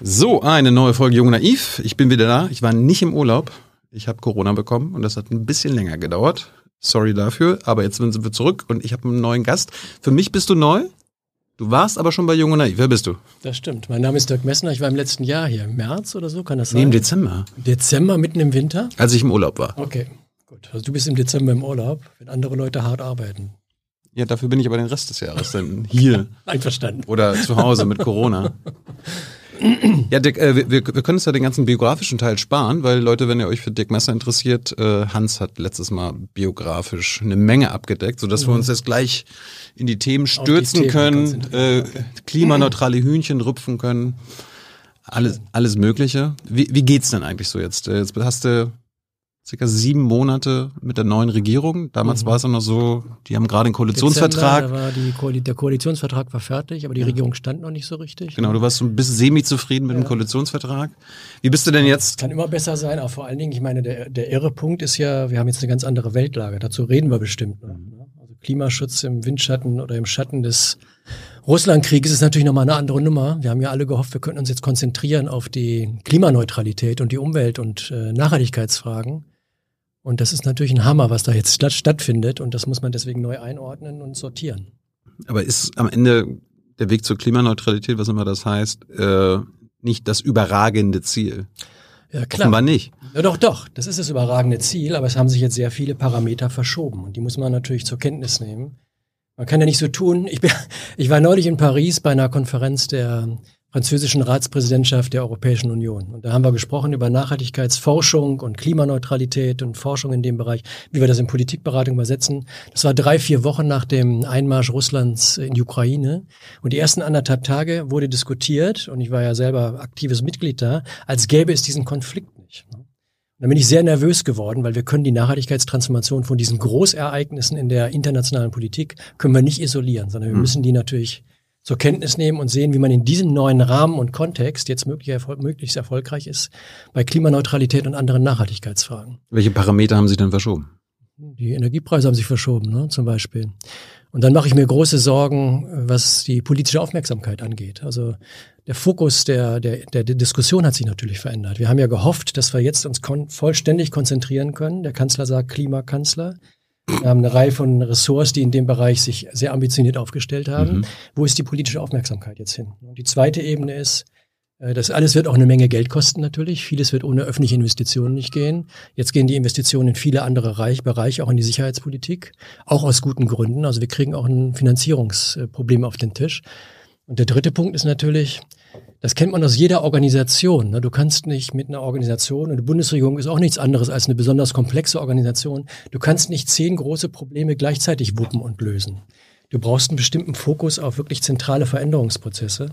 So, eine neue Folge Jung Naiv. Ich bin wieder da. Ich war nicht im Urlaub. Ich habe Corona bekommen und das hat ein bisschen länger gedauert. Sorry dafür, aber jetzt sind wir zurück und ich habe einen neuen Gast. Für mich bist du neu. Du warst aber schon bei Jung und Naiv. Wer bist du? Das stimmt. Mein Name ist Dirk Messner. Ich war im letzten Jahr hier. Im März oder so, kann das sein? Nee, im Dezember. Dezember, mitten im Winter? Als ich im Urlaub war. Okay, gut. Also du bist im Dezember im Urlaub, wenn andere Leute hart arbeiten. Ja, dafür bin ich aber den Rest des Jahres dann hier. Einverstanden. Oder zu Hause mit Corona. Ja, Dick, äh, wir, wir können uns ja den ganzen biografischen Teil sparen, weil Leute, wenn ihr euch für Dick Messer interessiert, äh, Hans hat letztes Mal biografisch eine Menge abgedeckt, sodass mhm. wir uns jetzt gleich in die Themen stürzen die Themen können, äh, klimaneutrale Hühnchen rüpfen können, alles, alles Mögliche. Wie, wie geht's denn eigentlich so jetzt? Äh, jetzt hast du circa sieben Monate mit der neuen Regierung. Damals mhm. war es ja noch so, die haben gerade einen Koalitionsvertrag. Dezember, da war Koali der Koalitionsvertrag war fertig, aber die ja. Regierung stand noch nicht so richtig. Genau, du warst so ein bisschen semi-zufrieden mit ja. dem Koalitionsvertrag. Wie bist du denn jetzt? Kann immer besser sein, aber vor allen Dingen, ich meine, der, der irre Punkt ist ja, wir haben jetzt eine ganz andere Weltlage. Dazu reden wir bestimmt noch. Ne? Also Klimaschutz im Windschatten oder im Schatten des Russlandkrieges ist natürlich nochmal eine andere Nummer. Wir haben ja alle gehofft, wir könnten uns jetzt konzentrieren auf die Klimaneutralität und die Umwelt- und äh, Nachhaltigkeitsfragen. Und das ist natürlich ein Hammer, was da jetzt statt, stattfindet. Und das muss man deswegen neu einordnen und sortieren. Aber ist am Ende der Weg zur Klimaneutralität, was immer das heißt, äh, nicht das überragende Ziel? Ja, klar. Offenbar nicht. Ja, doch, doch. Das ist das überragende Ziel, aber es haben sich jetzt sehr viele Parameter verschoben. Und die muss man natürlich zur Kenntnis nehmen. Man kann ja nicht so tun. Ich, bin, ich war neulich in Paris bei einer Konferenz der französischen Ratspräsidentschaft der Europäischen Union. Und da haben wir gesprochen über Nachhaltigkeitsforschung und Klimaneutralität und Forschung in dem Bereich, wie wir das in Politikberatung übersetzen. Das war drei, vier Wochen nach dem Einmarsch Russlands in die Ukraine. Und die ersten anderthalb Tage wurde diskutiert, und ich war ja selber aktives Mitglied da, als gäbe es diesen Konflikt nicht. Und da bin ich sehr nervös geworden, weil wir können die Nachhaltigkeitstransformation von diesen Großereignissen in der internationalen Politik können wir nicht isolieren, sondern wir hm. müssen die natürlich zur Kenntnis nehmen und sehen, wie man in diesem neuen Rahmen und Kontext jetzt möglichst erfolgreich ist bei Klimaneutralität und anderen Nachhaltigkeitsfragen. Welche Parameter haben sich denn verschoben? Die Energiepreise haben sich verschoben, ne, zum Beispiel. Und dann mache ich mir große Sorgen, was die politische Aufmerksamkeit angeht. Also der Fokus der, der, der Diskussion hat sich natürlich verändert. Wir haben ja gehofft, dass wir jetzt uns kon vollständig konzentrieren können. Der Kanzler sagt Klimakanzler. Wir haben eine Reihe von Ressorts, die in dem Bereich sich sehr ambitioniert aufgestellt haben. Mhm. Wo ist die politische Aufmerksamkeit jetzt hin? Und die zweite Ebene ist, äh, das alles wird auch eine Menge Geld kosten natürlich. Vieles wird ohne öffentliche Investitionen nicht gehen. Jetzt gehen die Investitionen in viele andere Bereiche, auch in die Sicherheitspolitik, auch aus guten Gründen. Also wir kriegen auch ein Finanzierungsproblem auf den Tisch. Und der dritte Punkt ist natürlich, das kennt man aus jeder Organisation. Ne? Du kannst nicht mit einer Organisation, und die Bundesregierung ist auch nichts anderes als eine besonders komplexe Organisation, du kannst nicht zehn große Probleme gleichzeitig wuppen und lösen. Du brauchst einen bestimmten Fokus auf wirklich zentrale Veränderungsprozesse.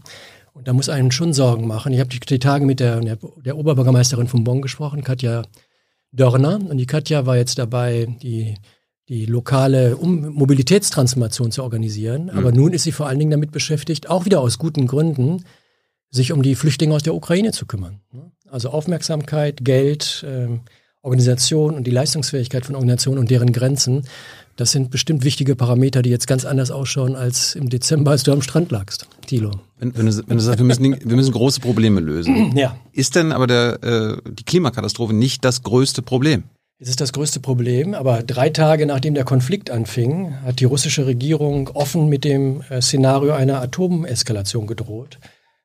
Und da muss einen schon Sorgen machen. Ich habe die, Tage mit der, der, Oberbürgermeisterin von Bonn gesprochen, Katja Dörner. Und die Katja war jetzt dabei, die die lokale um Mobilitätstransformation zu organisieren. Aber mhm. nun ist sie vor allen Dingen damit beschäftigt, auch wieder aus guten Gründen, sich um die Flüchtlinge aus der Ukraine zu kümmern. Also Aufmerksamkeit, Geld, äh, Organisation und die Leistungsfähigkeit von Organisationen und deren Grenzen, das sind bestimmt wichtige Parameter, die jetzt ganz anders ausschauen als im Dezember, als du am Strand lagst, Thilo. Wenn, wenn, du, wenn du sagst, wir müssen, wir müssen große Probleme lösen, ja. ist denn aber der, äh, die Klimakatastrophe nicht das größte Problem? Es ist das größte Problem, aber drei Tage nachdem der Konflikt anfing, hat die russische Regierung offen mit dem äh, Szenario einer Atomeskalation gedroht.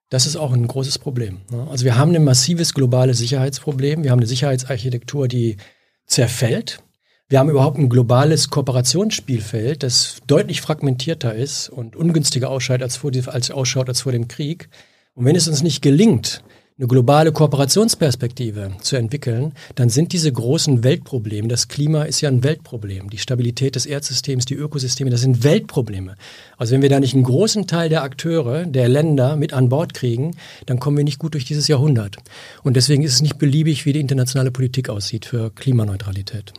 Das ist auch ein großes Problem. Ne? Also wir haben ein massives globales Sicherheitsproblem. Wir haben eine Sicherheitsarchitektur, die zerfällt. Wir haben überhaupt ein globales Kooperationsspielfeld, das deutlich fragmentierter ist und ungünstiger ausschaut als vor, als ausschaut als vor dem Krieg. Und wenn es uns nicht gelingt, eine globale Kooperationsperspektive zu entwickeln, dann sind diese großen Weltprobleme, das Klima ist ja ein Weltproblem, die Stabilität des Erdsystems, die Ökosysteme, das sind Weltprobleme. Also wenn wir da nicht einen großen Teil der Akteure, der Länder mit an Bord kriegen, dann kommen wir nicht gut durch dieses Jahrhundert. Und deswegen ist es nicht beliebig, wie die internationale Politik aussieht für Klimaneutralität.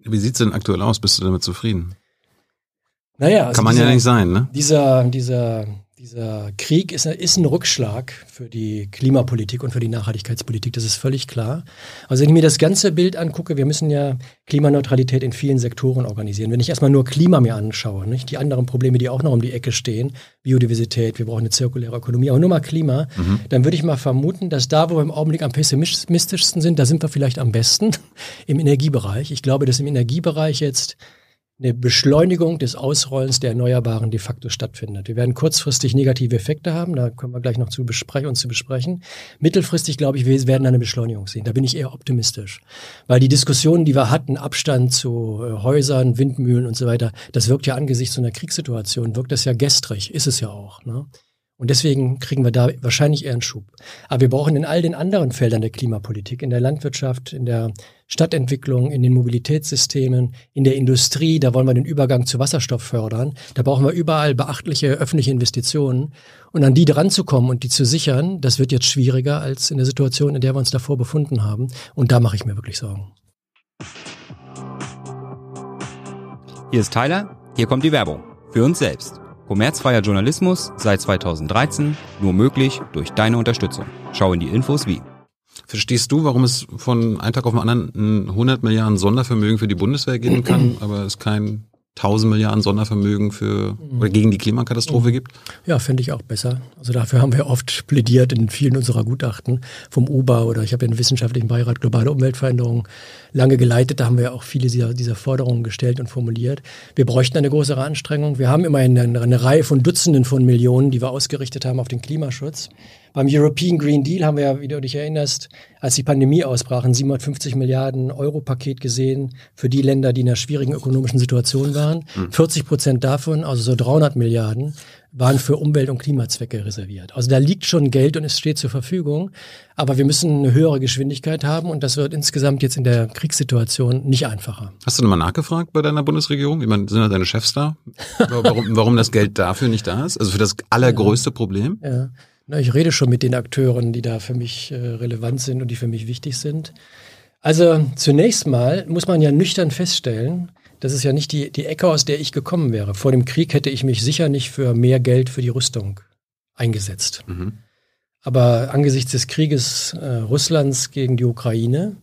Wie sieht es denn aktuell aus? Bist du damit zufrieden? Naja, also kann man dieser, ja nicht sein, ne? Dieser, dieser dieser Krieg ist, ist, ein Rückschlag für die Klimapolitik und für die Nachhaltigkeitspolitik, das ist völlig klar. Also wenn ich mir das ganze Bild angucke, wir müssen ja Klimaneutralität in vielen Sektoren organisieren. Wenn ich erstmal nur Klima mir anschaue, nicht die anderen Probleme, die auch noch um die Ecke stehen, Biodiversität, wir brauchen eine zirkuläre Ökonomie, aber nur mal Klima, mhm. dann würde ich mal vermuten, dass da, wo wir im Augenblick am pessimistischsten sind, da sind wir vielleicht am besten im Energiebereich. Ich glaube, dass im Energiebereich jetzt eine Beschleunigung des Ausrollens der Erneuerbaren de facto stattfindet. Wir werden kurzfristig negative Effekte haben, da kommen wir gleich noch zu besprechen, uns zu besprechen. Mittelfristig, glaube ich, wir werden eine Beschleunigung sehen. Da bin ich eher optimistisch. Weil die Diskussionen, die wir hatten, Abstand zu äh, Häusern, Windmühlen und so weiter, das wirkt ja angesichts einer Kriegssituation, wirkt das ja gestrig, ist es ja auch. Ne? Und deswegen kriegen wir da wahrscheinlich eher einen Schub. Aber wir brauchen in all den anderen Feldern der Klimapolitik, in der Landwirtschaft, in der Stadtentwicklung, in den Mobilitätssystemen, in der Industrie, da wollen wir den Übergang zu Wasserstoff fördern. Da brauchen wir überall beachtliche öffentliche Investitionen. Und an die dran zu kommen und die zu sichern, das wird jetzt schwieriger als in der Situation, in der wir uns davor befunden haben. Und da mache ich mir wirklich Sorgen. Hier ist Tyler, hier kommt die Werbung. Für uns selbst. Kommerzfreier Journalismus seit 2013 nur möglich durch deine Unterstützung. Schau in die Infos wie. Verstehst du, warum es von einem Tag auf den anderen ein 100 Milliarden Sondervermögen für die Bundeswehr geben kann, aber es kein 1000 Milliarden Sondervermögen für oder gegen die Klimakatastrophe mhm. gibt? Ja, finde ich auch besser. Also dafür haben wir oft plädiert in vielen unserer Gutachten vom UBA oder ich habe ja den wissenschaftlichen Beirat globale Umweltveränderung lange geleitet. Da haben wir auch viele dieser, dieser Forderungen gestellt und formuliert. Wir bräuchten eine größere Anstrengung. Wir haben immerhin eine, eine Reihe von Dutzenden von Millionen, die wir ausgerichtet haben auf den Klimaschutz. Beim European Green Deal haben wir ja, wie du dich erinnerst, als die Pandemie ausbrach, ein 750 Milliarden Euro Paket gesehen für die Länder, die in einer schwierigen ökonomischen Situation waren. Mhm. 40 Prozent davon, also so 300 Milliarden, waren für Umwelt- und Klimazwecke reserviert. Also da liegt schon Geld und es steht zur Verfügung. Aber wir müssen eine höhere Geschwindigkeit haben und das wird insgesamt jetzt in der Kriegssituation nicht einfacher. Hast du nochmal nachgefragt bei deiner Bundesregierung? Ich meine, sind ja deine Chefs da? warum, warum das Geld dafür nicht da ist? Also für das allergrößte ja. Problem? Ja. Na, ich rede schon mit den Akteuren, die da für mich äh, relevant sind und die für mich wichtig sind. Also zunächst mal muss man ja nüchtern feststellen, das ist ja nicht die, die Ecke, aus der ich gekommen wäre. Vor dem Krieg hätte ich mich sicher nicht für mehr Geld für die Rüstung eingesetzt. Mhm. Aber angesichts des Krieges äh, Russlands gegen die Ukraine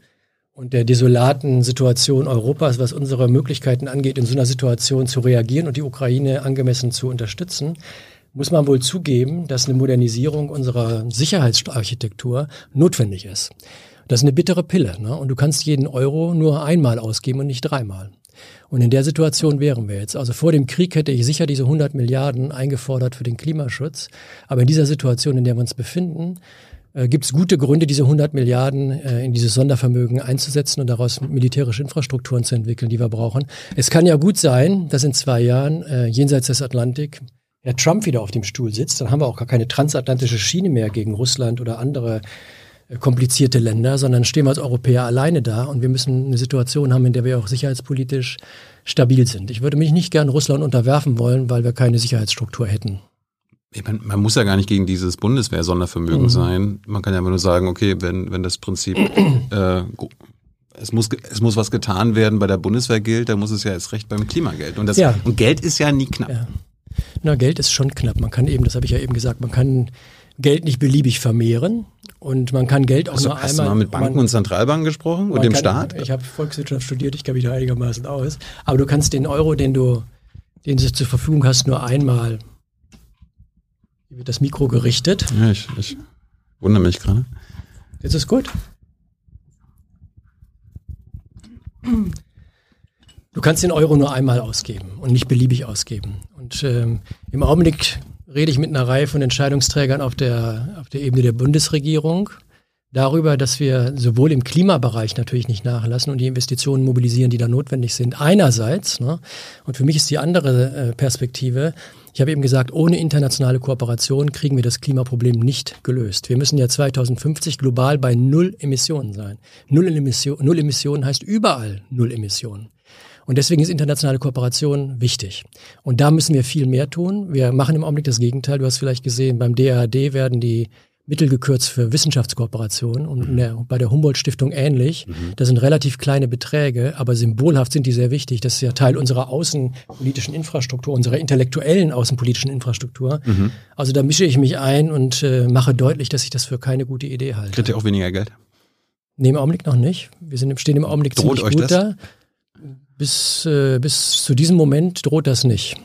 und der desolaten Situation Europas, was unsere Möglichkeiten angeht, in so einer Situation zu reagieren und die Ukraine angemessen zu unterstützen, muss man wohl zugeben, dass eine Modernisierung unserer Sicherheitsarchitektur notwendig ist. Das ist eine bittere Pille. Ne? Und du kannst jeden Euro nur einmal ausgeben und nicht dreimal. Und in der Situation wären wir jetzt. Also vor dem Krieg hätte ich sicher diese 100 Milliarden eingefordert für den Klimaschutz. Aber in dieser Situation, in der wir uns befinden, äh, gibt es gute Gründe, diese 100 Milliarden äh, in dieses Sondervermögen einzusetzen und daraus militärische Infrastrukturen zu entwickeln, die wir brauchen. Es kann ja gut sein, dass in zwei Jahren äh, jenseits des Atlantik Herr Trump wieder auf dem Stuhl sitzt. Dann haben wir auch gar keine transatlantische Schiene mehr gegen Russland oder andere komplizierte Länder, sondern stehen wir als Europäer alleine da und wir müssen eine Situation haben, in der wir auch sicherheitspolitisch stabil sind. Ich würde mich nicht gern Russland unterwerfen wollen, weil wir keine Sicherheitsstruktur hätten. Meine, man muss ja gar nicht gegen dieses Bundeswehr-Sondervermögen mhm. sein. Man kann ja immer nur sagen, okay, wenn, wenn das Prinzip äh, es muss, es muss was getan werden bei der Bundeswehr gilt, dann muss es ja jetzt recht beim Klima gelten. Und, das, ja. und Geld ist ja nie knapp. Ja. Na, Geld ist schon knapp. Man kann eben, das habe ich ja eben gesagt, man kann Geld nicht beliebig vermehren. Und man kann Geld auch also, nur hast einmal. Hast du mal mit Banken man, und Zentralbanken gesprochen und dem kann, Staat? Ich habe Volkswirtschaft studiert, ich kenne mich da einigermaßen aus. Aber du kannst den Euro, den du, den du zur Verfügung hast, nur einmal. Hier wird das Mikro gerichtet. Ja, ich, ich wundere mich gerade. Jetzt ist gut. Du kannst den Euro nur einmal ausgeben und nicht beliebig ausgeben. Und ähm, im Augenblick rede ich mit einer Reihe von Entscheidungsträgern auf der, auf der Ebene der Bundesregierung darüber, dass wir sowohl im Klimabereich natürlich nicht nachlassen und die Investitionen mobilisieren, die da notwendig sind. Einerseits, ne, und für mich ist die andere äh, Perspektive, ich habe eben gesagt, ohne internationale Kooperation kriegen wir das Klimaproblem nicht gelöst. Wir müssen ja 2050 global bei Null Emissionen sein. Null, Emission, Null Emissionen heißt überall Null Emissionen. Und deswegen ist internationale Kooperation wichtig. Und da müssen wir viel mehr tun. Wir machen im Augenblick das Gegenteil. Du hast vielleicht gesehen, beim DAAD werden die Mittel gekürzt für Wissenschaftskooperationen und der, bei der Humboldt-Stiftung ähnlich. Mhm. Das sind relativ kleine Beträge, aber symbolhaft sind die sehr wichtig. Das ist ja Teil unserer außenpolitischen Infrastruktur, unserer intellektuellen außenpolitischen Infrastruktur. Mhm. Also da mische ich mich ein und äh, mache deutlich, dass ich das für keine gute Idee halte. Kriegt ihr auch weniger Geld? Nee, im Augenblick noch nicht. Wir sind, stehen im Augenblick droht ziemlich euch gut das? da. Bis, äh, bis zu diesem Moment droht das nicht.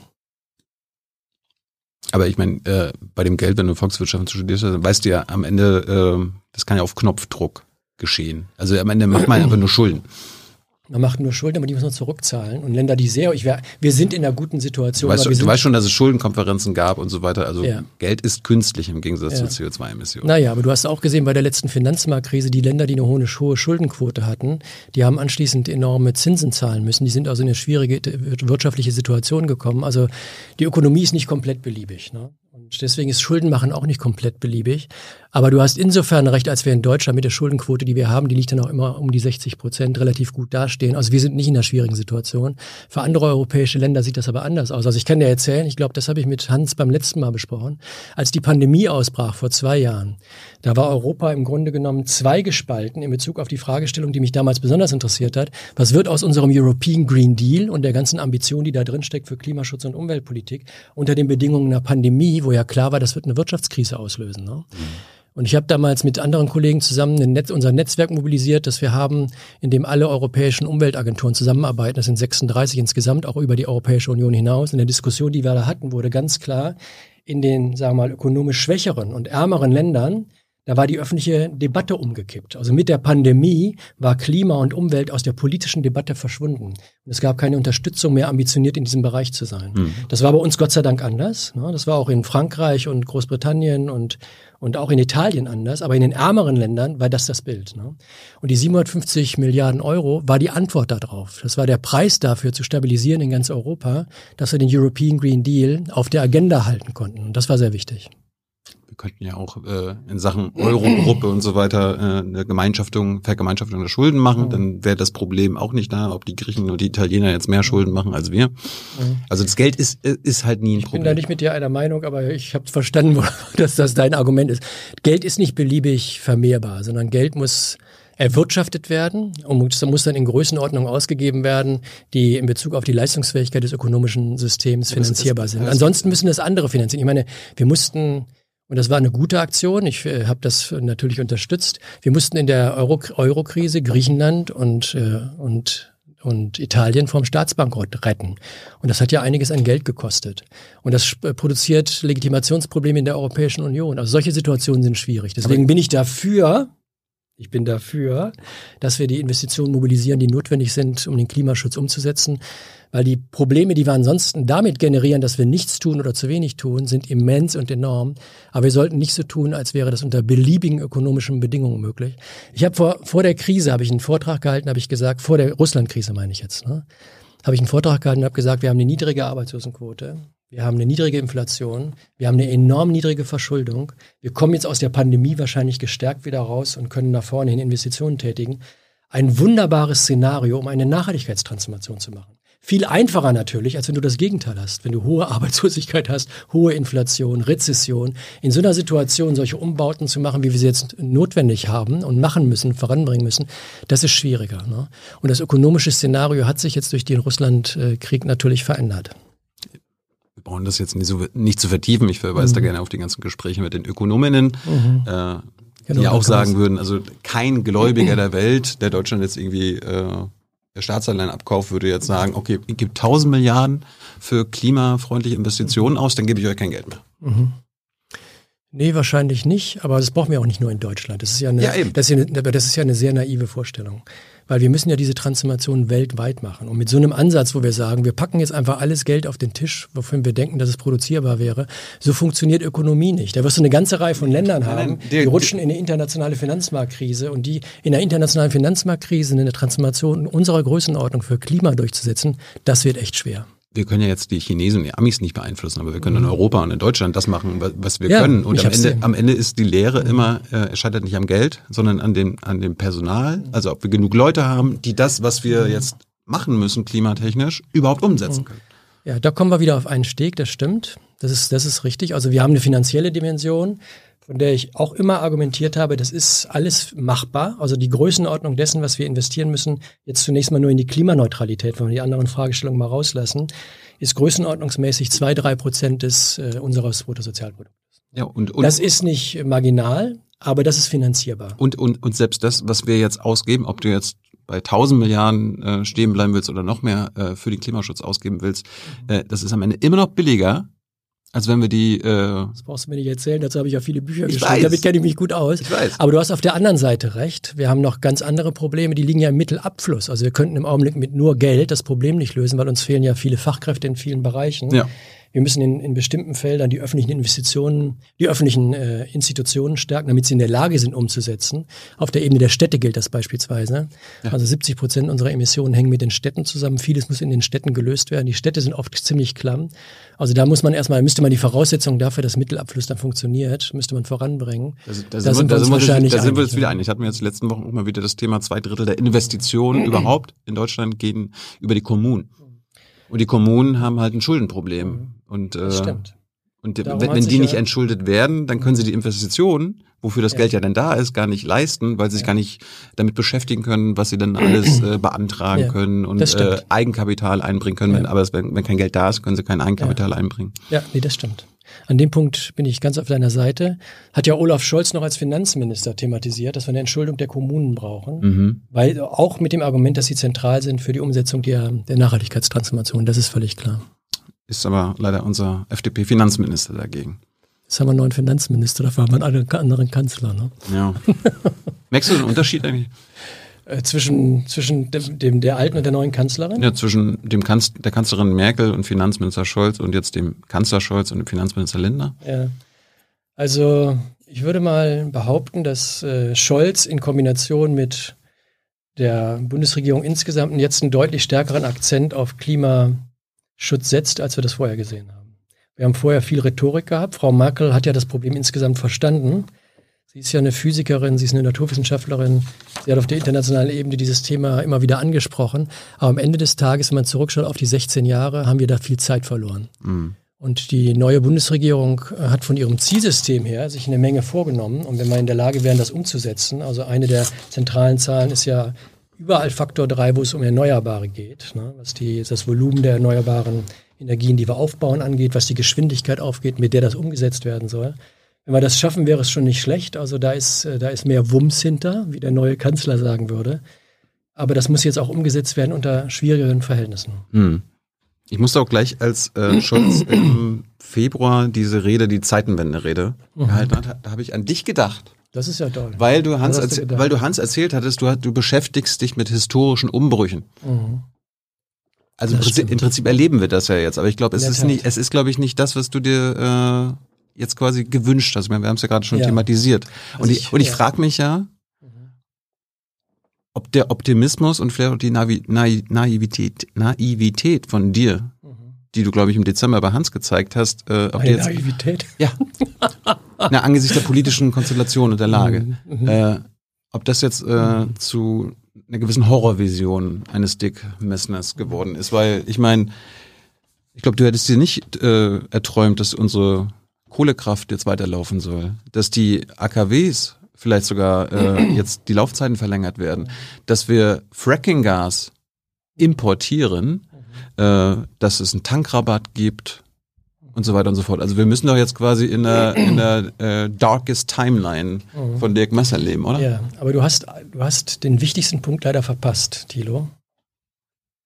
Aber ich meine, äh, bei dem Geld, wenn du Volkswirtschaft studierst, dann weißt du ja am Ende, äh, das kann ja auf Knopfdruck geschehen. Also am Ende macht man einfach nur Schulden. Man macht nur Schulden, aber die muss man zurückzahlen. Und Länder, die sehr, ich wär, wir sind in einer guten Situation. Du weißt, du sind, weißt schon, dass es Schuldenkonferenzen gab und so weiter. Also Ja. Geld ist künstlich im Gegensatz Ja. zur CO2-Emission. Naja, aber du hast auch gesehen bei der letzten Finanzmarktkrise, die Länder, die eine hohe, hohe Schuldenquote hatten, die haben anschließend enorme Zinsen zahlen müssen. Die sind also in eine schwierige wirtschaftliche Situation gekommen. Also die Ökonomie ist nicht komplett beliebig. Ne? Deswegen ist Schuldenmachen auch nicht komplett beliebig. Aber du hast insofern recht, als wir in Deutschland mit der Schuldenquote, die wir haben, die liegt dann auch immer um die 60 Prozent, relativ gut dastehen. Also wir sind nicht in einer schwierigen Situation. Für andere europäische Länder sieht das aber anders aus. Also ich kann dir erzählen, ich glaube, das habe ich mit Hans beim letzten Mal besprochen, als die Pandemie ausbrach vor zwei Jahren. Da war Europa im Grunde genommen zweigespalten in Bezug auf die Fragestellung, die mich damals besonders interessiert hat. Was wird aus unserem European Green Deal und der ganzen Ambition, die da drin steckt für Klimaschutz und Umweltpolitik unter den Bedingungen einer Pandemie, wo ja klar war, das wird eine Wirtschaftskrise auslösen. Ne? Und ich habe damals mit anderen Kollegen zusammen Netz, unser Netzwerk mobilisiert, das wir haben, in dem alle europäischen Umweltagenturen zusammenarbeiten. Das sind 36 insgesamt, auch über die Europäische Union hinaus. In der Diskussion, die wir da hatten, wurde ganz klar, in den, sagen wir mal, ökonomisch schwächeren und ärmeren Ländern, da war die öffentliche Debatte umgekippt. Also mit der Pandemie war Klima und Umwelt aus der politischen Debatte verschwunden. Und es gab keine Unterstützung mehr, ambitioniert in diesem Bereich zu sein. Das war bei uns Gott sei Dank anders. ne? Das war auch in Frankreich und Großbritannien und, und auch in Italien anders. Aber in den ärmeren Ländern war das das Bild. ne? Und die 750 Milliarden Euro war die Antwort darauf. Das war der Preis dafür zu stabilisieren in ganz Europa, dass wir den European Green Deal auf der Agenda halten konnten. Und das war sehr wichtig. Wir könnten ja auch äh, in Sachen Eurogruppe und so weiter äh, eine Gemeinschaftung, Vergemeinschaftung der Schulden machen. Dann wäre das Problem auch nicht da, ob die Griechen und die Italiener jetzt mehr Schulden machen als wir. Also das Geld ist, äh, ist halt nie ein Ich bin da Problem. nicht mit dir einer Meinung, aber ich habe verstanden, dass das dein Argument ist. Geld ist nicht beliebig vermehrbar, sondern Geld muss erwirtschaftet werden und muss, muss dann in Größenordnung ausgegeben werden, die in Bezug auf die Leistungsfähigkeit des ökonomischen Systems finanzierbar sind. Ansonsten müssen das andere finanzieren. Ich meine, wir mussten und das war eine gute Aktion. Ich äh, habe das natürlich unterstützt. Wir mussten in der Euro- Euro-Krise Griechenland und, äh, und, und Italien vom Staatsbankrott retten. Und das hat ja einiges an Geld gekostet. Und das produziert Legitimationsprobleme in der Europäischen Union. Also solche Situationen sind schwierig. Deswegen bin ich dafür, ich bin dafür, dass wir die Investitionen mobilisieren, die notwendig sind, um den Klimaschutz umzusetzen. Weil die Probleme, die wir ansonsten damit generieren, dass wir nichts tun oder zu wenig tun, sind immens und enorm. Aber wir sollten nicht so tun, als wäre das unter beliebigen ökonomischen Bedingungen möglich. Ich habe vor, vor der Krise, habe ich einen Vortrag gehalten, habe ich gesagt, vor der Russland-Krise meine ich jetzt, ne? habe ich einen Vortrag gehalten und habe gesagt, wir haben eine niedrige Arbeitslosenquote, wir haben eine niedrige Inflation, wir haben eine enorm niedrige Verschuldung. Wir kommen jetzt aus der Pandemie wahrscheinlich gestärkt wieder raus und können nach vorne hin Investitionen tätigen. Ein wunderbares Szenario, um eine Nachhaltigkeitstransformation zu machen. Viel einfacher natürlich, als wenn du das Gegenteil hast. Wenn du hohe Arbeitslosigkeit hast, hohe Inflation, Rezession. In so einer Situation solche Umbauten zu machen, wie wir sie jetzt notwendig haben und machen müssen, voranbringen müssen, das ist schwieriger. Ne? Und das ökonomische Szenario hat sich jetzt durch den Russland-Krieg natürlich verändert. Brauchen das jetzt nicht, so, nicht zu vertiefen. Ich verweise da gerne auf die ganzen Gespräche mit den Ökonominnen, äh, Genau, die da auch sagen man's- würden, also kein Gläubiger der Welt, der Deutschland jetzt irgendwie äh, der Staatsanleihen abkauft, würde jetzt sagen, okay, ihr gebt 1000 Milliarden für klimafreundliche Investitionen aus, dann gebe ich euch kein Geld mehr. Nee, wahrscheinlich nicht, aber das brauchen wir auch nicht nur in Deutschland. Das ist ja eine, Ja. Das, ist ja eine, das ist ja eine sehr naive Vorstellung. Weil wir müssen ja diese Transformation weltweit machen. Und mit so einem Ansatz, wo wir sagen, wir packen jetzt einfach alles Geld auf den Tisch, wovon wir denken, dass es produzierbar wäre, so funktioniert Ökonomie nicht. Da wirst du eine ganze Reihe von Ländern haben, die rutschen in eine internationale Finanzmarktkrise und die in der internationalen Finanzmarktkrise eine Transformation unserer Größenordnung für Klima durchzusetzen, das wird echt schwer. Wir können ja jetzt die Chinesen und die Amis nicht beeinflussen, aber wir können in Europa und in Deutschland das machen, wa- was wir Ja, können. Und am Ende, am Ende ist die Lehre immer, äh, es scheitert nicht am Geld, sondern an dem, an dem Personal. Also ob wir genug Leute haben, die das, was wir jetzt machen müssen, klimatechnisch, überhaupt umsetzen können. Ja, da kommen wir wieder auf einen Steg, das stimmt. Das ist, das ist richtig. Also wir haben eine finanzielle Dimension, von der ich auch immer argumentiert habe, das ist alles machbar. Also die Größenordnung dessen, was wir investieren müssen, jetzt zunächst mal nur in die Klimaneutralität, wenn wir die anderen Fragestellungen mal rauslassen, ist größenordnungsmäßig zwei, drei Prozent des äh, unseres Bruttosozialprodukts. Ja, und, und, Das ist nicht marginal, aber das ist finanzierbar. und, und, und selbst das, was wir jetzt ausgeben, ob du jetzt bei 1000 Milliarden äh, stehen bleiben willst oder noch mehr äh, für den Klimaschutz ausgeben willst, äh, das ist am Ende immer noch billiger, als wenn wir die, äh, Das brauchst du mir nicht erzählen, dazu habe ich ja viele Bücher Ich geschrieben, weiß. damit kenne ich mich gut aus. Ich weiß. Aber du hast auf der anderen Seite recht. Wir haben noch ganz andere Probleme, die liegen ja im Mittelabfluss. Also wir könnten im Augenblick mit nur Geld das Problem nicht lösen, weil uns fehlen ja viele Fachkräfte in vielen Bereichen. ja, Wir müssen in, in bestimmten Feldern die öffentlichen Investitionen, die öffentlichen äh, Institutionen stärken, damit sie in der Lage sind, umzusetzen. Auf der Ebene der Städte gilt das beispielsweise. Also 70 Prozent unserer Emissionen hängen mit den Städten zusammen. Vieles muss in den Städten gelöst werden. Die Städte sind oft ziemlich klamm. Also da muss man erstmal, müsste man die Voraussetzungen dafür, dass Mittelabfluss dann funktioniert, müsste man voranbringen. da, sind- Da sind, wir, wir da, uns sind wir, wahrscheinlich da sind wir uns wieder ja. einig. Ich hatte mir jetzt die letzten Wochen auch mal wieder das Thema zwei Drittel der Investitionen überhaupt in Deutschland gehen über die Kommunen. Und die Kommunen haben halt ein Schuldenproblem. Und, äh, Das stimmt. Und Darum wenn, wenn die nicht ja- entschuldet werden, dann können sie die Investitionen, wofür das Ja. Geld ja denn da ist, gar nicht leisten, weil sie sich gar nicht damit beschäftigen können, was sie dann alles äh, beantragen Ja, können und äh. Eigenkapital einbringen können. Wenn, Ja. aber wenn, wenn kein Geld da ist, können sie kein Eigenkapital einbringen. Ja, nee, das stimmt. An dem Punkt bin ich ganz auf deiner Seite. Hat ja Olaf Scholz noch als Finanzminister thematisiert, dass wir eine Entschuldung der Kommunen brauchen. Mhm. Weil auch mit dem Argument, dass sie zentral sind für die Umsetzung der, der Nachhaltigkeitstransformation, das ist völlig klar. Ist aber leider unser FDP-Finanzminister dagegen. Jetzt haben wir einen neuen Finanzminister, dafür haben wir einen anderen- Kanzler. Ne? Ja. Merkst du den Unterschied eigentlich? Äh, zwischen zwischen dem, dem, der alten und der neuen Kanzlerin? Ja, zwischen dem Kanz der Kanzlerin Merkel und Finanzminister Scholz und jetzt dem Kanzler Scholz und dem Finanzminister Lindner? Ja. Also ich würde mal behaupten, dass äh, Scholz in Kombination mit der Bundesregierung insgesamt jetzt einen deutlich stärkeren Akzent auf Klimaschutz setzt, als wir das vorher gesehen haben. Wir haben vorher viel Rhetorik gehabt. Frau Merkel hat ja das Problem insgesamt verstanden. Sie ist ja eine Physikerin, sie ist eine Naturwissenschaftlerin. Sie hat auf der internationalen Ebene dieses Thema immer wieder angesprochen. Aber am Ende des Tages, wenn man zurückschaut auf die 16 Jahre, haben wir da viel Zeit verloren. Mhm. Und die neue Bundesregierung hat von ihrem Zielsystem her sich eine Menge vorgenommen. Und wenn wir in der Lage wären, das umzusetzen, also eine der zentralen Zahlen ist ja überall Faktor 3, wo es um Erneuerbare geht, ne? was die, das Volumen der erneuerbaren Energien, die wir aufbauen, angeht, was die Geschwindigkeit aufgeht, mit der das umgesetzt werden soll. Wenn wir das schaffen, wäre es schon nicht schlecht. Also da ist, äh, da ist mehr Wumms hinter, wie der neue Kanzler sagen würde. Aber das muss jetzt auch umgesetzt werden unter schwierigeren Verhältnissen. Hm. Ich musste auch gleich, als äh, Scholz im Februar diese Rede, die Zeitenwende-Rede Mhm. gehalten hat, da habe ich an dich gedacht. Das ist ja toll. Weil du Hans, du weil du Hans erzählt hattest, du, du beschäftigst dich mit historischen Umbrüchen. Mhm. Also im Prinzip, im Prinzip erleben wir das ja jetzt, aber ich glaube, es ist Tat. nicht, es ist, glaube ich, nicht das, was du dir äh, jetzt quasi gewünscht hast. Ich meine, wir haben es ja gerade schon Ja. thematisiert. und Also ich, ich- und ich ja. frage mich ja, ob der Optimismus und vielleicht auch die Navi Nai Naivität, Naivität von dir, die du, glaube ich, im Dezember bei Hans gezeigt hast, äh, ob Eine jetzt Naivität. ja. Na, angesichts der politischen Konstellation und der Lage. Mhm. Äh, ob das jetzt äh, zu einer gewissen Horrorvision eines Dick Messners geworden ist. Weil, ich meine, ich glaube, du hättest dir nicht äh, erträumt, dass unsere Kohlekraft jetzt weiterlaufen soll. Dass die AKWs vielleicht sogar äh, jetzt die Laufzeiten verlängert werden. Dass wir Fracking-Gas importieren, äh, dass es einen Tankrabatt gibt und so weiter und so fort. Also wir müssen doch jetzt quasi in der, in der äh, darkest Timeline von Dirk Messer leben, oder? Ja, aber du hast, du hast den wichtigsten Punkt leider verpasst, Thilo.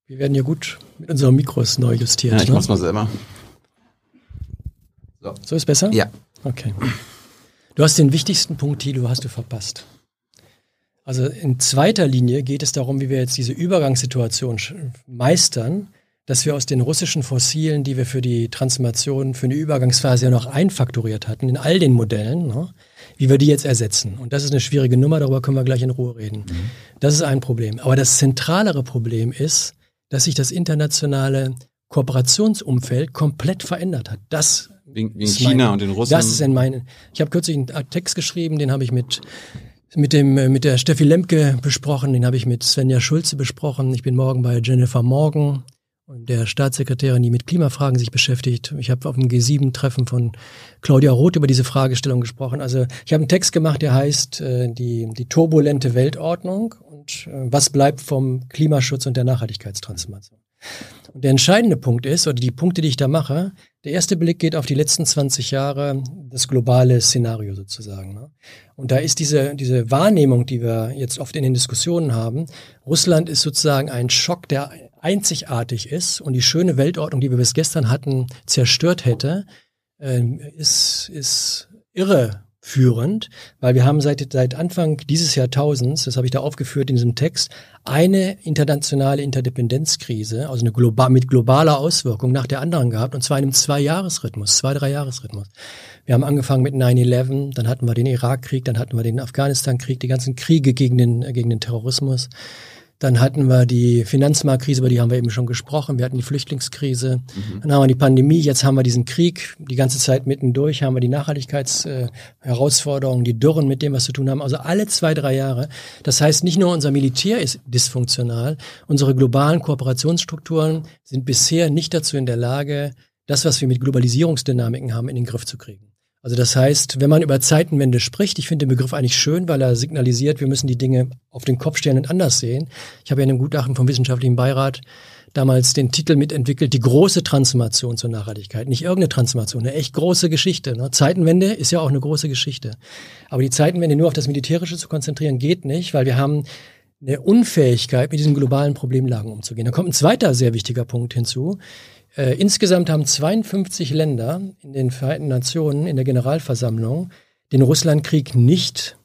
Wir werden ja gut mit unseren Mikros neu justiert. Ja, ich ne? mach's mal selber. So ist besser? Ja. Okay. Du hast den wichtigsten Punkt, Thilo, hast du verpasst. Also in zweiter Linie geht es darum, wie wir jetzt diese Übergangssituation meistern, dass wir aus den russischen Fossilen, die wir für die Transformation, für eine Übergangsphase ja noch einfaktoriert hatten, in all den Modellen, ne, wie wir die jetzt ersetzen. Und das ist eine schwierige Nummer, darüber können wir gleich in Ruhe reden. Das ist ein Problem. Aber das zentralere Problem ist, dass sich das internationale Kooperationsumfeld komplett verändert hat. Das Wegen, wegen China meine- und den Russen. Das ist in meinen. Ich habe kürzlich einen Text geschrieben, den habe ich mit mit dem mit der Steffi Lemke besprochen, den habe ich mit Svenja Schulze besprochen. Ich bin morgen bei Jennifer Morgan der Staatssekretärin, die mit Klimafragen sich beschäftigt. Ich habe auf dem G7-Treffen von Claudia Roth über diese Fragestellung gesprochen. Also ich habe einen Text gemacht, der heißt äh, die, die turbulente Weltordnung und äh, was bleibt vom Klimaschutz und der Nachhaltigkeitstransformation. Und der entscheidende Punkt ist, oder die Punkte, die ich da mache, der erste Blick geht auf die letzten 20 Jahre, das globale Szenario sozusagen. Ne? Und da ist diese, diese Wahrnehmung, die wir jetzt oft in den Diskussionen haben, Russland ist sozusagen ein Schock, der einzigartig ist und die schöne Weltordnung, die wir bis gestern hatten, zerstört hätte, äh, ist, ist irreführend, weil wir haben seit, seit Anfang dieses Jahrtausends, das habe ich da aufgeführt in diesem Text, eine internationale Interdependenzkrise, also eine global, mit globaler Auswirkung nach der anderen gehabt, und zwar in einem Zwei-Jahres-Rhythmus, zwei, drei Jahres-Rhythmus. Wir haben angefangen mit 9-11, dann hatten wir den Irakkrieg, dann hatten wir den Afghanistan-Krieg, die ganzen Kriege gegen den, gegen den Terrorismus. Dann hatten wir die Finanzmarktkrise, über die haben wir eben schon gesprochen. Wir hatten die Flüchtlingskrise. Mhm. Dann haben wir die Pandemie. Jetzt haben wir diesen Krieg. Die ganze Zeit mittendurch haben wir die Nachhaltigkeitsherausforderungen, die Dürren, mit dem was zu tun haben. Also alle zwei, drei Jahre. Das heißt, nicht nur unser Militär ist dysfunktional. Unsere globalen Kooperationsstrukturen sind bisher nicht dazu in der Lage, das, was wir mit Globalisierungsdynamiken haben, in den Griff zu kriegen. Also das heißt, wenn man über Zeitenwende spricht, ich finde den Begriff eigentlich schön, weil er signalisiert, wir müssen die Dinge auf den Kopf stellen und anders sehen. Ich habe ja in einem Gutachten vom Wissenschaftlichen Beirat damals den Titel mitentwickelt, die große Transformation zur Nachhaltigkeit. Nicht irgendeine Transformation, eine echt große Geschichte. Ne? Zeitenwende ist ja auch eine große Geschichte. Aber die Zeitenwende nur auf das Militärische zu konzentrieren, geht nicht, weil wir haben eine Unfähigkeit, mit diesen globalen Problemlagen umzugehen. Da kommt ein zweiter sehr wichtiger Punkt hinzu. Äh, insgesamt haben 52 Länder in den Vereinten Nationen in der Generalversammlung den Russlandkrieg nicht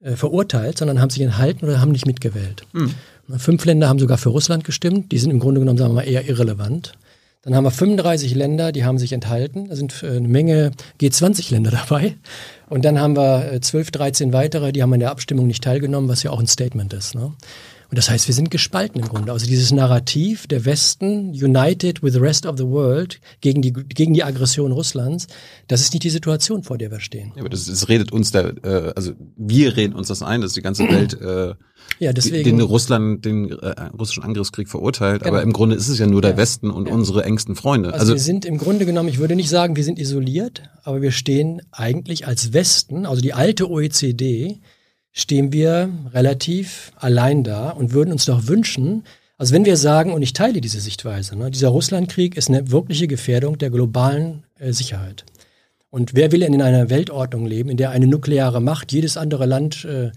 äh, verurteilt, sondern haben sich enthalten oder haben nicht mitgewählt. Hm. Fünf Länder haben sogar für Russland gestimmt. Die sind im Grunde genommen, sagen wir mal, eher irrelevant. Dann haben wir 35 Länder, die haben sich enthalten. Da sind äh, eine Menge G20-Länder dabei. Und dann haben wir 12, äh, 13 weitere, die haben an der Abstimmung nicht teilgenommen, was ja auch ein Statement ist. Ne? Und das heißt, wir sind gespalten im Grunde. Also dieses Narrativ der Westen, united with the rest of the world, gegen die, gegen die Aggression Russlands, das ist nicht die Situation, vor der wir stehen. Ja, aber das, das redet uns der, äh, also wir reden uns das ein, dass die ganze Welt äh, ja, deswegen, den Russland, den äh, russischen Angriffskrieg verurteilt. Genau. Aber im Grunde ist es ja nur der ja. Westen und ja. unsere engsten Freunde. Also, also wir sind im Grunde genommen, ich würde nicht sagen, wir sind isoliert, aber wir stehen eigentlich als Westen, also die alte OECD, stehen wir relativ allein da und würden uns doch wünschen, also wenn wir sagen, und ich teile diese Sichtweise, ne, dieser Russlandkrieg ist eine wirkliche Gefährdung der globalen äh, Sicherheit. Und wer will denn in einer Weltordnung leben, in der eine nukleare Macht jedes andere Land äh,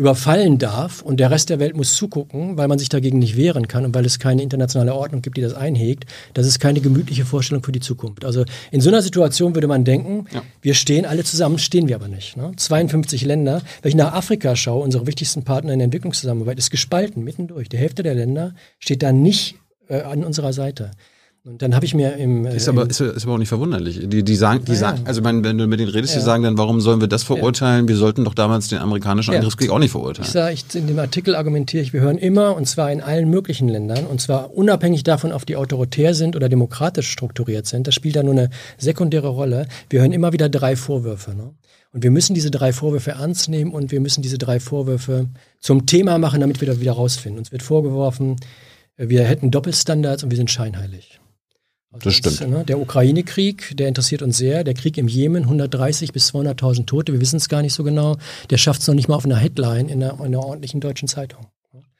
überfallen darf und der Rest der Welt muss zugucken, weil man sich dagegen nicht wehren kann und weil es keine internationale Ordnung gibt, die das einhegt, das ist keine gemütliche Vorstellung für die Zukunft. Also in so einer Situation würde man denken, ja. wir stehen alle zusammen, stehen wir aber nicht. Ne? 52 Länder. Wenn ich nach Afrika schaue, unsere wichtigsten Partner in der Entwicklungszusammenarbeit, ist gespalten, mittendurch. Die Hälfte der Länder steht da nicht äh, an unserer Seite. Und dann habe ich mir im ist aber ist, ist aber auch nicht verwunderlich. Die die sagen die ja, sagen also wenn du mit denen redest, ja. die sagen dann, warum sollen wir das verurteilen? Wir sollten doch damals den amerikanischen Angriffskrieg auch nicht verurteilen. Ich sage, ich, in dem Artikel argumentiere ich, wir hören immer und zwar in allen möglichen Ländern und zwar unabhängig davon, ob die autoritär sind oder demokratisch strukturiert sind. Das spielt da nur eine sekundäre Rolle. Wir hören immer wieder drei Vorwürfe. Ne? Und wir müssen diese drei Vorwürfe ernst nehmen und wir müssen diese drei Vorwürfe zum Thema machen, damit wir da wieder rausfinden. Uns wird vorgeworfen, wir hätten Doppelstandards und wir sind scheinheilig. Also das stimmt. Ist, ne, der Ukraine-Krieg, der interessiert uns sehr. Der Krieg im Jemen, 130 bis 200.000 Tote, wir wissen es gar nicht so genau. Der schafft es noch nicht mal auf einer Headline in einer, in einer ordentlichen deutschen Zeitung.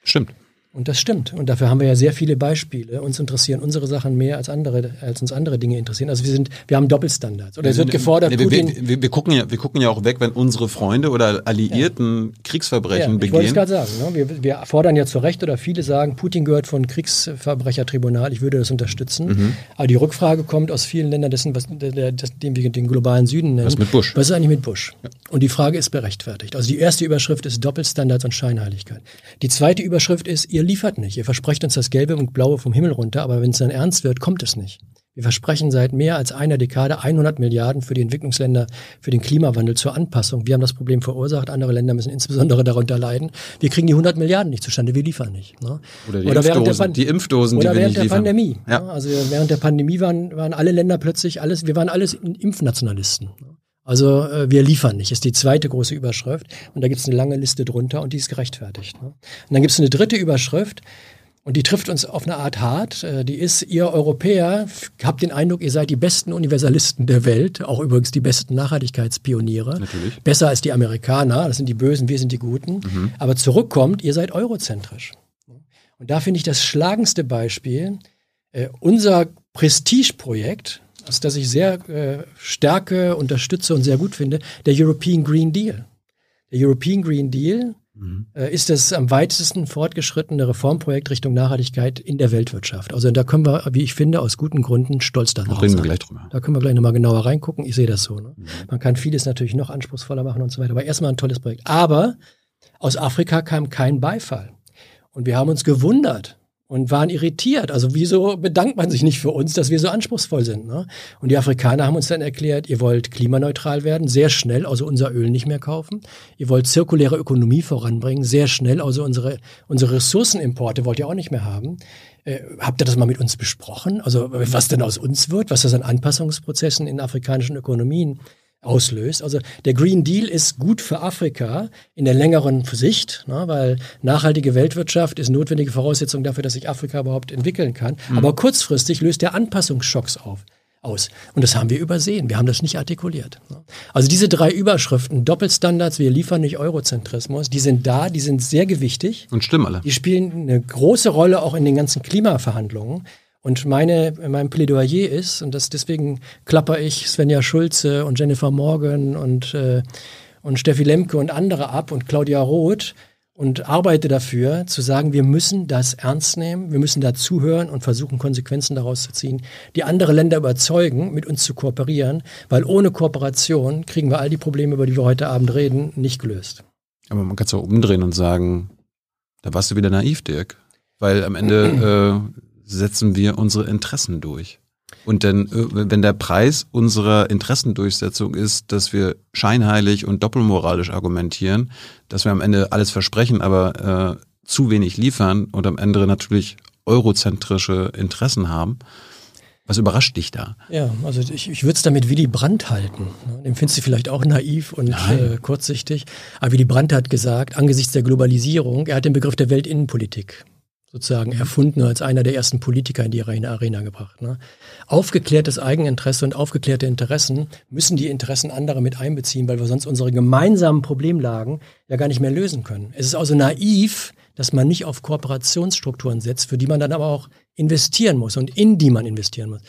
Stimmt. Und das stimmt. Und dafür haben wir ja sehr viele Beispiele. Uns interessieren unsere Sachen mehr als andere, als uns andere Dinge interessieren. Also wir sind, wir haben Doppelstandards. Oder es wird gefordert, nee, wir, Putin wir, wir, gucken ja, wir gucken ja auch weg, wenn unsere Freunde oder Alliierten ja. Kriegsverbrechen ja, ich begehen. Wollte ich gerade sagen. Ne? Wir, wir fordern ja zu Recht oder viele sagen, Putin gehört von Kriegsverbrechertribunal. Ich würde das unterstützen. Mhm. Aber die Rückfrage kommt aus vielen Ländern dessen, was, der, das, den wir den globalen Süden nennen. Was mit Bush? Was ist eigentlich mit Bush? Ja. Und die Frage ist berechtigt. Also die erste Überschrift ist Doppelstandards und Scheinheiligkeit. Die zweite Überschrift ist, ihr liefert nicht. Ihr versprecht uns das Gelbe und Blaue vom Himmel runter, aber wenn es dann ernst wird, kommt es nicht. Wir versprechen seit mehr als einer Dekade 100 Milliarden für die Entwicklungsländer für den Klimawandel zur Anpassung. Wir haben das Problem verursacht, andere Länder müssen insbesondere darunter leiden. Wir kriegen die 100 Milliarden nicht zustande, wir liefern nicht. Ne? Oder, die, oder Impfdosen, die Impfdosen, oder die während der liefern. Pandemie. Ja. Ne? Also während der Pandemie waren, waren alle Länder plötzlich alles, wir waren alles Impfnationalisten. Ne? Also äh, wir liefern nicht, ist die zweite große Überschrift. Und da gibt es eine lange Liste drunter und die ist gerechtfertigt. Ne? Und dann gibt es eine dritte Überschrift, Und die trifft uns auf eine Art hart. Äh, die ist, ihr Europäer habt den Eindruck, ihr seid die besten Universalisten der Welt, auch übrigens die besten Nachhaltigkeitspioniere. Natürlich. Besser als die Amerikaner, das sind die Bösen, wir sind die Guten. Mhm. Aber zurückkommt, ihr seid eurozentrisch. Und da finde ich das schlagendste Beispiel, äh, unser Prestigeprojekt, das ich sehr äh, stärke, unterstütze und sehr gut finde, der European Green Deal. Der European Green Deal mhm. äh, ist das am weitesten fortgeschrittene Reformprojekt Richtung Nachhaltigkeit in der Weltwirtschaft. Also da können wir, wie ich finde, aus guten Gründen stolz darauf sein. Reden wir gleich drüber. Da können wir gleich nochmal genauer reingucken. Ich sehe das so. Ne? Mhm. Man kann vieles natürlich noch anspruchsvoller machen und so weiter. Aber erstmal ein tolles Projekt. Aber aus Afrika kam kein Beifall. Und wir haben uns gewundert, und waren irritiert. Also wieso bedankt man sich nicht für uns, dass wir so anspruchsvoll sind? Ne? Und die Afrikaner haben uns dann erklärt, ihr wollt klimaneutral werden, sehr schnell, also unser Öl nicht mehr kaufen. Ihr wollt zirkuläre Ökonomie voranbringen, sehr schnell, also unsere, unsere Ressourcenimporte wollt ihr auch nicht mehr haben. Äh, habt ihr das mal mit uns besprochen? Also was denn aus uns wird, was das an Anpassungsprozessen in afrikanischen Ökonomien auslöst. Also der Green Deal ist gut für Afrika in der längeren Sicht, ne, weil nachhaltige Weltwirtschaft ist notwendige Voraussetzung dafür, dass sich Afrika überhaupt entwickeln kann. Mhm. Aber kurzfristig löst der Anpassungsschocks auf aus. Und das haben wir übersehen. Wir haben das nicht artikuliert. Ne. Also diese drei Überschriften, Doppelstandards, wir liefern nicht Eurozentrismus, die sind da, die sind sehr gewichtig. Und stimmen alle. Die spielen eine große Rolle auch in den ganzen Klimaverhandlungen. Und meine, mein Plädoyer ist, und das deswegen klapper ich Svenja Schulze und Jennifer Morgan und, äh, und Steffi Lemke und andere ab und Claudia Roth und arbeite dafür, zu sagen, wir müssen das ernst nehmen, wir müssen da zuhören und versuchen, Konsequenzen daraus zu ziehen, die andere Länder überzeugen, mit uns zu kooperieren, weil ohne Kooperation kriegen wir all die Probleme, über die wir heute Abend reden, nicht gelöst. Aber man kann es auch umdrehen und sagen, da warst du wieder naiv, Dirk. Weil am Ende äh, setzen wir unsere Interessen durch. Und denn, äh, wenn der Preis unserer Interessendurchsetzung ist, dass wir scheinheilig und doppelmoralisch argumentieren, dass wir am Ende alles versprechen, aber äh, zu wenig liefern und am Ende natürlich eurozentrische Interessen haben, was überrascht dich da? Ja, also ich, ich würde es damit Willy Brandt halten. Den findest du vielleicht auch naiv und äh, kurzsichtig. Aber Willy Brandt hat gesagt, angesichts der Globalisierung, er hat den Begriff der Weltinnenpolitik sozusagen erfunden als einer der ersten Politiker in die Arena gebracht. Ne? Aufgeklärtes Eigeninteresse und aufgeklärte Interessen müssen die Interessen anderer mit einbeziehen, weil wir sonst unsere gemeinsamen Problemlagen ja gar nicht mehr lösen können. Es ist also naiv, dass man nicht auf Kooperationsstrukturen setzt, für die man dann aber auch investieren muss und in die man investieren muss.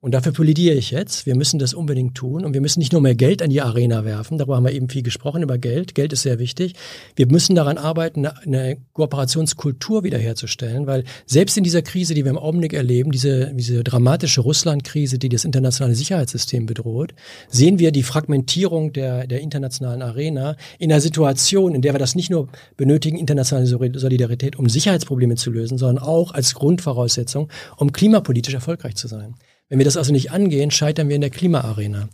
Und dafür plädiere ich jetzt. Wir müssen das unbedingt tun. Und wir müssen nicht nur mehr Geld an die Arena werfen. Darüber haben wir eben viel gesprochen, über Geld. Geld ist sehr wichtig. Wir müssen daran arbeiten, eine Kooperationskultur wiederherzustellen, weil selbst in dieser Krise, die wir im Augenblick erleben, diese, diese dramatische Russland-Krise, die das internationale Sicherheitssystem bedroht, sehen wir die Fragmentierung der, der internationalen Arena in einer Situation, in der wir das nicht nur benötigen, internationale Solidarität, um Sicherheitsprobleme zu lösen, sondern auch als Grundvoraussetzung, um klimapolitisch erfolgreich zu sein. Wenn wir das also nicht angehen, scheitern wir in der Klimaarena.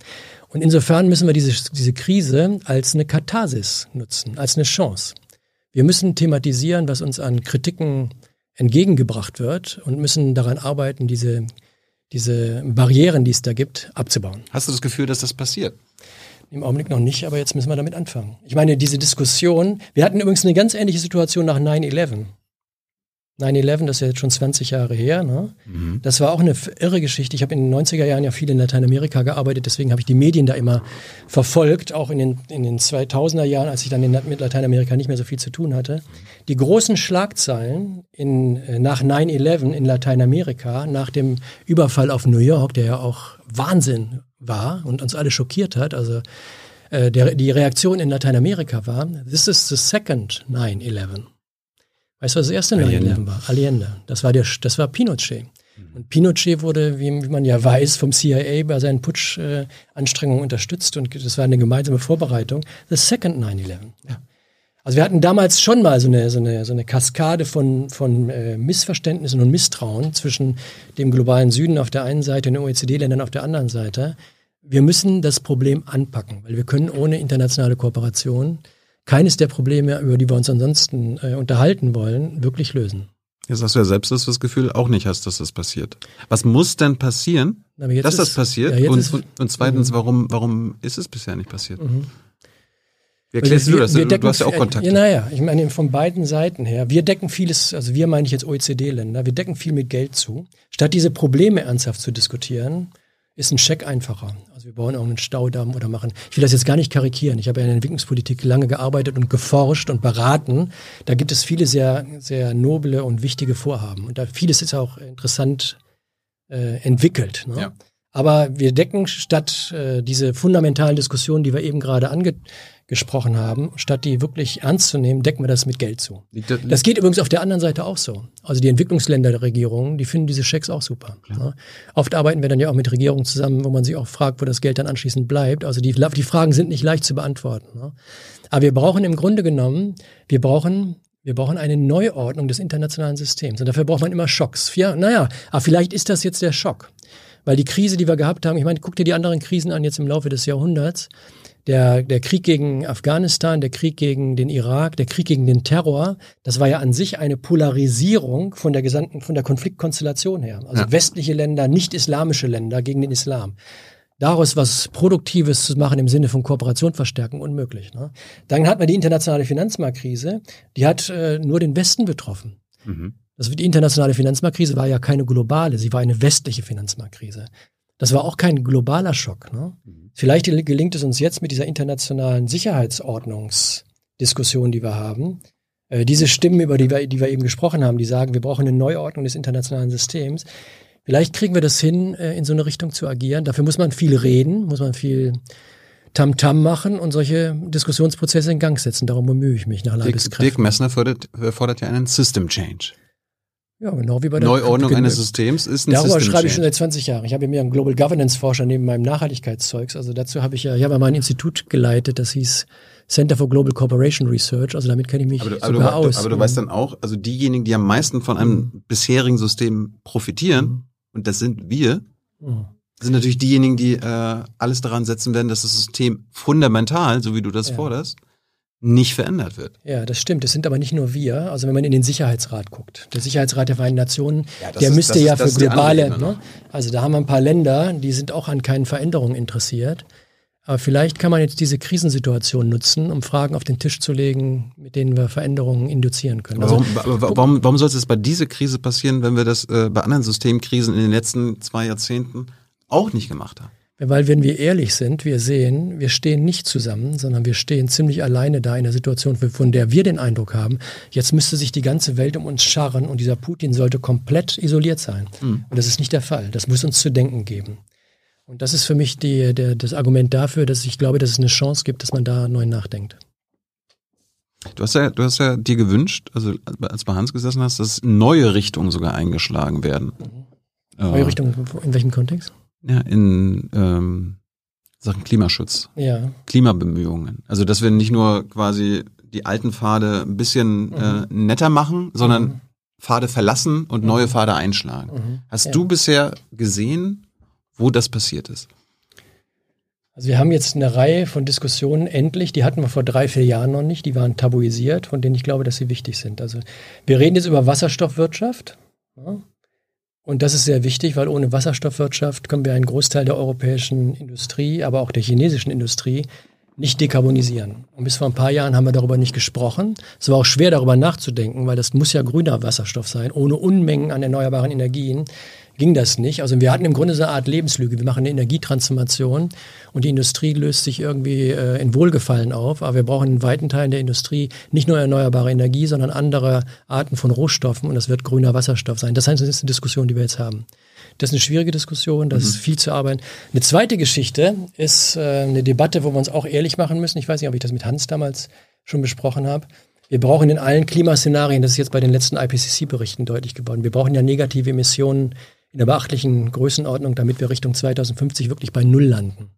Und insofern müssen wir diese, diese Krise als eine Katharsis nutzen, als eine Chance. Wir müssen thematisieren, was uns an Kritiken entgegengebracht wird und müssen daran arbeiten, diese, diese Barrieren, die es da gibt, abzubauen. Hast du das Gefühl, dass das passiert? Im Augenblick noch nicht, aber jetzt müssen wir damit anfangen. Ich meine, diese Diskussion, wir hatten übrigens eine ganz ähnliche Situation nach 9-11. 9-11, das ist ja jetzt schon 20 Jahre her. Ne? Mhm. Das war auch eine irre Geschichte. Ich habe in den 90er Jahren ja viel in Lateinamerika gearbeitet, deswegen habe ich die Medien da immer verfolgt, auch in den, in den 2000er Jahren, als ich dann in, mit Lateinamerika nicht mehr so viel zu tun hatte. Die großen Schlagzeilen in, äh, nach 9-11 in Lateinamerika, nach dem Überfall auf New York, der ja auch Wahnsinn war und uns alle schockiert hat, also äh, der, die Reaktion in Lateinamerika war, this is the second 9-11. Weißt du, was das erste 9-11 war? Allende. Das war, der, das war Pinochet. Und Pinochet wurde, wie, wie man ja weiß, vom CIA bei seinen Putschanstrengungen äh, unterstützt und das war eine gemeinsame Vorbereitung. The second 9-11. Ja. Also wir hatten damals schon mal so eine, so eine, so eine Kaskade von, von äh, Missverständnissen und Misstrauen zwischen dem globalen Süden auf der einen Seite und den OECD-Ländern auf der anderen Seite. Wir müssen das Problem anpacken, weil wir können ohne internationale Kooperation keines der Probleme, über die wir uns ansonsten äh, unterhalten wollen, wirklich lösen. Jetzt hast du ja selbst das Gefühl auch nicht hast, dass das passiert. Was muss denn passieren, dass ist, das passiert? Ja, und, ist, und, und, zweitens, mhm. warum, warum ist es bisher nicht passiert? Mhm. Wie erklärst du das? Du, du hast ja auch Kontakt. Ja, naja, ich meine von beiden Seiten her. Wir decken vieles, also wir meine ich jetzt OECD-Länder, wir decken viel mit Geld zu. Statt diese Probleme ernsthaft zu diskutieren, ist ein Scheck einfacher. Also wir bauen auch einen Staudamm oder machen. Ich will das jetzt gar nicht karikieren. Ich habe ja in der Entwicklungspolitik lange gearbeitet und geforscht und beraten. Da gibt es viele sehr, sehr noble und wichtige Vorhaben. Und da vieles ist auch interessant äh, entwickelt. Ne? Ja. Aber wir decken statt äh, diese fundamentalen Diskussionen, die wir eben gerade angesprochen haben, statt die wirklich ernst zu nehmen, decken wir das mit Geld zu. Das, das geht übrigens auf der anderen Seite auch so. Also die Entwicklungsländer der Regierungen, die finden diese Schecks auch super. Ne? Oft arbeiten wir dann ja auch mit Regierungen zusammen, wo man sich auch fragt, wo das Geld dann anschließend bleibt. Also die, die Fragen sind nicht leicht zu beantworten. Ne? Aber wir brauchen im Grunde genommen, wir brauchen wir brauchen eine Neuordnung des internationalen Systems. Und dafür braucht man immer Schocks. Ja, naja, aber vielleicht ist das jetzt der Schock. Weil die Krise, die wir gehabt haben, ich meine, guck dir die anderen Krisen an jetzt im Laufe des Jahrhunderts. Der, der Krieg gegen Afghanistan, der Krieg gegen den Irak, der Krieg gegen den Terror, das war ja an sich eine Polarisierung von der gesamten, von der Konfliktkonstellation her. Also ja. westliche Länder, nicht islamische Länder gegen den Islam. Daraus was Produktives zu machen im Sinne von Kooperation verstärken, unmöglich. Ne? Dann hat man die internationale Finanzmarktkrise, die hat äh, nur den Westen betroffen. Mhm. Das, die internationale Finanzmarktkrise war ja keine globale, sie war eine westliche Finanzmarktkrise. Das war auch kein globaler Schock. Ne? Mhm. Vielleicht gelingt es uns jetzt mit dieser internationalen Sicherheitsordnungsdiskussion, die wir haben, äh, diese Stimmen, über die wir, die wir eben gesprochen haben, die sagen, wir brauchen eine Neuordnung des internationalen Systems. Vielleicht kriegen wir das hin, äh, in so eine Richtung zu agieren. Dafür muss man viel reden, muss man viel Tamtam -Tam machen und solche Diskussionsprozesse in Gang setzen. Darum bemühe ich mich nach Leibeskräften. Dirk Messner fordert, fordert ja einen System Change. Ja, genau wie bei der Neuordnung eines Systems ist ein Darüber System schreibe ich schon seit 20 Jahren. Ich habe mir einen Global Governance Forscher neben meinem Nachhaltigkeitszeugs. Also dazu habe ich ja, ich habe mal ein Institut geleitet, das hieß Center for Global Cooperation Research. Also damit kenne ich mich aber, sogar aber aus. Aber du weißt dann auch, also diejenigen, die am meisten von einem mhm. bisherigen System profitieren, mhm. und das sind wir, mhm. sind natürlich diejenigen, die äh, alles daran setzen werden, dass das System fundamental, so wie du das ja. forderst, nicht verändert wird. Ja, das stimmt. Das sind aber nicht nur wir. Also wenn man in den Sicherheitsrat guckt, der Sicherheitsrat der Vereinten Nationen, ja, der ist, müsste ja ist, für globale, ne? ne? also da haben wir ein paar Länder, die sind auch an keinen Veränderungen interessiert. Aber vielleicht kann man jetzt diese Krisensituation nutzen, um Fragen auf den Tisch zu legen, mit denen wir Veränderungen induzieren können. Also, warum, warum, warum soll es bei dieser Krise passieren, wenn wir das äh, bei anderen Systemkrisen in den letzten zwei Jahrzehnten auch nicht gemacht haben? Weil wenn wir ehrlich sind, wir sehen, wir stehen nicht zusammen, sondern wir stehen ziemlich alleine da in der Situation, von der wir den Eindruck haben, jetzt müsste sich die ganze Welt um uns scharren und dieser Putin sollte komplett isoliert sein. Mhm. Und das ist nicht der Fall. Das muss uns zu denken geben. Und das ist für mich die, der, das Argument dafür, dass ich glaube, dass es eine Chance gibt, dass man da neu nachdenkt. Du hast ja, du hast ja dir gewünscht, also als bei Hans gesessen hast, dass neue Richtungen sogar eingeschlagen werden. Mhm. Neue äh, Richtungen, in welchem Kontext? Ja, in ähm, Sachen Klimaschutz, ja. Klimabemühungen. Also dass wir nicht nur quasi die alten Pfade ein bisschen mhm. äh, netter machen, sondern mhm. Pfade verlassen und mhm. neue Pfade einschlagen. Mhm. Hast ja. du bisher gesehen, wo das passiert ist? Also wir haben jetzt eine Reihe von Diskussionen endlich, die hatten wir vor drei, vier Jahren noch nicht, die waren tabuisiert, von denen ich glaube, dass sie wichtig sind. Also wir reden jetzt über Wasserstoffwirtschaft. Ja. Und das ist sehr wichtig, weil ohne Wasserstoffwirtschaft können wir einen Großteil der europäischen Industrie, aber auch der chinesischen Industrie nicht dekarbonisieren. Und bis vor ein paar Jahren haben wir darüber nicht gesprochen. Es war auch schwer darüber nachzudenken, weil das muss ja grüner Wasserstoff sein, ohne Unmengen an erneuerbaren Energien ging das nicht. Also wir hatten im Grunde so eine Art Lebenslüge. Wir machen eine Energietransformation und die Industrie löst sich irgendwie äh, in Wohlgefallen auf. Aber wir brauchen in weiten Teilen der Industrie nicht nur erneuerbare Energie, sondern andere Arten von Rohstoffen und das wird grüner Wasserstoff sein. Das heißt, das ist eine Diskussion, die wir jetzt haben. Das ist eine schwierige Diskussion, das mhm. ist viel zu arbeiten. Eine zweite Geschichte ist äh, eine Debatte, wo wir uns auch ehrlich machen müssen. Ich weiß nicht, ob ich das mit Hans damals schon besprochen habe. Wir brauchen in allen Klimaszenarien, das ist jetzt bei den letzten IPCC-Berichten deutlich geworden, wir brauchen ja negative Emissionen in der beachtlichen Größenordnung, damit wir Richtung 2050 wirklich bei Null landen.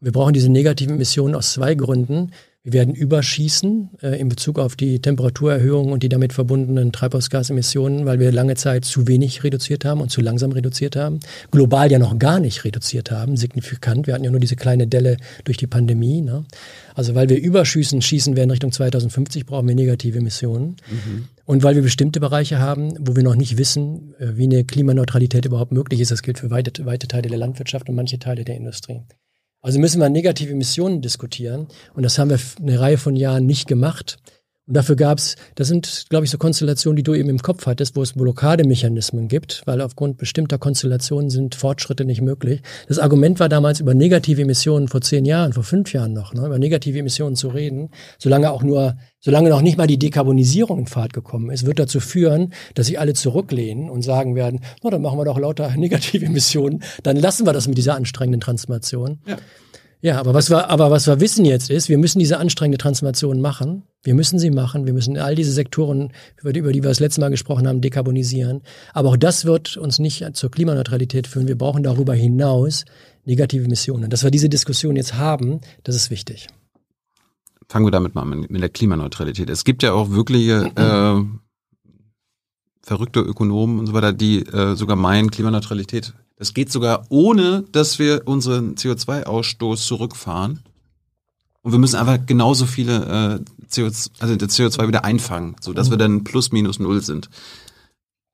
Wir brauchen diese negativen Emissionen aus zwei Gründen. Wir werden überschießen äh, in Bezug auf die Temperaturerhöhung und die damit verbundenen Treibhausgasemissionen, weil wir lange Zeit zu wenig reduziert haben und zu langsam reduziert haben. Global ja noch gar nicht reduziert haben, signifikant. Wir hatten ja nur diese kleine Delle durch die Pandemie. Ne? Also weil wir überschießen, schießen werden Richtung 2050, brauchen wir negative Emissionen. Mhm. Und weil wir bestimmte Bereiche haben, wo wir noch nicht wissen, äh, wie eine Klimaneutralität überhaupt möglich ist. Das gilt für weite, weite Teile der Landwirtschaft und manche Teile der Industrie. Also müssen wir negative Emissionen diskutieren. Und das haben wir eine Reihe von Jahren nicht gemacht. Und dafür gab es, das sind, glaube ich, so Konstellationen, die du eben im Kopf hattest, wo es Blockademechanismen gibt, weil aufgrund bestimmter Konstellationen sind Fortschritte nicht möglich. Das Argument war damals, über negative Emissionen vor zehn Jahren, vor fünf Jahren noch, ne, über negative Emissionen zu reden, solange auch nur, solange noch nicht mal die Dekarbonisierung in Fahrt gekommen ist, wird dazu führen, dass sich alle zurücklehnen und sagen werden, na, dann machen wir doch lauter negative Emissionen, dann lassen wir das mit dieser anstrengenden Transformation. Ja. Ja, aber was wir, aber was wir wissen jetzt ist, wir müssen diese anstrengende Transformation machen. Wir müssen sie machen. Wir müssen all diese Sektoren, über die, über die wir das letzte Mal gesprochen haben, dekarbonisieren. Aber auch das wird uns nicht zur Klimaneutralität führen. Wir brauchen darüber hinaus negative Emissionen. Dass wir diese Diskussion jetzt haben, das ist wichtig. Fangen wir damit mal an, mit der Klimaneutralität. Es gibt ja auch wirkliche äh, verrückte Ökonomen und so weiter, die äh, sogar meinen, Klimaneutralität das geht sogar ohne, dass wir unseren CO2-Ausstoß zurückfahren. Und wir müssen einfach genauso viele äh, CO2, also das CO2 wieder einfangen, so dass wir dann plus minus null sind.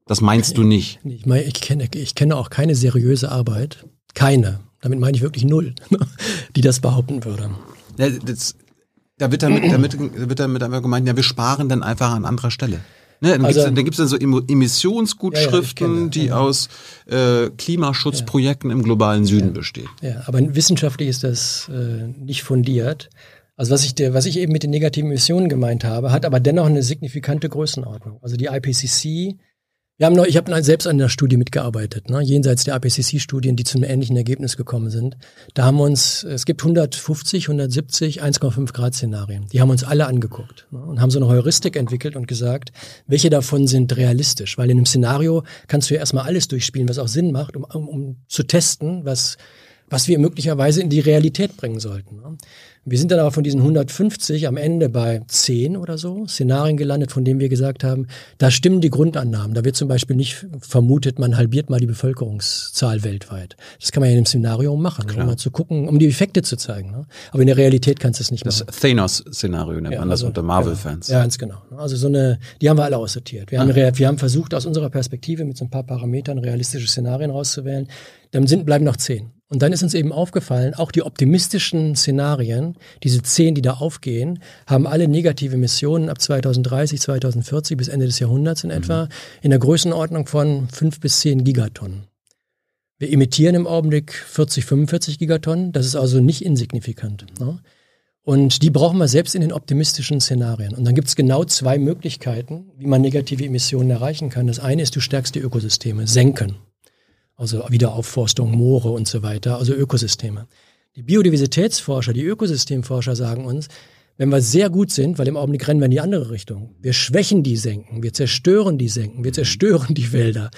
Das meinst du nicht? Ich, meine, ich, kenne, ich kenne auch keine seriöse Arbeit, keine, damit meine ich wirklich null, die das behaupten würde. Ja, das, da wird damit, damit, wird damit einfach gemeint, ja, wir sparen dann einfach an anderer Stelle. Ne, dann also, gibt es dann so Emissionsgutschriften, ja, ja, die ja. aus äh, Klimaschutzprojekten im globalen Süden bestehen. Ja, aber wissenschaftlich ist das äh, nicht fundiert. Also was ich, der, was ich eben mit den negativen Emissionen gemeint habe, hat aber dennoch eine signifikante Größenordnung. Also die IPCC wir haben noch, ich habe selbst an der Studie mitgearbeitet, ne, jenseits der IPCC-Studien, die zu einem ähnlichen Ergebnis gekommen sind. Da haben wir uns, es gibt 150, 170, 1,5 Grad Szenarien. Die haben uns alle angeguckt ne, und haben so eine Heuristik entwickelt und gesagt, welche davon sind realistisch. Weil in einem Szenario kannst du ja erstmal alles durchspielen, was auch Sinn macht, um, um, um zu testen, was, was wir möglicherweise in die Realität bringen sollten. Wir sind dann aber von diesen 150 am Ende bei 10 oder so Szenarien gelandet, von denen wir gesagt haben, da stimmen die Grundannahmen. Da wird zum Beispiel nicht vermutet, man halbiert mal die Bevölkerungszahl weltweit. Das kann man ja in einem Szenario machen, um mal zu gucken, um die Effekte zu zeigen. Ne? Aber in der Realität kannst du es nicht machen. Das Thanos-Szenario nennt ja, man das also, unter Marvel-Fans. Ja, ganz genau. Also so eine, die haben wir alle aussortiert. Wir, ah. haben, wir haben versucht, aus unserer Perspektive mit so ein paar Parametern realistische Szenarien rauszuwählen. Dann sind, bleiben noch 10. Und dann ist uns eben aufgefallen, auch die optimistischen Szenarien, diese zehn, die da aufgehen, haben alle negative Emissionen ab 2030, 2040 bis Ende des Jahrhunderts in etwa mhm. in der Größenordnung von fünf bis zehn Gigatonnen. Wir emittieren im Augenblick 40, 45 Gigatonnen. Das ist also nicht insignifikant. Ne? Und die brauchen wir selbst in den optimistischen Szenarien. Und dann gibt es genau zwei Möglichkeiten, wie man negative Emissionen erreichen kann. Das eine ist, du stärkst die Ökosysteme, senken also Wiederaufforstung, Moore und so weiter, also Ökosysteme. Die Biodiversitätsforscher, die Ökosystemforscher sagen uns, wenn wir sehr gut sind, weil im Augenblick rennen wir in die andere Richtung. Wir schwächen die Senken, wir zerstören die Senken, wir zerstören die Wälder.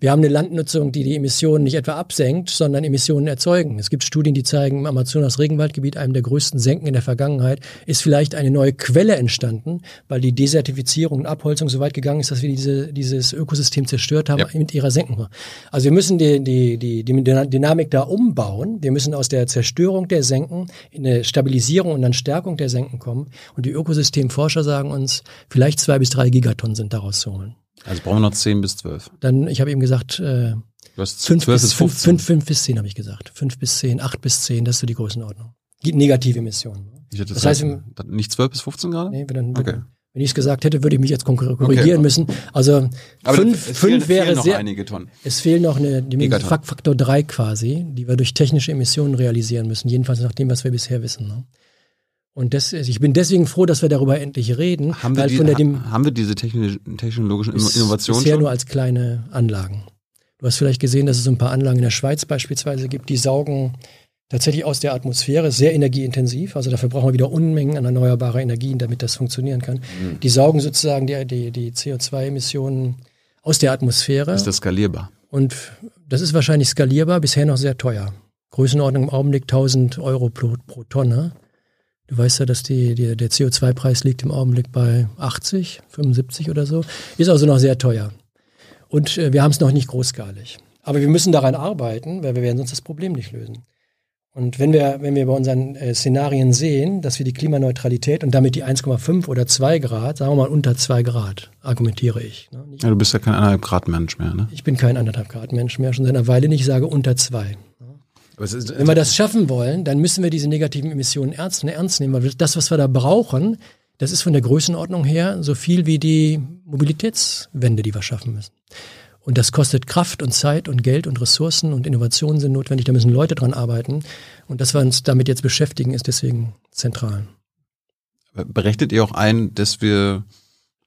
Wir haben eine Landnutzung, die die Emissionen nicht etwa absenkt, sondern Emissionen erzeugen. Es gibt Studien, die zeigen, im Amazonas-Regenwaldgebiet, einem der größten Senken in der Vergangenheit, ist vielleicht eine neue Quelle entstanden, weil die Desertifizierung und Abholzung so weit gegangen ist, dass wir diese, dieses Ökosystem zerstört haben ja. mit ihrer Senken. Also wir müssen die, die, die, die Dynamik da umbauen. Wir müssen aus der Zerstörung der Senken in eine Stabilisierung und dann Stärkung der Senken kommen. Und die Ökosystemforscher sagen uns, vielleicht zwei bis drei Gigatonnen sind daraus zu holen. Also brauchen wir noch 10 bis 12. Dann, ich habe eben gesagt, äh, du hast 5 bis, bis 15. 5, 5 bis 10 habe ich gesagt. 5 bis 10, 8 bis 10, das ist so die Größenordnung. Negative Emissionen. Ich hätte das, heißt, nicht 12 bis 15 gerade? Nee, dann, okay. wenn ich es gesagt hätte, würde ich mich jetzt korrigieren okay. müssen. Also 5 fünf wäre noch sehr, einige Tonnen. Es fehlen noch eine Faktor 3 quasi, die wir durch technische Emissionen realisieren müssen, jedenfalls nach dem, was wir bisher wissen. Ne? Und das, ich bin deswegen froh, dass wir darüber endlich reden. Haben wir, die, der, haben wir diese technologischen Innovationen bisher schon? nur als kleine Anlagen. Du hast vielleicht gesehen, dass es so ein paar Anlagen in der Schweiz beispielsweise gibt, die saugen tatsächlich aus der Atmosphäre, sehr energieintensiv. Also dafür brauchen wir wieder Unmengen an erneuerbarer Energien, damit das funktionieren kann. Mhm. Die saugen sozusagen die, die, die CO2-Emissionen aus der Atmosphäre. Ist das skalierbar? Und das ist wahrscheinlich skalierbar, bisher noch sehr teuer. Größenordnung im Augenblick 1000 Euro pro, pro Tonne. Du weißt ja, dass die, die, der CO2-Preis liegt im Augenblick bei 80, 75 oder so. Ist also noch sehr teuer. Und äh, wir haben es noch nicht großskalig. Aber wir müssen daran arbeiten, weil wir werden sonst das Problem nicht lösen. Und wenn wir, wenn wir bei unseren äh, Szenarien sehen, dass wir die Klimaneutralität und damit die 1,5 oder 2 Grad, sagen wir mal unter 2 Grad, argumentiere ich. Ne? Ja, du bist ja kein 1,5 Grad Mensch mehr, ne? Ich bin kein 1,5 Grad Mensch mehr, schon seit einer Weile nicht, ich sage unter 2. Wenn wir das schaffen wollen, dann müssen wir diese negativen Emissionen ernst, ernst nehmen, weil das, was wir da brauchen, das ist von der Größenordnung her so viel wie die Mobilitätswende, die wir schaffen müssen. Und das kostet Kraft und Zeit und Geld und Ressourcen und Innovationen sind notwendig. Da müssen Leute dran arbeiten. Und dass wir uns damit jetzt beschäftigen, ist deswegen zentral. Berechnet ihr auch ein, dass wir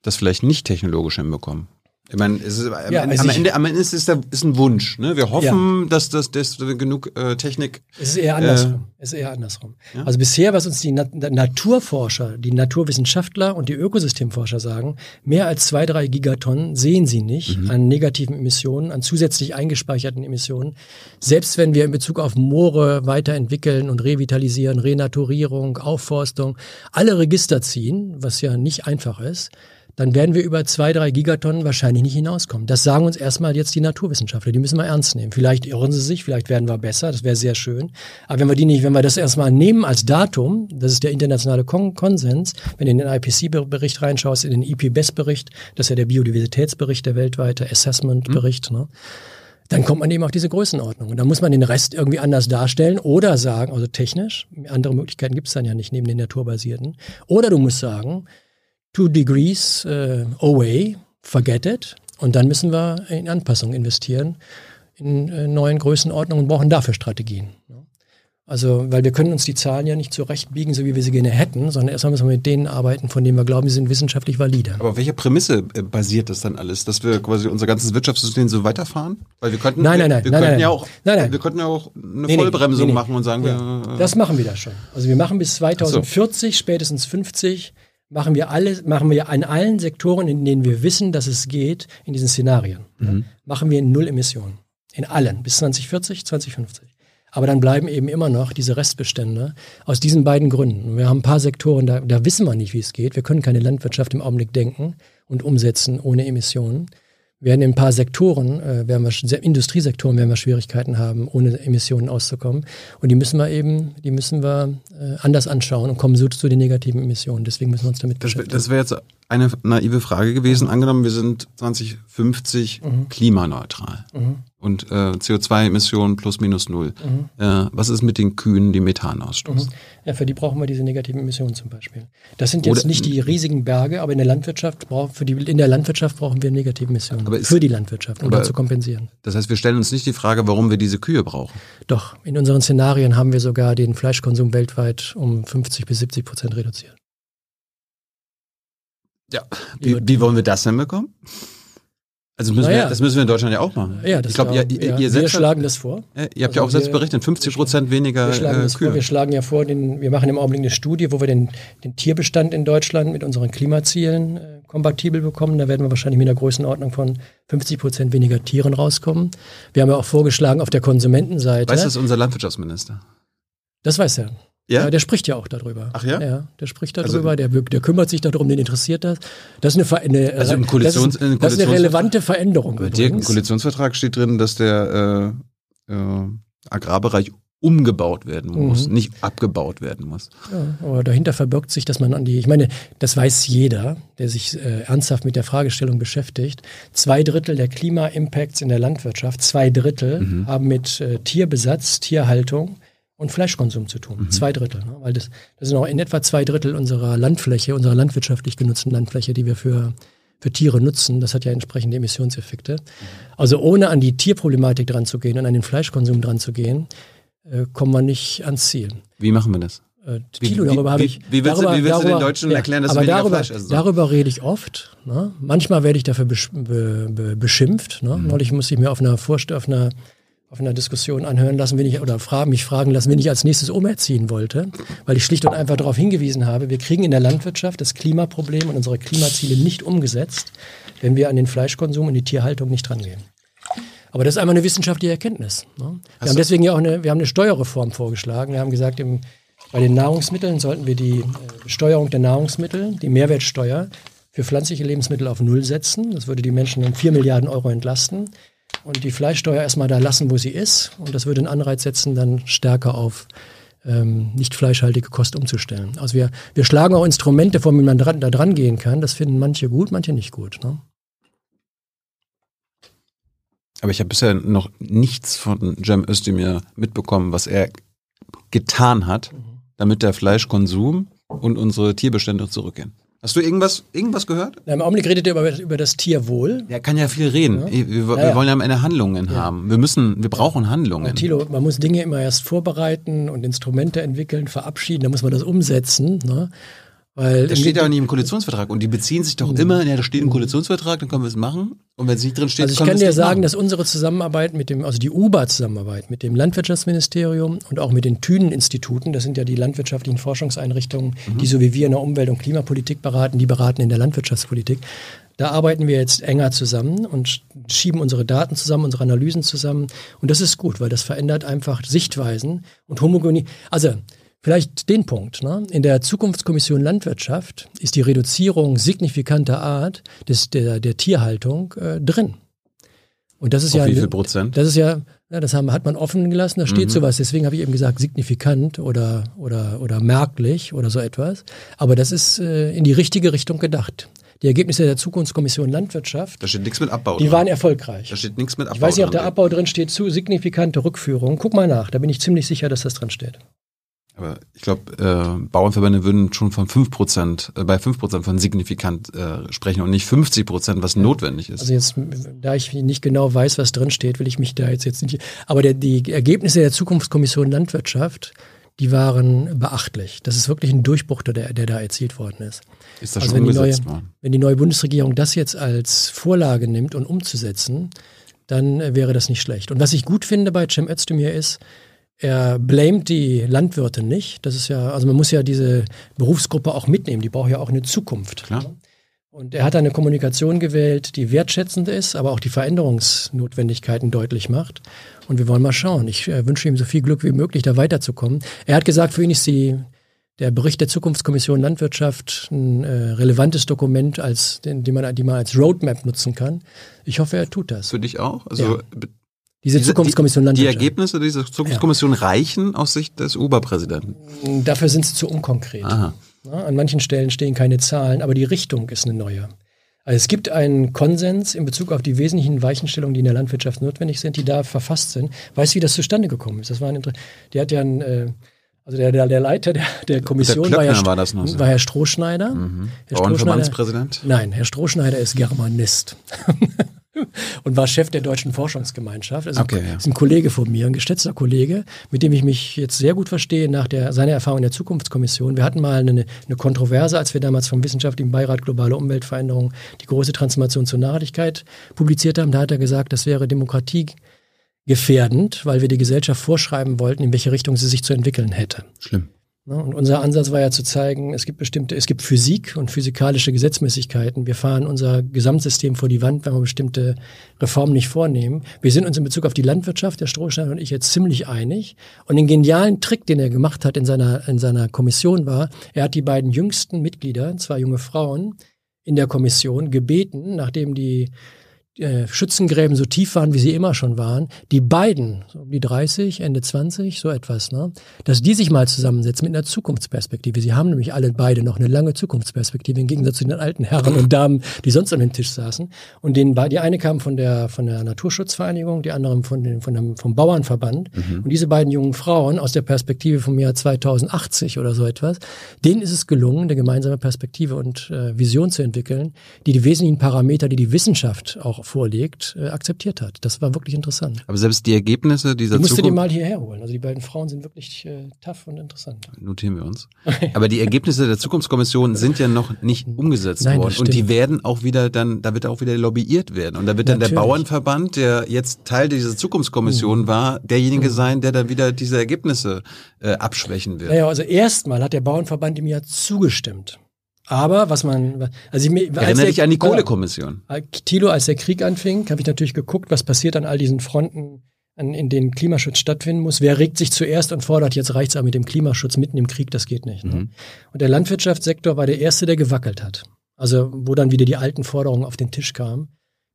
das vielleicht nicht technologisch hinbekommen? Ich meine, es ist, am, Ja, Ende, also am Ende, am Ende ist es der, ist ein Wunsch. Ne? Wir hoffen, dass, das, dass genug äh, Technik. Es ist eher andersrum. es ist eher andersrum. Also bisher, was uns die Na Naturforscher, die Naturwissenschaftler und die Ökosystemforscher sagen, mehr als zwei, drei Gigatonnen sehen sie nicht an negativen Emissionen, an zusätzlich eingespeicherten Emissionen. Selbst wenn wir in Bezug auf Moore weiterentwickeln und revitalisieren, Renaturierung, Aufforstung, alle Register ziehen, was ja nicht einfach ist, dann werden wir über zwei, drei Gigatonnen wahrscheinlich nicht hinauskommen. Das sagen uns erstmal jetzt die Naturwissenschaftler. Die müssen wir ernst nehmen. Vielleicht irren sie sich, vielleicht werden wir besser, das wäre sehr schön. Aber wenn wir die nicht, wenn wir das erstmal nehmen als Datum, das ist der internationale Kon Konsens, wenn du in den IPC-Bericht reinschaust, in den IPBES-Bericht, das ist ja der Biodiversitätsbericht, der weltweite Assessment-Bericht, ne? dann kommt man eben auf diese Größenordnung. Und dann muss man den Rest irgendwie anders darstellen oder sagen, also technisch, andere Möglichkeiten gibt es dann ja nicht neben den naturbasierten. Oder du musst sagen, two degrees äh, away, forget it. Und dann müssen wir in Anpassungen investieren, in äh, neuen Größenordnungen und brauchen dafür Strategien. ne? Also, weil wir können uns die Zahlen ja nicht zurechtbiegen, so wie wir sie gerne hätten, sondern erstmal müssen wir mit denen arbeiten, von denen wir glauben, sie sind wissenschaftlich valide. Aber auf welcher Prämisse äh, basiert das dann alles? Dass wir quasi unser ganzes Wirtschaftssystem so weiterfahren? Weil wir könnten, Nein, wir, nein, nein, wir nein, könnten nein. ja auch, Nein, nein. wir könnten ja auch eine Nee, Vollbremsung nee, nee. machen und sagen, Ja, wir, äh, das machen wir da schon. Also wir machen bis 2040, spätestens 50, machen wir alles, machen wir an allen Sektoren, in denen wir wissen, dass es geht, in diesen Szenarien, Mhm. machen wir null Emissionen. In allen, bis 2040, 2050. Aber dann bleiben eben immer noch diese Restbestände aus diesen beiden Gründen. Wir haben ein paar Sektoren, da, da wissen wir nicht, wie es geht. Wir können keine Landwirtschaft im Augenblick denken und umsetzen ohne Emissionen. Wir werden in ein paar Sektoren, äh, werden wir, Industriesektoren werden wir Schwierigkeiten haben, ohne Emissionen auszukommen. Und die müssen wir eben, die müssen wir äh, anders anschauen und kommen so zu den negativen Emissionen. Deswegen müssen wir uns damit Das, beschäftigen. das wäre jetzt eine naive Frage gewesen. Angenommen, wir sind 2050 Mhm. klimaneutral und äh, CO2-Emissionen plus minus null. Mhm. Äh, was ist mit den Kühen, die Methan ausstoßen? Ja, für die brauchen wir diese negativen Emissionen zum Beispiel. Das sind jetzt Oder- nicht die riesigen Berge, aber in der Landwirtschaft brauchen, für die, in der Landwirtschaft brauchen wir negative Emissionen. Ist- für die Landwirtschaft, um aber- das zu kompensieren. Das heißt, wir stellen uns nicht die Frage, warum wir diese Kühe brauchen. Doch, in unseren Szenarien haben wir sogar den Fleischkonsum weltweit um 50 bis 70 Prozent reduziert. Ja. Wie, wie wollen wir das denn bekommen? Also müssen Naja. wir, das müssen wir in Deutschland ja auch machen. Ja, das ich glaube, ihr, ja, ihr, wir schlagen das vor. äh, ihr habt ja also auch selbst wir- berichtet, 50 Prozent weniger Wir schlagen, äh, das vor. Kühe. wir schlagen ja vor, den, wir machen im Augenblick eine Studie, wo wir den, den Tierbestand in Deutschland mit unseren Klimazielen äh, kompatibel bekommen. Da werden wir wahrscheinlich mit einer Größenordnung von 50 Prozent weniger Tieren rauskommen. Wir haben ja auch vorgeschlagen auf der Konsumentenseite. Weiß das unser Landwirtschaftsminister? Das weiß er. Ja? Ja, der spricht ja auch darüber. Ach ja? Ja, der spricht Also- darüber, der, der kümmert sich darum, den interessiert das. Das ist eine, eine, Also im Koalitions- das ist, das ist eine relevante Veränderung. Dir im. Koalitionsvertrag steht drin, dass der äh, äh, Agrarbereich umgebaut werden muss, Mhm. nicht abgebaut werden muss. Ja, aber dahinter verbirgt sich, dass man an die, ich meine, das weiß jeder, der sich äh, ernsthaft mit der Fragestellung beschäftigt. Zwei Drittel der Klima-Impacts in der Landwirtschaft, zwei Drittel Mhm. haben mit äh, Tierbesatz, Tierhaltung und Fleischkonsum zu tun. Mhm. Zwei Drittel. Ne? Weil das, das sind auch in etwa zwei Drittel unserer Landfläche, unserer landwirtschaftlich genutzten Landfläche, die wir für für Tiere nutzen, das hat ja entsprechende Emissionseffekte. Also ohne an die Tierproblematik dran zu gehen und an den Fleischkonsum dran zu gehen, äh, kommen wir nicht ans Ziel. Wie machen wir das? Äh, Thilo, wie- darüber habe ich. wie willst du- darüber, wie willst du den darüber- Deutschen erklären, dass aber weniger darüber, Fleisch essen sollen? Darüber rede ich oft. Ne? Manchmal werde ich dafür besch be be beschimpft. Ne? Mhm. Neulich musste ich mir auf einer, Vorst auf einer auf einer Diskussion anhören lassen, wenn ich oder fragen, mich fragen lassen, wenn ich als nächstes umerziehen wollte, weil ich schlicht und einfach darauf hingewiesen habe, wir kriegen in der Landwirtschaft das Klimaproblem und unsere Klimaziele nicht umgesetzt, wenn wir an den Fleischkonsum und die Tierhaltung nicht rangehen. Aber das ist einmal eine wissenschaftliche Erkenntnis. Ne? Wir haben deswegen ja auch eine, wir haben eine Steuerreform vorgeschlagen. Wir haben gesagt, im, bei den Nahrungsmitteln sollten wir die äh, Besteuerung der Nahrungsmittel, die Mehrwertsteuer für pflanzliche Lebensmittel auf Null setzen. Das würde die Menschen um 4 Milliarden Euro entlasten. Und die Fleischsteuer erstmal da lassen, wo sie ist. Und das würde einen Anreiz setzen, dann stärker auf ähm, nicht fleischhaltige Kost umzustellen. Also wir, wir schlagen auch Instrumente vor, wie man dran, da dran gehen kann. Das finden manche gut, manche nicht gut. Ne? Aber ich habe bisher noch nichts von Cem Özdemir mitbekommen, was er getan hat, damit der Fleischkonsum und unsere Tierbestände zurückgehen. Hast du irgendwas, irgendwas gehört? Na, Im Augenblick redet er über, über das Tierwohl. Er kann ja viel reden. Ja. Wir, wir Ja, ja. wollen ja am Ende Handlungen haben. Wir müssen, wir brauchen Handlungen. Thilo, man muss Dinge immer erst vorbereiten und Instrumente entwickeln, verabschieden, dann muss man das umsetzen. Ne? Weil Das steht ja auch nicht im Koalitionsvertrag. Und die beziehen sich doch immer, ja, das steht im Koalitionsvertrag, dann können wir es machen. Und wenn es nicht drin steht, Also ich kann dir sagen, machen. dass unsere Zusammenarbeit mit dem, also die UBA-Zusammenarbeit mit dem Landwirtschaftsministerium und auch mit den Thünen-Instituten, das sind ja die landwirtschaftlichen Forschungseinrichtungen, Mhm. die so wie wir in der Umwelt- und Klimapolitik beraten, die beraten in der Landwirtschaftspolitik. Da arbeiten wir jetzt enger zusammen und schieben unsere Daten zusammen, unsere Analysen zusammen. Und das ist gut, weil das verändert einfach Sichtweisen und Homogonie. Also Vielleicht den Punkt. Ne? In der Zukunftskommission Landwirtschaft ist die Reduzierung signifikanter Art des, der, der Tierhaltung äh, drin. Und das ist Auf ja wie viel Prozent? das ist ja, ja das haben, hat man offen gelassen, da Mhm. steht sowas. Deswegen habe ich eben gesagt, signifikant oder, oder, oder merklich oder so etwas. Aber das ist äh, in die richtige Richtung gedacht. Die Ergebnisse der Zukunftskommission Landwirtschaft, Da steht nichts mit Abbau die drin. waren erfolgreich. Da steht nichts mit Abbau Ich weiß nicht, ob der Abbau drin steht, zu signifikante Rückführung. Guck mal nach, da bin ich ziemlich sicher, dass das drin steht. Aber ich glaube, äh, Bauernverbände würden schon von 5%, äh, bei 5% von signifikant äh, sprechen und nicht 50%, was notwendig ist. Also jetzt, da ich nicht genau weiß, was drin steht, will ich mich da jetzt, jetzt nicht. Aber der, die Ergebnisse der Zukunftskommission Landwirtschaft, die waren beachtlich. Das ist wirklich ein Durchbruch, der, der da erzielt worden ist. ist das also schon wenn die, neue, worden? wenn die neue Bundesregierung das jetzt als Vorlage nimmt und umzusetzen, dann äh, wäre das nicht schlecht. Und was ich gut finde bei Cem Özdemir ist, er blamet die Landwirte nicht. Das ist ja, also man muss ja diese Berufsgruppe auch mitnehmen. Die braucht ja auch eine Zukunft. Klar. Und er hat eine Kommunikation gewählt, die wertschätzend ist, aber auch die Veränderungsnotwendigkeiten deutlich macht. Und wir wollen mal schauen. Ich äh, wünsche ihm so viel Glück wie möglich, da weiterzukommen. Er hat gesagt, für ihn ist die, der Bericht der Zukunftskommission Landwirtschaft ein äh, relevantes Dokument, als, den, die, man, die man als Roadmap nutzen kann. Ich hoffe, er tut das. Für dich auch? Also Ja. Diese, Zukunftskommission die, die Landwirtschaft. Ergebnisse dieser Zukunftskommission reichen aus Sicht des Oberpräsidenten. Dafür sind sie zu unkonkret. Aha. Ja, an manchen Stellen stehen keine Zahlen, aber die Richtung ist eine neue. Also es gibt einen Konsens in Bezug auf die wesentlichen Weichenstellungen, die in der Landwirtschaft notwendig sind, die da verfasst sind. Weißt du, wie das zustande gekommen ist? Das war ein, Inter- der hat ja ein, äh, also der, der, der Leiter der, der Kommission Klöckner war, ja, war das noch so. war Herr Strohschneider. Mhm. Herr Bauernverbandspräsident? Nein, Herr Strohschneider ist Germanist. und war Chef der Deutschen Forschungsgemeinschaft. Also Okay, ja. ist ein Kollege von mir, ein geschätzter Kollege, mit dem ich mich jetzt sehr gut verstehe nach der, seiner Erfahrung in der Zukunftskommission. Wir hatten mal eine, eine Kontroverse, als wir damals vom Wissenschaftlichen Beirat Globale Umweltveränderung die große Transformation zur Nachhaltigkeit publiziert haben. Da hat er gesagt, das wäre demokratiegefährdend, weil wir die Gesellschaft vorschreiben wollten, in welche Richtung sie sich zu entwickeln hätte. Schlimm. Ne? Und unser Ansatz war ja zu zeigen, es gibt bestimmte, es gibt Physik und physikalische Gesetzmäßigkeiten. Wir fahren unser Gesamtsystem vor die Wand, wenn wir bestimmte Reformen nicht vornehmen. Wir sind uns in Bezug auf die Landwirtschaft, der Strohstein und ich, jetzt ziemlich einig. Und den genialen Trick, den er gemacht hat in seiner, in seiner Kommission war, er hat die beiden jüngsten Mitglieder, zwei junge Frauen, in der Kommission gebeten, nachdem die äh, Schützengräben so tief waren, wie sie immer schon waren, die beiden, so um die 30, Ende 20, so etwas, ne, dass die sich mal zusammensetzen mit einer Zukunftsperspektive. Sie haben nämlich alle beide noch eine lange Zukunftsperspektive im Gegensatz zu den alten Herren und Damen, die sonst an den Tisch saßen. Und den, die eine kam von der, von der Naturschutzvereinigung, die andere von den, von dem, vom Bauernverband. Und diese beiden jungen Frauen aus der Perspektive vom Jahr 2080 oder so etwas, denen ist es gelungen, eine gemeinsame Perspektive und äh, Vision zu entwickeln, die die wesentlichen Parameter, die die Wissenschaft auch vorlegt, äh, akzeptiert hat. Das war wirklich interessant. Aber selbst die Ergebnisse dieser Ich musste die Zukunft, mal hierher holen. Also die beiden Frauen sind wirklich äh, tough und interessant. notieren wir uns. Aber die Ergebnisse der Zukunftskommission sind ja noch nicht umgesetzt Nein, worden. Und die werden auch wieder dann, da wird auch wieder lobbyiert werden. Und da wird dann der Natürlich. Bauernverband, der jetzt Teil dieser Zukunftskommission war, derjenige sein, der dann wieder diese Ergebnisse äh, abschwächen wird. Naja, also erstmal hat der Bauernverband ihm ja zugestimmt. Aber was man, also ich, Erinnere dich an die Kohlekommission. Tilo, als der Krieg anfing, habe ich natürlich geguckt, was passiert an all diesen Fronten, an, in denen Klimaschutz stattfinden muss. Wer regt sich zuerst und fordert, jetzt reicht's auch mit dem Klimaschutz mitten im Krieg, das geht nicht. Ne? Mhm. Und der Landwirtschaftssektor war der erste, der gewackelt hat. Also wo dann wieder die alten Forderungen auf den Tisch kamen.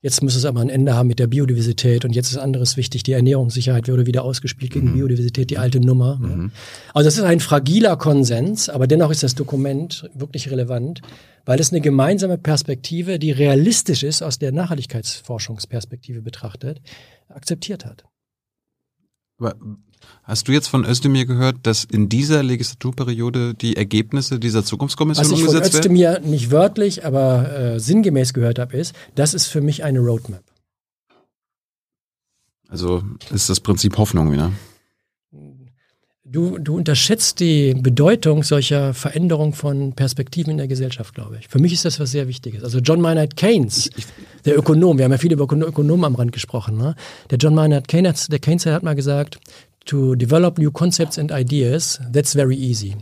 Jetzt muss es aber ein Ende haben mit der Biodiversität und jetzt ist anderes wichtig. Die Ernährungssicherheit wurde wieder ausgespielt gegen mhm. Biodiversität, die alte Nummer. Mhm. Also das ist ein fragiler Konsens, aber dennoch ist das Dokument wirklich relevant, weil es eine gemeinsame Perspektive, die realistisch ist, aus der Nachhaltigkeitsforschungsperspektive betrachtet, akzeptiert hat. Hast du jetzt von Özdemir gehört, dass in dieser Legislaturperiode die Ergebnisse dieser Zukunftskommission umgesetzt werden? Was ich von Özdemir werden? nicht wörtlich, aber äh, sinngemäß gehört habe, ist, das ist für mich eine Roadmap. Also ist das Prinzip Hoffnung wieder. Du, du unterschätzt die Bedeutung solcher Veränderung von Perspektiven in der Gesellschaft, glaube ich. Für mich ist das was sehr Wichtiges. Also John Maynard Keynes, der Ökonom, wir haben ja viel über Ökonomen am Rand gesprochen, ne? der John Maynard Keynes, der Keynes hat mal gesagt, to develop new concepts and ideas, that's very easy.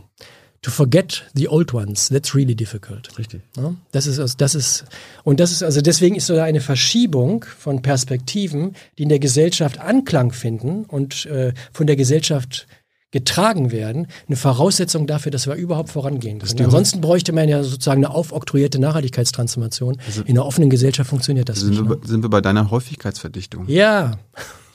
To forget the old ones, that's really difficult. Richtig. Ja? Das ist, also, das ist, und das ist, also deswegen ist so eine Verschiebung von Perspektiven, die in der Gesellschaft Anklang finden und äh, von der Gesellschaft getragen werden, eine Voraussetzung dafür, dass wir überhaupt vorangehen können. Ansonsten bräuchte man ja sozusagen eine aufoktroyierte Nachhaltigkeitstransformation. Also in einer offenen Gesellschaft funktioniert das sind nicht. Wir, ne? Sind wir bei deiner Häufigkeitsverdichtung? Ja.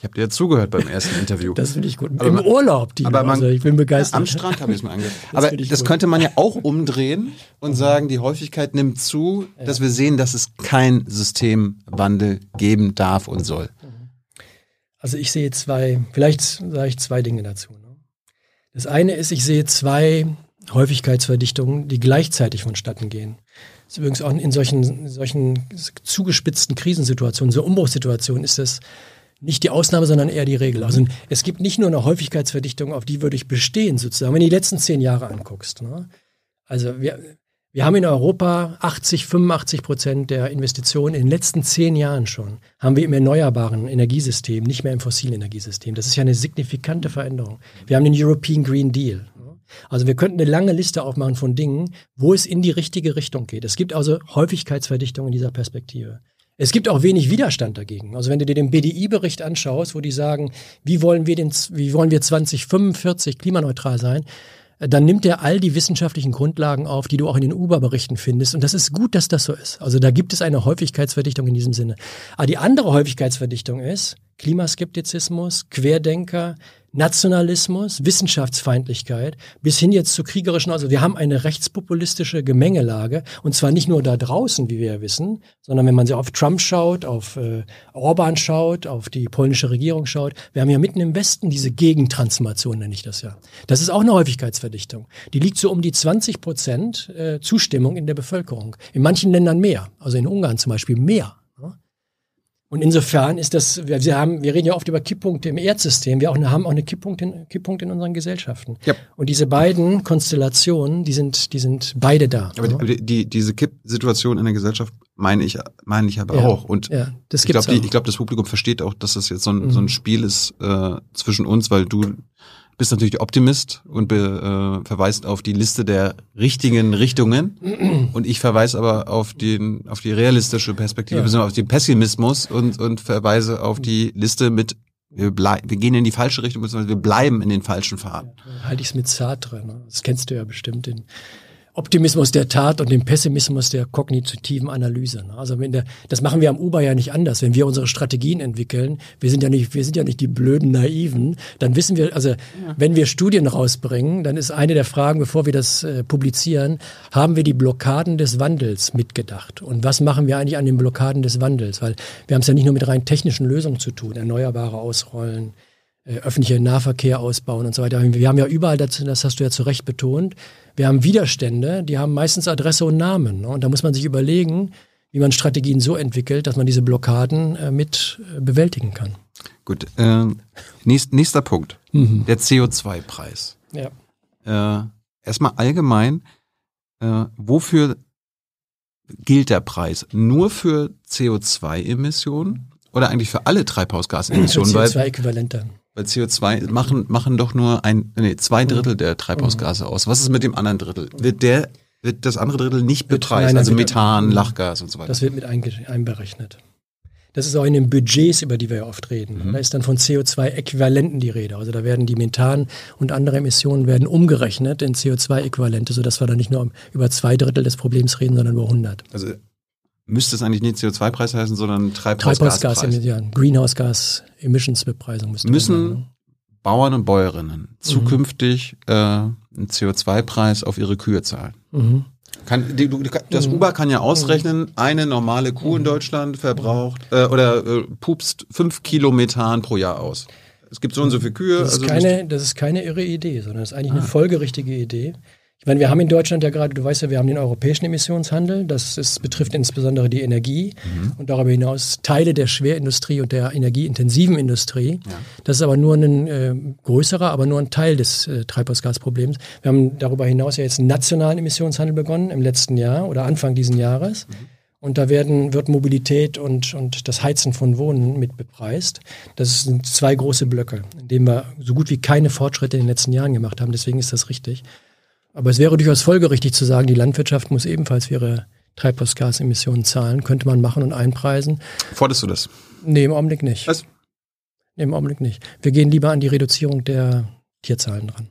Ich habe dir ja zugehört beim ersten Interview. Das finde ich gut. Aber Im man, Urlaub, die aber man, also ich bin begeistert. Am Strand habe ich es mir angehört. aber das gut. könnte man ja auch umdrehen und sagen, die Häufigkeit nimmt zu, ja. dass wir sehen, dass es kein Systemwandel geben darf und soll. Also ich sehe zwei, vielleicht sage ich zwei Dinge dazu. Das eine ist, ich sehe zwei Häufigkeitsverdichtungen, die gleichzeitig vonstatten gehen. Das ist übrigens auch in solchen, solchen zugespitzten Krisensituationen, so Umbruchssituationen ist das nicht die Ausnahme, sondern eher die Regel. Also es gibt nicht nur eine Häufigkeitsverdichtung, auf die würde ich bestehen, sozusagen, wenn du die letzten zehn Jahre anguckst. Ne? Also wir, wir haben in Europa 80, 85 Prozent der Investitionen in den letzten zehn Jahren schon, haben wir im erneuerbaren Energiesystem, nicht mehr im fossilen Energiesystem. Das ist ja eine signifikante Veränderung. Wir haben den European Green Deal. Also wir könnten eine lange Liste aufmachen von Dingen, wo es in die richtige Richtung geht. Es gibt also Häufigkeitsverdichtung in dieser Perspektive. Es gibt auch wenig Widerstand dagegen. Also wenn du dir den BDI-Bericht anschaust, wo die sagen, wie wollen wir den, wie wollen wir 2045 klimaneutral sein, dann nimmt er all die wissenschaftlichen Grundlagen auf, die du auch in den Uber-Berichten findest. Und das ist gut, dass das so ist. Also da gibt es eine Häufigkeitsverdichtung in diesem Sinne. Aber die andere Häufigkeitsverdichtung ist Klimaskeptizismus, Querdenker, Nationalismus, Wissenschaftsfeindlichkeit bis hin jetzt zu kriegerischen, also wir haben eine rechtspopulistische Gemengelage und zwar nicht nur da draußen, wie wir ja wissen, sondern wenn man sich auf Trump schaut, auf äh, Orban schaut, auf die polnische Regierung schaut, wir haben ja mitten im Westen diese Gegentransformation, nenne ich das ja. Das ist auch eine Häufigkeitsverdichtung. Die liegt so um die 20 Prozent äh, Zustimmung in der Bevölkerung. In manchen Ländern mehr, also in Ungarn zum Beispiel mehr. Und insofern ist das, wir, wir, haben, wir reden ja oft über Kipppunkte im Erdsystem, wir auch eine, haben auch eine Kipppunkt in, Kipppunkt in unseren Gesellschaften. Ja. Und diese beiden Konstellationen, die sind, die sind beide da. Aber die, die, diese Kippsituation in der Gesellschaft meine ich, meine ich aber ja. auch. Und ja, das ich glaube, ich glaube, das Publikum versteht auch, dass das jetzt so ein, mhm. so ein Spiel ist äh, zwischen uns, weil du bist natürlich Optimist und be, äh, verweist auf die Liste der richtigen Richtungen und ich verweise aber auf den auf die realistische Perspektive, ja. auf den Pessimismus und und verweise auf die Liste mit wir, bleib, wir gehen in die falsche Richtung, beziehungsweise wir bleiben in den falschen Pfaden. Ja, halte ich es mit Sartre, ne? das kennst du ja bestimmt, den Optimismus der Tat und dem Pessimismus der kognitiven Analyse. Ne? Also wenn der, das machen wir am Uber ja nicht anders. Wenn wir unsere Strategien entwickeln, wir sind ja nicht, wir sind ja nicht die blöden Naiven, dann wissen wir, also ja. wenn wir Studien rausbringen, dann ist eine der Fragen, bevor wir das äh, publizieren, haben wir die Blockaden des Wandels mitgedacht? Und was machen wir eigentlich an den Blockaden des Wandels? Weil wir haben es ja nicht nur mit rein technischen Lösungen zu tun, Erneuerbare ausrollen, äh, öffentliche Nahverkehr ausbauen und so weiter. Wir haben ja überall, dazu, das hast du ja zu Recht betont, wir haben Widerstände, die haben meistens Adresse und Namen. Ne? Und da muss man sich überlegen, wie man Strategien so entwickelt, dass man diese Blockaden äh, mit äh, bewältigen kann. Gut, äh, nächst, nächster Punkt, mhm. der CO2-Preis. Ja. Äh, erstmal allgemein, äh, wofür gilt der Preis? Nur für CO2-Emissionen oder eigentlich für alle Treibhausgasemissionen? CO2-Äquivalente. Weil CO2 machen, machen doch nur ein, nee, zwei Drittel der Treibhausgase aus. Was ist mit dem anderen Drittel? Wird der, wird das andere Drittel nicht bepreist? also Methan, Lachgas und so weiter. Das wird mit einberechnet. Das ist auch in den Budgets, über die wir ja oft reden. Mhm. Da ist dann von CO2-Äquivalenten die Rede. Also da werden die Methan und andere Emissionen werden umgerechnet in CO2-Äquivalente, sodass wir dann nicht nur über zwei Drittel des Problems reden, sondern über 100. Also müsste es eigentlich nicht CO2-Preis heißen, sondern Treibhausgas, Treibhausgaspreis. ja, Greenhouse Gas Emissions Bepreisung müsste Müssen ne? Bauern und Bäuerinnen zukünftig äh, einen CO2-Preis auf ihre Kühe zahlen? Mhm. Kann, die, du, das Uber kann ja ausrechnen, eine normale Kuh in Deutschland verbraucht äh, oder äh, pupst fünf Kilo Methan pro Jahr aus. Es gibt so und so viele Kühe. Das ist, also keine, das ist keine irre Idee, sondern das ist eigentlich Ah. eine folgerichtige Idee. Ich meine, wir haben in Deutschland ja gerade, du weißt ja, wir haben den europäischen Emissionshandel, das ist, betrifft insbesondere die Energie Mhm. und darüber hinaus Teile der Schwerindustrie und der energieintensiven Industrie. Das ist aber nur ein äh, größerer, aber nur ein Teil des äh, Treibhausgasproblems. Wir haben darüber hinaus ja jetzt einen nationalen Emissionshandel begonnen im letzten Jahr oder Anfang diesen Jahres. Und da werden, wird Mobilität und, und das Heizen von Wohnen mit bepreist. Das sind zwei große Blöcke, in denen wir so gut wie keine Fortschritte in den letzten Jahren gemacht haben. Deswegen ist das richtig. Aber es wäre durchaus folgerichtig zu sagen, die Landwirtschaft muss ebenfalls ihre Treibhausgasemissionen zahlen. Könnte man machen und einpreisen. Forderst du das? Nee, im Augenblick nicht. Was? Nee, im Augenblick nicht. Wir gehen lieber an die Reduzierung der Tierzahlen dran.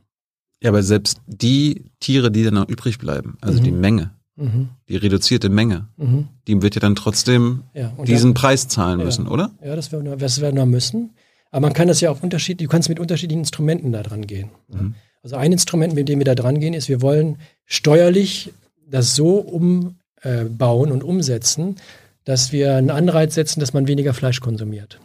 Ja, aber selbst die Tiere, die dann noch übrig bleiben, also Mhm. die Menge, Mhm. die reduzierte Menge, Mhm. die wird ja dann trotzdem Ja, diesen Preis zahlen Ja. müssen, oder? Ja, das werden wir, das werden wir müssen. Aber man kann das ja auf unterschiedlich, du kannst mit unterschiedlichen Instrumenten da dran gehen. Mhm. Also ein Instrument, mit dem wir da dran gehen, ist, wir wollen steuerlich das so umbauen und umsetzen, dass wir einen Anreiz setzen, dass man weniger Fleisch konsumiert.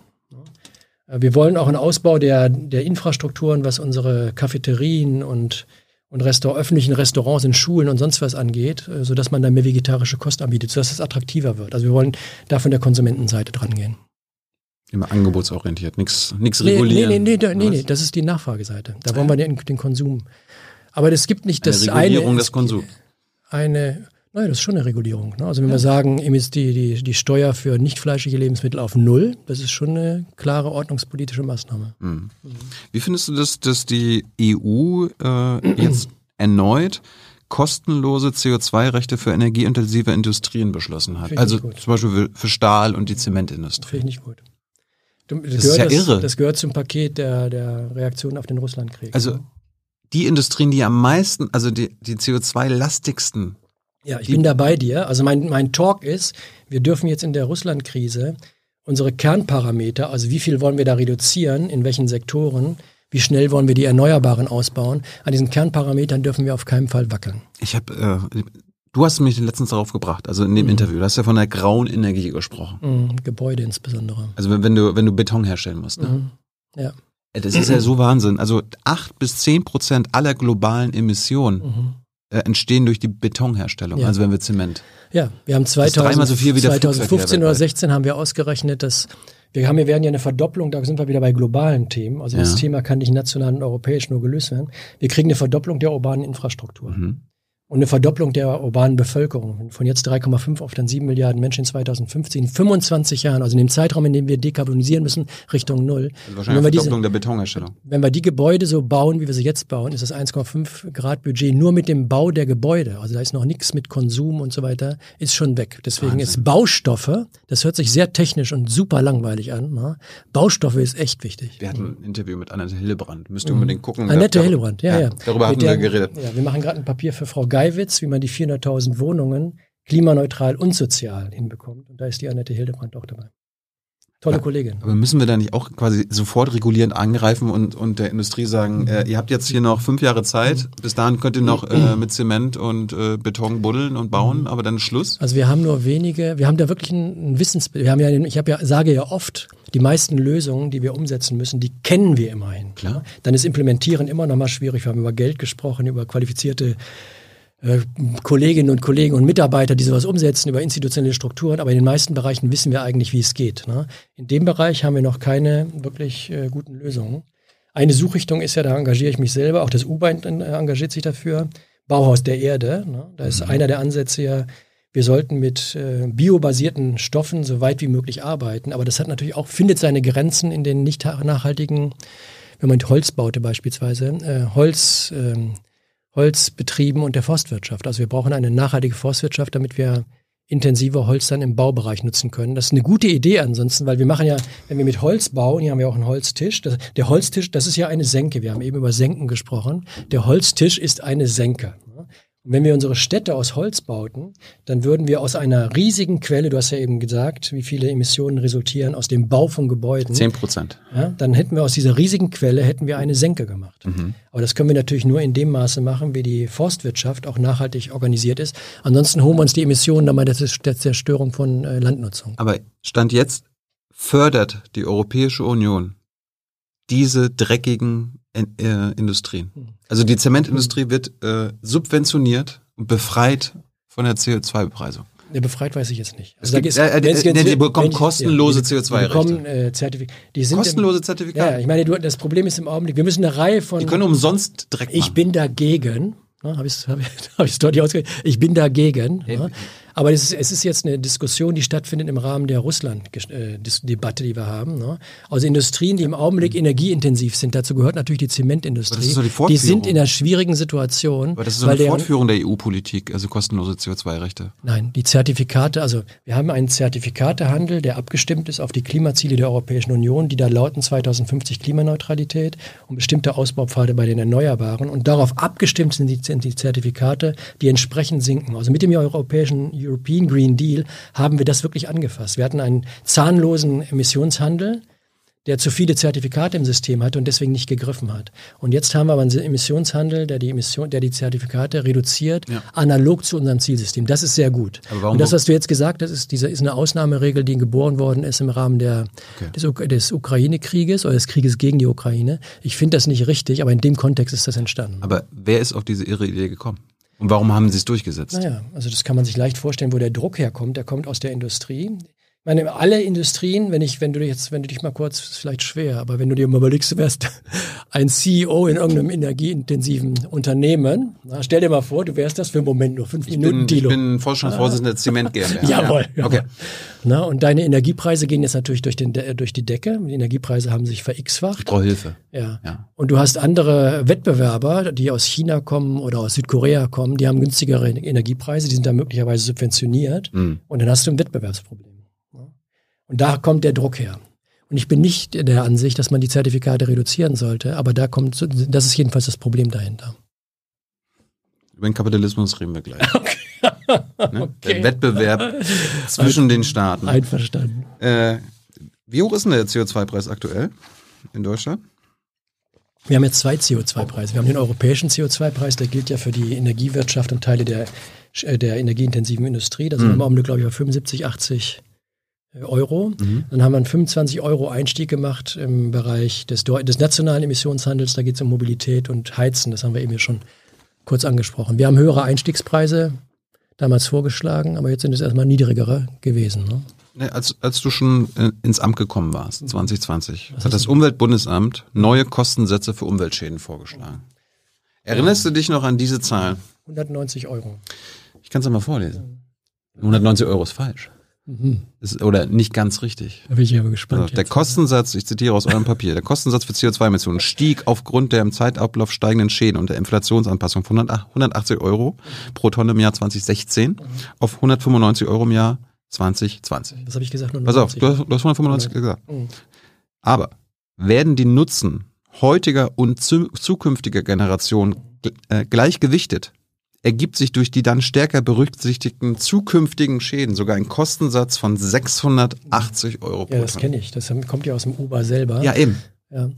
Wir wollen auch einen Ausbau der, der Infrastrukturen, was unsere Cafeterien und, und Restaur öffentlichen Restaurants in Schulen und sonst was angeht, äh, sodass man da mehr vegetarische Kost anbietet, sodass es attraktiver wird. Also wir wollen da von der Konsumentenseite dran gehen. Immer angebotsorientiert, nichts Nee, regulieren. Nee, nee, nee, nee, nee, das ist die Nachfrageseite. Da wollen wir den, den Konsum. Aber es gibt nicht Eine das Regulierung eine. des Konsums. Eine, naja, das ist schon eine Regulierung. Ne? Also wenn wir sagen, ihm ist die, die, die Steuer für nicht fleischliche Lebensmittel auf Null, das ist schon eine klare ordnungspolitische Maßnahme. Mhm. Wie findest du das, dass die EU äh, jetzt erneut kostenlose CO2-Rechte für energieintensive Industrien beschlossen hat? Also gut. zum Beispiel für, für Stahl und die Zementindustrie. Finde ich nicht gut. Das, ist ja irre. Das gehört zum Paket der, der Reaktion auf den Russlandkrieg. Also die Industrien, die am meisten, also die, die CO2-lastigsten, Ja, ich bin da bei dir. Also mein, mein Talk ist, wir dürfen jetzt in der Russland-Krise unsere Kernparameter, also wie viel wollen wir da reduzieren, in welchen Sektoren, wie schnell wollen wir die Erneuerbaren ausbauen, an diesen Kernparametern dürfen wir auf keinen Fall wackeln. ich habe, äh, du hast mich letztens darauf gebracht, also in dem Interview, du hast ja von der grauen Energie gesprochen. Mhm, Gebäude insbesondere. Also wenn, wenn du wenn du Beton herstellen musst. Ne? Mhm. Ja. Das ist ja so Wahnsinn. Also acht bis zehn Prozent aller globalen Emissionen Mhm. äh, entstehen durch die Betonherstellung, Ja. also wenn wir Zement. Ja, wir haben ist dreimal 2000, so viel wie der 2015 Flugverkehr oder weltweit. 16 haben wir ausgerechnet, dass wir haben, wir werden ja eine Verdopplung, da sind wir wieder bei globalen Themen. Also das Ja. Thema kann nicht national und europäisch nur gelöst werden. Wir kriegen eine Verdopplung der urbanen Infrastruktur. Mhm. Und eine Verdopplung der urbanen Bevölkerung von jetzt 3,5 auf dann 7 Milliarden Menschen in 2050, in 25 Jahren, also in dem Zeitraum, in dem wir dekarbonisieren müssen, Richtung Null. Also wahrscheinlich wenn wir, eine diese, Verdopplung der Betonherstellung. wenn wir die Gebäude so bauen, wie wir sie jetzt bauen, ist das 1,5 Grad Budget nur mit dem Bau der Gebäude. Also da ist noch nichts mit Konsum und so weiter, ist schon weg. Deswegen Wahnsinn. ist Baustoffe, das hört sich sehr technisch und super langweilig an. Ne? Baustoffe ist echt wichtig. Wir hatten ein Interview mit Annette Hildebrand. Müsst ihr unbedingt gucken. Annette Da- Hillebrand, ja, ja. Darüber Mit hatten wir geredet. Ja, wir machen gerade ein Papier für Frau Geiwitz, wie man die 400.000 Wohnungen klimaneutral und sozial hinbekommt. Und da ist die Annette Hildebrand auch dabei. Tolle. Kollegin. Aber müssen wir da nicht auch quasi sofort regulierend angreifen und, und der Industrie sagen, äh, ihr habt jetzt hier noch fünf Jahre Zeit, bis dahin könnt ihr noch äh, mit Zement und äh, Beton buddeln und bauen, aber dann ist Schluss? Also wir haben nur wenige, wir haben da wirklich ein, Wissensbild. Wir haben ja, ich habe ja, sage ja oft, die meisten Lösungen, die wir umsetzen müssen, die kennen wir immerhin. Klar. Dann ist Implementieren immer noch mal schwierig. Wir haben über Geld gesprochen, über qualifizierte äh, Kolleginnen und Kollegen und Mitarbeiter, die sowas umsetzen, über institutionelle Strukturen. Aber in den meisten Bereichen wissen wir eigentlich, wie es geht. Ne? In dem Bereich haben wir noch keine wirklich äh, guten Lösungen. Eine Suchrichtung ist ja, da engagiere ich mich selber, auch das U-Bahn äh, engagiert sich dafür, Bauhaus der Erde. Ne? Da ist einer der Ansätze ja, wir sollten mit äh, biobasierten Stoffen so weit wie möglich arbeiten. Aber das hat natürlich auch, findet seine Grenzen in den nicht nachhaltigen, wenn man Holz baute beispielsweise, äh, Holz, ähm, Holzbetrieben und der Forstwirtschaft. Also wir brauchen eine nachhaltige Forstwirtschaft, damit wir intensiver Holz dann im Baubereich nutzen können. Das ist eine gute Idee ansonsten, weil wir machen ja, wenn wir mit Holz bauen, hier haben wir auch einen Holztisch. Das, der Holztisch, das ist ja eine Senke. Wir haben eben über Senken gesprochen. Der Holztisch ist eine Senke. Und wenn wir unsere Städte aus Holz bauten, dann würden wir aus einer riesigen Quelle, du hast ja eben gesagt, wie viele Emissionen resultieren aus dem Bau von Gebäuden. Zehn Prozent. Ja, dann hätten wir aus dieser riesigen Quelle hätten wir eine Senke gemacht. Mhm. Aber das können wir natürlich nur in dem Maße machen, wie die Forstwirtschaft auch nachhaltig organisiert ist. Ansonsten holen wir uns die Emissionen dann bei der Zerstörung von äh, Landnutzung. Aber Stand jetzt fördert die Europäische Union diese dreckigen äh, Industrien. Also die Zementindustrie wird äh, subventioniert und befreit von der CO2-Bepreisung. Der befreit weiß ich jetzt nicht. Also gibt, äh, die, die, die bekommen kostenlose CO2-Rechte. bekommen äh, Zertifik kostenlose Zertifikate. Ja, ich meine, du, das Problem ist im Augenblick, wir müssen eine Reihe von. Die können umsonst direkt Ich bin dagegen. Ne, Habe ich es hab hab deutlich ausgedrückt? Ich bin dagegen. Ne? Aber es ist, es ist jetzt eine Diskussion, die stattfindet im Rahmen der Russland-Debatte, die wir haben. Ne? Also Industrien, die im Augenblick energieintensiv sind, dazu gehört natürlich die Zementindustrie. Das ist doch die, die sind in einer schwierigen Situation. Aber das ist so eine Fortführung der EU-Politik, also kostenlose CO2-Rechte. Nein, die Zertifikate, also wir haben einen Zertifikatehandel, der abgestimmt ist auf die Klimaziele der Europäischen Union, die da lauten 2050 Klimaneutralität und bestimmte Ausbaupfade bei den Erneuerbaren. Und darauf abgestimmt sind die, sind die Zertifikate, die entsprechend sinken. Also mit dem europäischen European Green Deal haben wir das wirklich angefasst. Wir hatten einen zahnlosen Emissionshandel, der zu viele Zertifikate im System hatte und deswegen nicht gegriffen hat. Und jetzt haben wir aber einen Emissionshandel, der die Emission, der die Zertifikate reduziert, ja. analog zu unserem Zielsystem. Das ist sehr gut. und das, was du jetzt gesagt hast, ist, diese, ist eine Ausnahmeregel, die geboren worden ist im Rahmen der, okay. des, des Ukraine-Krieges oder des Krieges gegen die Ukraine. Ich finde das nicht richtig, aber in dem Kontext ist das entstanden. Aber wer ist auf diese irre Idee gekommen? Und warum haben sie es durchgesetzt? Naja, also das kann man sich leicht vorstellen, wo der Druck herkommt. Der kommt aus der Industrie. Ich meine, alle Industrien, wenn ich, wenn du jetzt, wenn du dich mal kurz, ist vielleicht schwer, aber wenn du dir mal überlegst, du wärst ein CEO in irgendeinem energieintensiven Unternehmen, na, stell dir mal vor, du wärst das für einen Moment nur fünf ich Minuten, bin, Dilo. Ich bin Vorstandsvorsitzender der Zement GmbH. Jawohl. Ja. Okay. Na, und deine Energiepreise gehen jetzt natürlich durch, den, durch die Decke. Die Energiepreise haben sich verx-facht. Ich brauche Hilfe. Ja. ja. Und du hast andere Wettbewerber, die aus China kommen oder aus Südkorea kommen, die haben günstigere Energiepreise, die sind da möglicherweise subventioniert. Mhm. Und dann hast du ein Wettbewerbsproblem. Und da kommt der Druck her. Und ich bin nicht der Ansicht, dass man die Zertifikate reduzieren sollte, aber da kommt, das ist jedenfalls das Problem dahinter. Über den Kapitalismus reden wir gleich. Okay. ne? okay. Der Wettbewerb zwischen den Staaten. Einverstanden. Äh, wie hoch ist denn der CO2-Preis aktuell in Deutschland? Wir haben jetzt zwei CO2-Preise. Wir haben den europäischen CO2-Preis, der gilt ja für die Energiewirtschaft und Teile der, der energieintensiven Industrie. Da sind mhm. wir im Augenblick, glaube ich, bei 75, 80 Euro. Mhm. Dann haben wir einen 25 Euro Einstieg gemacht im Bereich des, des nationalen Emissionshandels. Da geht es um Mobilität und Heizen. Das haben wir eben hier schon kurz angesprochen. Wir haben höhere Einstiegspreise damals vorgeschlagen, aber jetzt sind es erstmal niedrigere gewesen. Ne? Nee, als, als du schon äh, ins Amt gekommen warst, 2020, Was hat das Umweltbundesamt neue Kostensätze für Umweltschäden vorgeschlagen. Erinnerst du dich noch an diese Zahl? 190 Euro. Ich kann es mal vorlesen. 190 Euro ist falsch. Mhm. Ist, oder nicht ganz richtig. Da bin ich aber gespannt. Also, der Kostensatz, ich zitiere aus eurem Papier, der Kostensatz für CO2-Emissionen stieg aufgrund der im Zeitablauf steigenden Schäden und der Inflationsanpassung von 180 Euro pro Tonne im Jahr 2016 mhm. auf 195 Euro im Jahr 2020. Was habe ich gesagt? Pass auf, du hast, du hast 195 mhm. gesagt. Mhm. Aber werden die Nutzen heutiger und zu, zukünftiger Generationen äh, gleichgewichtet, ergibt sich durch die dann stärker berücksichtigten zukünftigen Schäden sogar ein Kostensatz von 680 Euro pro Ja, das kenne ich. Das kommt ja aus dem Uber selber. Ja, eben. Ja.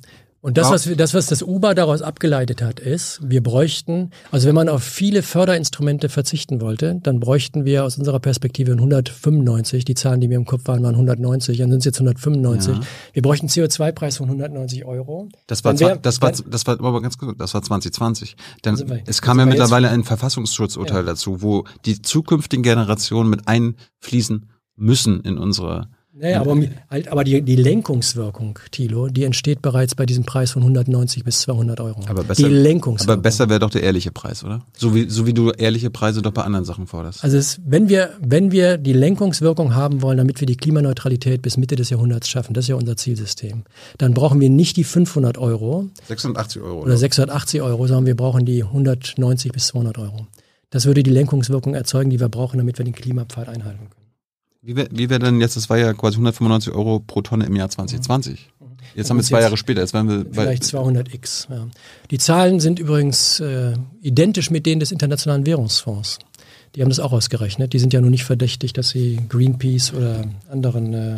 Und das, was, das, was das Uber daraus abgeleitet hat, ist, wir bräuchten, also wenn man auf viele Förderinstrumente verzichten wollte, dann bräuchten wir aus unserer Perspektive 195, die Zahlen, die mir im Kopf waren, waren 190, dann sind es jetzt 195. Ja. Wir bräuchten CO2-Preis von 190 Euro. Das war, wär, das war, das war, aber ganz kurz, das war 2020. Denn es kam ja mittlerweile ein Verfassungsschutzurteil ja. dazu, wo die zukünftigen Generationen mit einfließen müssen in unsere naja, aber, halt, aber die, die Lenkungswirkung, Thilo, die entsteht bereits bei diesem Preis von 190 bis 200 Euro. Aber besser, die Lenkungswirkung. Aber besser wäre doch der ehrliche Preis, oder? So wie, so wie du ehrliche Preise doch bei anderen Sachen forderst. Also es, wenn, wir, wenn wir die Lenkungswirkung haben wollen, damit wir die Klimaneutralität bis Mitte des Jahrhunderts schaffen, das ist ja unser Zielsystem, dann brauchen wir nicht die 500 Euro. 680 Euro. Oder, oder 680 Euro, sondern wir brauchen die 190 bis 200 Euro. Das würde die Lenkungswirkung erzeugen, die wir brauchen, damit wir den Klimapfad einhalten können. Wie wäre wie wär denn jetzt, das war ja quasi 195 Euro pro Tonne im Jahr 2020. Jetzt haben wir zwei Jahre später, jetzt waren wir Vielleicht 200x. Ja. Die Zahlen sind übrigens äh, identisch mit denen des Internationalen Währungsfonds. Die haben das auch ausgerechnet. Die sind ja nun nicht verdächtig, dass sie Greenpeace oder anderen äh,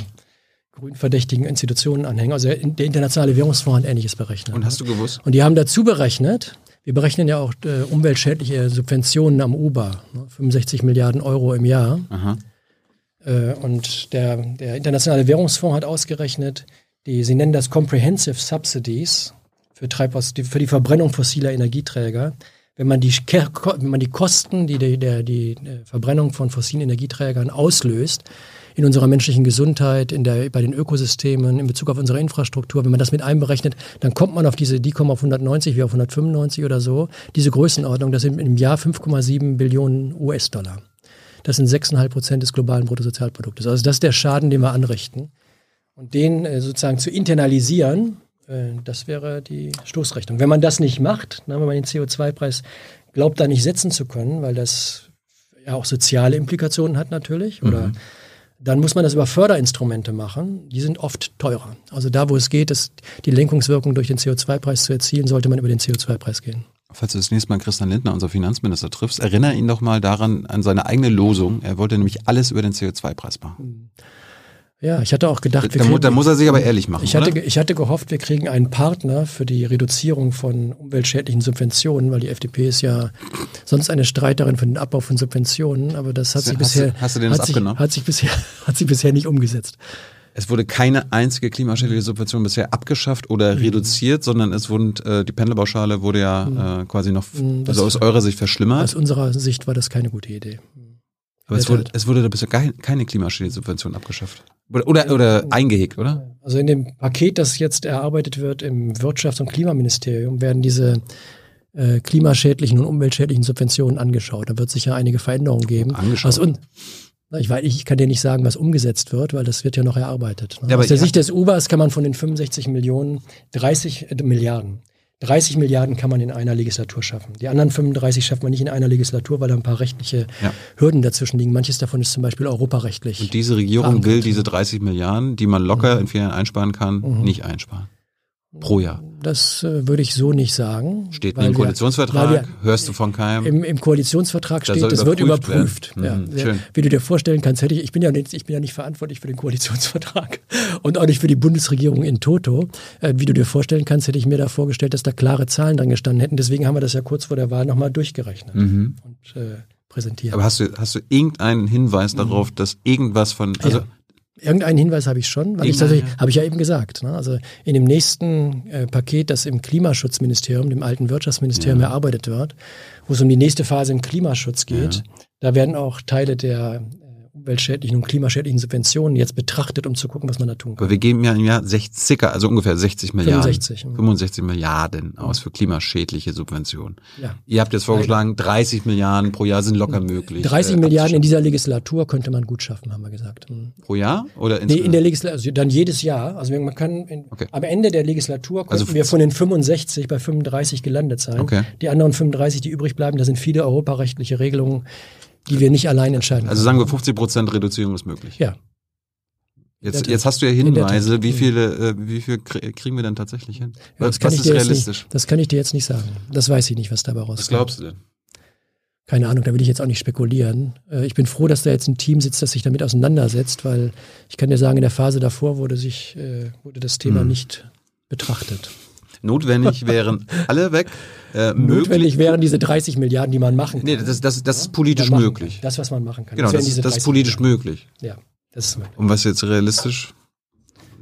grünverdächtigen Institutionen anhängen. Also der Internationale Währungsfonds hat Ähnliches berechnet. Und hast du gewusst? Und die haben dazu berechnet, wir berechnen ja auch äh, umweltschädliche Subventionen am Uber, ne, 65 Milliarden Euro im Jahr. Aha. Äh, und der, der Internationale Währungsfonds hat ausgerechnet, die, sie nennen das Comprehensive Subsidies für, Treibhaus, die, für die Verbrennung fossiler Energieträger. Wenn man die, wenn man die Kosten, die die, der, die äh, Verbrennung von fossilen Energieträgern auslöst, in unserer menschlichen Gesundheit, in der, bei den Ökosystemen, in Bezug auf unsere Infrastruktur, wenn man das mit einberechnet, dann kommt man auf diese, die kommen auf 190 wie auf 195 oder so. Diese Größenordnung, das sind im Jahr 5,7 Billionen US-Dollar. Das sind 6,5 Prozent des globalen Bruttosozialproduktes. Also das ist der Schaden, den wir anrichten. Und den äh, sozusagen zu internalisieren, äh, das wäre die Stoßrechnung. Wenn man das nicht macht, na, wenn man den CO2-Preis glaubt, da nicht setzen zu können, weil das ja auch soziale Implikationen hat natürlich, oder dann muss man das über Förderinstrumente machen. Die sind oft teurer. Also da, wo es geht, ist die Lenkungswirkung durch den CO2-Preis zu erzielen, sollte man über den CO2-Preis gehen. Falls du das nächste Mal Christian Lindner, unser Finanzminister, triffst, erinnere ihn doch mal daran, an seine eigene Losung. Er wollte nämlich alles über den CO2-Preis machen. Ja, ich hatte auch gedacht, Da, mu- da muss er sich aber ehrlich machen, Ich hatte, oder? ich hatte gehofft, wir kriegen einen Partner für die Reduzierung von umweltschädlichen Subventionen, weil die FDP ist ja sonst eine Streiterin für den Abbau von Subventionen, aber das hat Hast du- bisher hast du denen das hat sich, abgenommen? hat sich bisher hat sich bisher nicht umgesetzt. Es wurde keine einzige klimaschädliche Subvention bisher abgeschafft oder Mhm. reduziert, sondern es wurden, äh, die Pendelpauschale wurde ja äh, quasi noch, Mhm, das- also aus eurer Sicht verschlimmert. Aus unserer Sicht war das keine gute Idee. aber es wurde, es wurde da bisher keine klimaschädliche Subvention abgeschafft. Oder, oder, oder eingehegt, oder? Also in dem Paket, das jetzt erarbeitet wird im Wirtschafts- und Klimaministerium, werden diese äh, klimaschädlichen und umweltschädlichen Subventionen angeschaut. Da wird sicher einige Veränderungen geben. Angeschaut. Was un Na, ich, weiß, ich kann dir nicht sagen, was umgesetzt wird, weil das wird ja noch erarbeitet. Ne? Ja, Aus der ihr Sicht des Ubers kann man von den 65 Millionen 30 äh, Milliarden. 30 Milliarden kann man in einer Legislatur schaffen. Die anderen 35 schafft man nicht in einer Legislatur, weil da ein paar rechtliche Ja. Hürden dazwischen liegen. Manches davon ist zum Beispiel europarechtlich. Und diese Regierung verankert. will diese 30 Milliarden, die man locker in vier Jahren einsparen kann, Mhm. nicht einsparen. Pro Jahr. Das äh, würde ich so nicht sagen. Steht nicht im Koalitionsvertrag, wir- hörst du von keinem. Im, Im Koalitionsvertrag steht, soll das wird überprüft werden. Mhm, Ja, schön. Wie du dir vorstellen kannst, hätte ich, ich bin ja nicht, ich bin ja nicht verantwortlich für den Koalitionsvertrag und auch nicht für die Bundesregierung in Toto. Äh, wie du dir vorstellen kannst, hätte ich mir da vorgestellt, dass da klare Zahlen dran gestanden hätten. Deswegen haben wir das ja kurz vor der Wahl nochmal durchgerechnet Mhm. und äh, präsentiert. Aber hast du, hast du irgendeinen Hinweis darauf, dass irgendwas von, also Ja. Irgendeinen Hinweis habe ich schon, weil ich Irgendeinen, tatsächlich, habe ich ja eben gesagt. Ne? Also in dem nächsten äh, Paket, das im Klimaschutzministerium, dem alten Wirtschaftsministerium erarbeitet wird, wo es um die nächste Phase im Klimaschutz geht, da werden auch Teile der umweltschädlichen und klimaschädlichen Subventionen jetzt betrachtet, um zu gucken, was man da tun kann. aber wir geben ja im Jahr 60, circa, also ungefähr 60 Milliarden. 65, mhm. 65 Milliarden aus für klimaschädliche Subventionen. Ja. Ihr habt jetzt vorgeschlagen, 30 Milliarden pro Jahr sind locker möglich. 30 äh, Milliarden in dieser Legislatur könnte man gut schaffen, haben wir gesagt. Mhm. pro Jahr oder Nee, in der Legislatur, also dann jedes Jahr. Also man kann in, Okay. am Ende der Legislatur könnten Also wir von den 65 bei 35 gelandet sein. Okay. Die anderen 35, die übrig bleiben, da sind viele europarechtliche Regelungen, die wir nicht allein entscheiden. also sagen wir 50 Prozent Reduzierung ist möglich. ja. Jetzt, jetzt hast du ja Hinweise, wie Mhm. viele, äh, wie viel krie- kriegen wir denn tatsächlich hin? Ja, Was, das kann was ich ist dir jetzt realistisch? Nicht, das kann ich dir jetzt nicht sagen. Das weiß ich nicht, was dabei rauskommt. Was glaubst du denn? Keine Ahnung, da will ich jetzt auch nicht spekulieren. Äh, Ich bin froh, dass da jetzt ein Team sitzt, das sich damit auseinandersetzt, weil ich kann dir sagen, in der Phase davor wurde sich, äh, wurde das Thema Hm. nicht betrachtet. Notwendig wären alle weg. Äh, Notwendig wären diese 30 Milliarden, die man machen kann. Nee, das, das, das ist politisch Ja, möglich. Kann. Das, was man machen kann. Genau, das, diese das ist 30 politisch Milliarden. möglich. Ja, das ist möglich. Und was jetzt realistisch?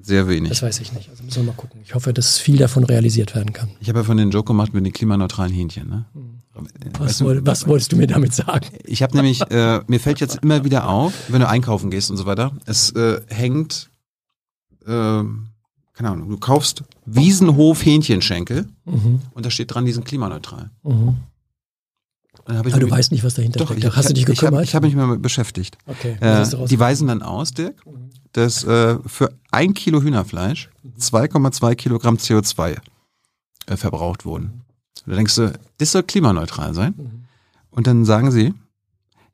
Sehr wenig. Das weiß ich nicht. Also müssen wir mal gucken. Ich hoffe, dass viel davon realisiert werden kann. Ich habe ja von den Joke gemacht mit den klimaneutralen Hähnchen. Ne? Was, Weißt du, was wolltest du mir damit sagen? ich habe nämlich, äh, mir fällt jetzt immer wieder auf, wenn du einkaufen gehst und so weiter, es äh, hängt, äh, keine Ahnung, du kaufst Wiesenhof Hähnchenschenkel Mhm. und da steht dran, die sind klimaneutral. Mhm. Aber du weißt nicht, was dahinter doch, steckt. ich, Hast du dich ich, ich gekümmert? habe hab mich mal beschäftigt. okay. Äh, die weisen dann aus, Dirk, dass äh, für ein Kilo Hühnerfleisch 2,2 Kilogramm CO2 äh, verbraucht wurden. Und da denkst du, das soll klimaneutral sein. Mhm. Und dann sagen sie,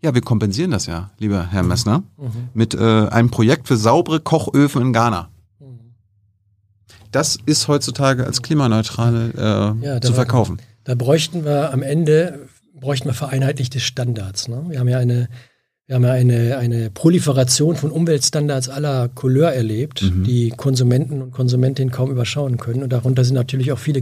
ja, wir kompensieren das ja, lieber Herr Messner, Mhm. mit äh, einem Projekt für saubere Kochöfen in Ghana. Das ist heutzutage als klimaneutrale äh, Ja, zu verkaufen. Da bräuchten wir am Ende bräuchten wir vereinheitlichte Standards. Ne? Wir haben ja eine wir haben ja eine, eine Proliferation von Umweltstandards aller Couleur erlebt, Mhm. die Konsumenten und Konsumentinnen kaum überschauen können. Und darunter sind natürlich auch viele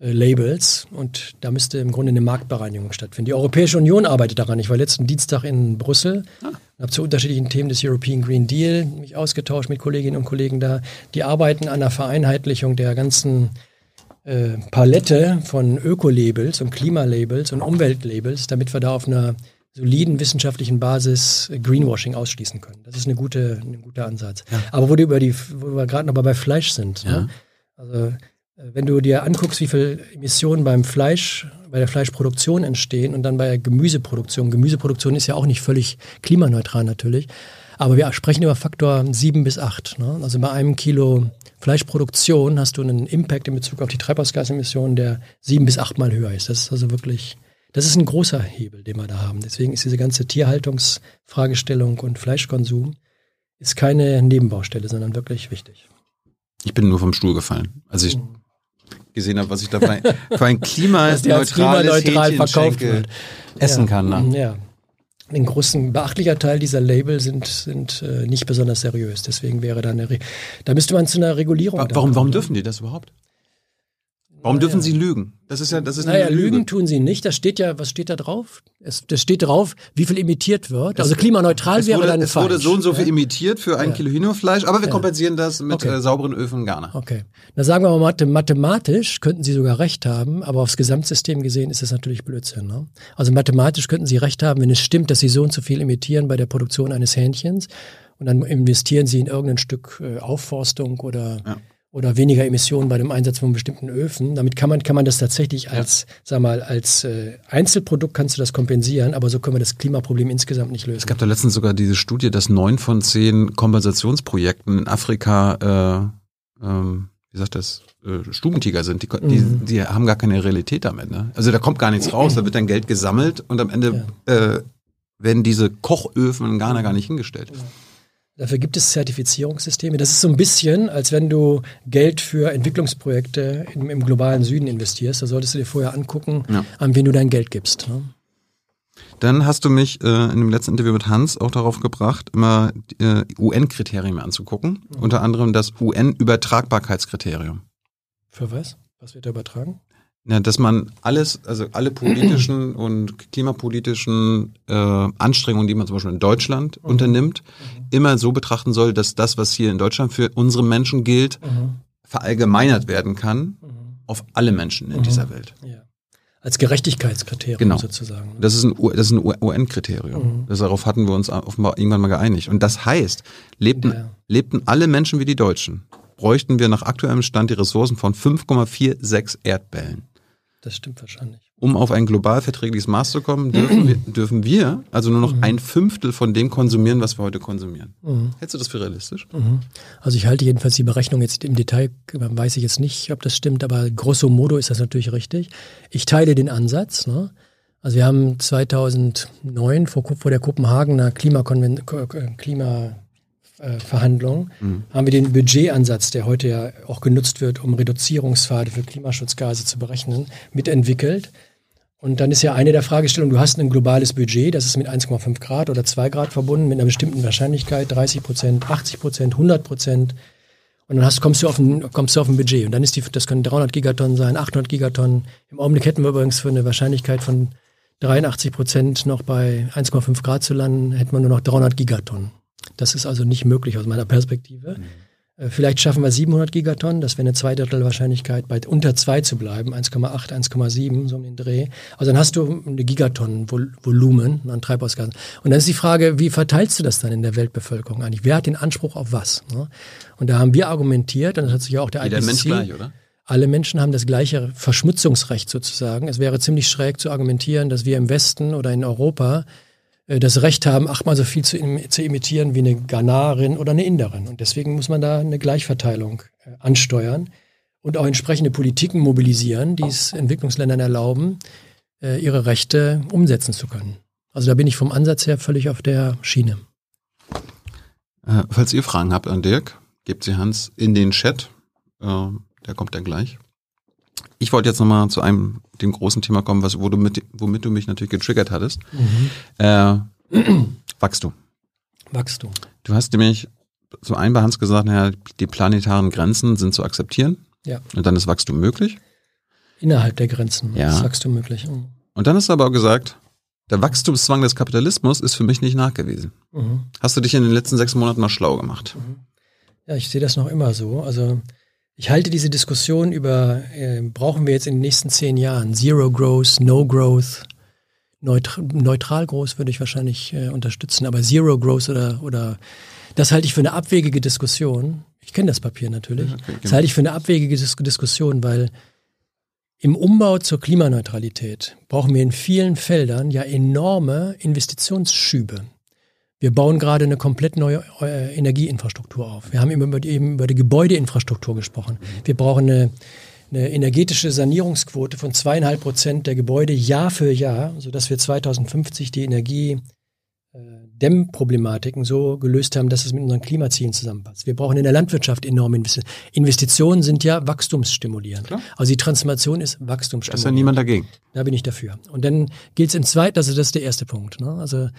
Greenwashing-Labels. Und da müsste im Grunde eine Marktbereinigung stattfinden. Die Europäische Union arbeitet daran. Ich war letzten Dienstag in Brüssel Ah. und habe zu unterschiedlichen Themen des European Green Deal mich ausgetauscht mit Kolleginnen und Kollegen da. Die arbeiten an der Vereinheitlichung der ganzen äh, Palette von Ökolabels und Klimalabels und Umweltlabels, damit wir da auf einer soliden wissenschaftlichen Basis äh, Greenwashing ausschließen können. Das ist eine gute, ein guter Ansatz. Aber wo, du über die, wo wir gerade noch mal bei Fleisch sind, Ja. ne? also äh, wenn du dir anguckst, wie viel Emissionen beim Fleisch, bei der Fleischproduktion entstehen und dann bei der Gemüseproduktion. Gemüseproduktion ist ja auch nicht völlig klimaneutral natürlich. Aber wir sprechen über Faktor 7 bis 8. Ne? Also bei einem Kilo Fleischproduktion hast du einen Impact in Bezug auf die Treibhausgasemissionen, der sieben bis achtmal höher ist. Das ist also wirklich, das ist ein großer Hebel, den wir da haben. Deswegen ist diese ganze Tierhaltungsfragestellung und Fleischkonsum ist keine Nebenbaustelle, sondern wirklich wichtig. Ich bin nur vom Stuhl gefallen, als ich gesehen habe, was ich da für ein, für ein klimaneutrales klimaneutral verkauft wird. essen ja. kann. Ne? Ja. Ein großen, beachtlicher Teil dieser Label sind, sind äh, nicht besonders seriös. Deswegen wäre da eine, Re da müsste man zu einer Regulierung. Warum, warum kommen. dürfen die das überhaupt? Warum dürfen sie lügen? Das ist ja, das ist Naja, eine Lüge. Lügen tun sie nicht. Das steht ja, was steht da drauf? Es, das steht drauf, wie viel imitiert wird. Also klimaneutral Es wäre wurde, dann es falsch. wurde so und so viel ja? imitiert für ein Kilo Hühnerfleisch, aber wir kompensieren das mit Okay. äh, sauberen Öfen Ghana. Okay. Na sagen wir mal, mathe- mathematisch könnten Sie sogar recht haben, aber aufs Gesamtsystem gesehen ist das natürlich Blödsinn. Ne? Also mathematisch könnten Sie recht haben, wenn es stimmt, dass Sie so und so viel imitieren bei der Produktion eines Hähnchens und dann investieren Sie in irgendein Stück äh, Aufforstung oder Ja. Oder weniger Emissionen bei dem Einsatz von bestimmten Öfen. Damit kann man, kann man das tatsächlich als, sag mal, als äh, Einzelprodukt kannst du das kompensieren, aber so können wir das Klimaproblem insgesamt nicht lösen. Es gab da letztens sogar diese Studie, dass neun von zehn Kompensationsprojekten in Afrika, äh, ähm, wie sagt das, äh, Stubentiger sind. Die, die, Mhm. die haben gar keine Realität damit. Ne? Also da kommt gar nichts raus, da wird dann Geld gesammelt und am Ende äh, werden diese Kochöfen in Ghana gar nicht hingestellt. Dafür gibt es Zertifizierungssysteme. Das ist so ein bisschen, als wenn du Geld für Entwicklungsprojekte im, im globalen Süden investierst. Da solltest du dir vorher angucken, Ja. an wen du dein Geld gibst. Ne? Dann hast du mich äh, in dem letzten Interview mit Hans auch darauf gebracht, immer äh, UN-Kriterien anzugucken. Mhm. Unter anderem das UN-Übertragbarkeitskriterium. Für was? Was wird da übertragen? Ja, dass man alles, also alle politischen und klimapolitischen äh, Anstrengungen, die man zum Beispiel in Deutschland unternimmt, immer so betrachten soll, dass das, was hier in Deutschland für unsere Menschen gilt, verallgemeinert werden kann auf alle Menschen in dieser Welt. Ja. Als Gerechtigkeitskriterium Genau. sozusagen. Ne? Das ist ein, das ist ein UN-Kriterium. Das Darauf hatten wir uns offenbar irgendwann mal geeinigt. Und das heißt, lebten, Ja. lebten alle Menschen wie die Deutschen, bräuchten wir nach aktuellem Stand die Ressourcen von 5,46 Erdbällen. Das stimmt wahrscheinlich. Um auf ein global verträgliches Maß zu kommen, dürfen wir, dürfen wir also nur noch ein Fünftel von dem konsumieren, was wir heute konsumieren. Hältst du das für realistisch? Also ich halte jedenfalls die Berechnung jetzt im Detail, weiß ich jetzt nicht, ob das stimmt, aber grosso modo ist das natürlich richtig. Ich teile den Ansatz. Ne? Also wir haben 2009 vor, vor der Kopenhagener Klimakonven Ko- Ko- Klima äh, Verhandlung haben wir den Budgetansatz, der heute ja auch genutzt wird, um Reduzierungspfade für Klimaschutzgase zu berechnen, mitentwickelt. Und dann ist ja eine der Fragestellungen, du hast ein globales Budget, das ist mit 1,5 Grad oder 2 Grad verbunden, mit einer bestimmten Wahrscheinlichkeit, 30 Prozent, 80 Prozent, 100 Prozent. Und dann hast, kommst, du auf ein, kommst du auf ein Budget. Und dann ist die, das können 300 Gigatonnen sein, 800 Gigatonnen. Im Augenblick hätten wir übrigens für eine Wahrscheinlichkeit von 83 Prozent noch bei 1,5 Grad zu landen, hätten wir nur noch 300 Gigatonnen. Das ist also nicht möglich aus meiner Perspektive. Äh, Vielleicht schaffen wir 700 Gigatonnen, das wäre eine Zweidrittel Wahrscheinlichkeit, bei unter 2 zu bleiben, 1,8, 1,7, so um den Dreh. Also dann hast du eine Gigatonnen Vol Volumen an Treibhausgasen. Und dann ist die Frage, wie verteilst du das dann in der Weltbevölkerung eigentlich? Wer hat den Anspruch auf was? Ne? Und da haben wir argumentiert, und das hat sich ja auch der Jeder IPCC, Mensch gleich, oder? alle Menschen haben das gleiche Verschmutzungsrecht sozusagen. Es wäre ziemlich schräg zu argumentieren, dass wir im Westen oder in Europa das Recht haben, achtmal so viel zu, zu imitieren wie eine Ghanarin oder eine Inderin. Und deswegen muss man da eine Gleichverteilung äh, ansteuern und auch entsprechende Politiken mobilisieren, die es Entwicklungsländern erlauben, äh, ihre Rechte umsetzen zu können. Also da bin ich vom Ansatz her völlig auf der Schiene. Äh, falls ihr Fragen habt an Dirk, gebt sie Hans in den Chat. Äh, der kommt dann gleich. Ich wollte jetzt nochmal zu einem, dem großen Thema kommen, was, wo du mit, womit du mich natürlich getriggert hattest. Mhm. Äh, Wachstum. Wachstum. Du hast nämlich so ein bei Hans gesagt, naja, die planetaren Grenzen sind zu akzeptieren. Ja. Und dann ist Wachstum möglich. Innerhalb der Grenzen Ja. ist Wachstum möglich. Mhm. Und dann hast du aber auch gesagt, der Wachstumszwang des Kapitalismus ist für mich nicht nachgewiesen. Mhm. Hast du dich in den letzten sechs Monaten mal schlau gemacht? Ja, ich sehe das noch immer so. Also ich halte diese Diskussion über, äh, brauchen wir jetzt in den nächsten zehn Jahren Zero Growth, No Growth, neutr neutral groß würde ich wahrscheinlich äh, unterstützen, aber Zero Growth oder, oder das halte ich für eine abwegige Diskussion. Ich kenne das Papier natürlich. Okay, Das halte ich für eine abwegige Dis Diskussion, weil im Umbau zur Klimaneutralität brauchen wir in vielen Feldern ja enorme Investitionsschübe. Wir bauen gerade eine komplett neue äh, Energieinfrastruktur auf. Wir haben eben über die, eben über die Gebäudeinfrastruktur gesprochen. Wir brauchen eine, eine energetische Sanierungsquote von zweieinhalb Prozent der Gebäude Jahr für Jahr, sodass wir 2050 die Energie äh, Dämmproblematiken so gelöst haben, dass es mit unseren Klimazielen zusammenpasst. Wir brauchen in der Landwirtschaft enorme Investitionen. Investitionen sind ja wachstumsstimulierend. Klar. Also die Transformation ist Da ist ja wachstumsstimulierend. niemand dagegen. Da bin ich dafür. Und dann gilt es im zweiten, also das ist der erste Punkt. Ne? Also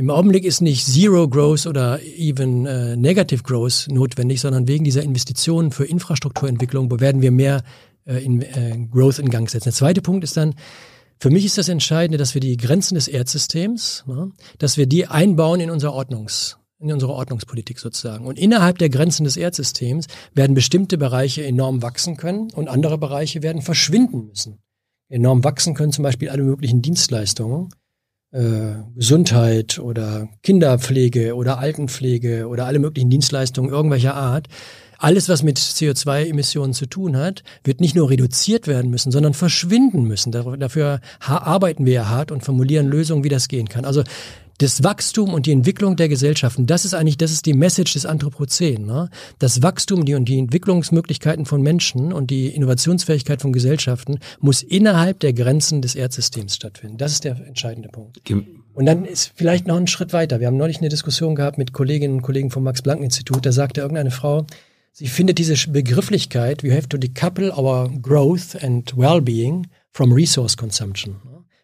im Augenblick ist nicht Zero Growth oder even äh, Negative Growth notwendig, sondern wegen dieser Investitionen für Infrastrukturentwicklung werden wir mehr äh, in, äh, Growth in Gang setzen. Der zweite Punkt ist dann, für mich ist das Entscheidende, dass wir die Grenzen des Erdsystems, ne, dass wir die einbauen in unser Ordnungs, in unsere Ordnungspolitik sozusagen. Und innerhalb der Grenzen des Erdsystems werden bestimmte Bereiche enorm wachsen können und andere Bereiche werden verschwinden müssen enorm wachsen können, zum Beispiel alle möglichen Dienstleistungen, äh, Gesundheit oder Kinderpflege oder Altenpflege oder alle möglichen Dienstleistungen irgendwelcher Art. Alles, was mit CO2-Emissionen zu tun hat, wird nicht nur reduziert werden müssen, sondern verschwinden müssen. Dafür arbeiten wir ja hart und formulieren Lösungen, wie das gehen kann. Also das Wachstum und die Entwicklung der Gesellschaften, das ist eigentlich, das ist die Message des Anthropozän. Ne? Das Wachstum die, und die Entwicklungsmöglichkeiten von Menschen und die Innovationsfähigkeit von Gesellschaften muss innerhalb der Grenzen des Erdsystems stattfinden. Das ist der entscheidende Punkt. Und dann ist vielleicht noch ein Schritt weiter. Wir haben neulich eine Diskussion gehabt mit Kolleginnen und Kollegen vom Max-Planck-Institut. Da sagte irgendeine Frau, sie findet diese Begrifflichkeit, we have to decouple our growth and well-being from resource consumption.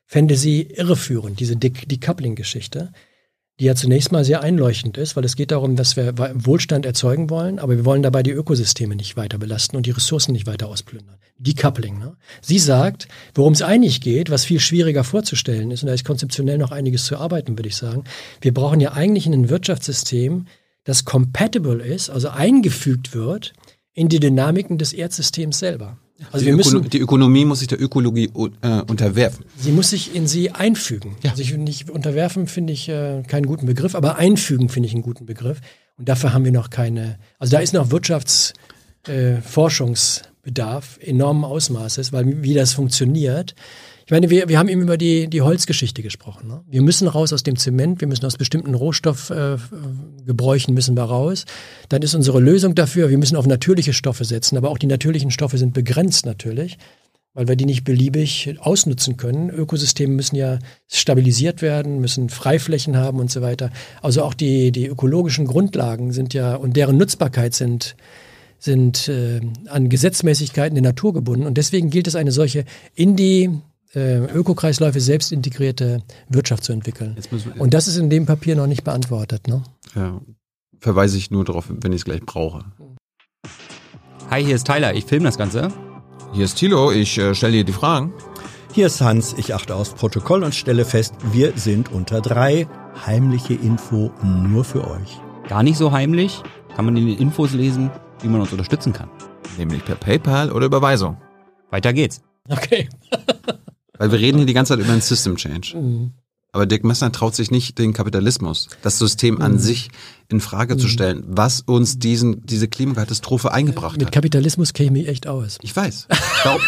Fände sie irreführend, diese De Decoupling-Geschichte, die ja zunächst mal sehr einleuchtend ist, weil es geht darum, dass wir Wohlstand erzeugen wollen, aber wir wollen dabei die Ökosysteme nicht weiter belasten und die Ressourcen nicht weiter ausplündern. Decoupling. Ne? Sie sagt, worum es eigentlich geht, was viel schwieriger vorzustellen ist, und da ist konzeptionell noch einiges zu arbeiten, würde ich sagen. Wir brauchen ja eigentlich ein Wirtschaftssystem, das compatible ist, also eingefügt wird in die Dynamiken des Erdsystems selber. Also die, müssen, die Ökonomie muss sich der Ökologie äh, unterwerfen. sie muss sich in sie einfügen. Ja. Sich nicht unterwerfen finde ich äh, keinen guten Begriff, aber einfügen finde ich einen guten Begriff. Und dafür haben wir noch keine, also da ist noch Wirtschaftsforschungsbedarf äh, enormen Ausmaßes, weil wie das funktioniert. Ich meine, wir, wir haben eben über die, die Holzgeschichte gesprochen. Ne? Wir müssen raus aus dem Zement, wir müssen aus bestimmten Rohstoffgebräuchen äh, müssen wir raus. Dann ist unsere Lösung dafür, wir müssen auf natürliche Stoffe setzen, aber auch die natürlichen Stoffe sind begrenzt natürlich, weil wir die nicht beliebig ausnutzen können. Ökosysteme müssen ja stabilisiert werden, müssen Freiflächen haben und so weiter. Also auch die, die ökologischen Grundlagen sind ja und deren Nutzbarkeit sind sind äh, an Gesetzmäßigkeiten der Natur gebunden. Und deswegen gilt es, eine solche in die äh, Ökokreisläufe selbst integrierte Wirtschaft zu entwickeln. Und das ist in dem Papier noch nicht beantwortet. Ne? ja, verweise ich nur darauf, wenn ich es gleich brauche. Hi, hier ist Tyler, ich filme das Ganze. Hier ist Thilo, ich äh, stelle dir die Fragen. Hier ist Hans, ich achte aufs Protokoll und stelle fest, wir sind unter drei. Heimliche Info nur für euch. Gar nicht so heimlich, kann man in den Infos lesen, wie man uns unterstützen kann. Nämlich per PayPal oder Überweisung. Weiter geht's. Okay. Weil wir reden hier die ganze Zeit über einen System Change. Aber Dick Messner traut sich nicht, den Kapitalismus, das System an sich in Frage zu stellen, was uns diesen, diese Klimakatastrophe eingebracht Mit hat. Kapitalismus kenne ich mich echt aus. Ich weiß.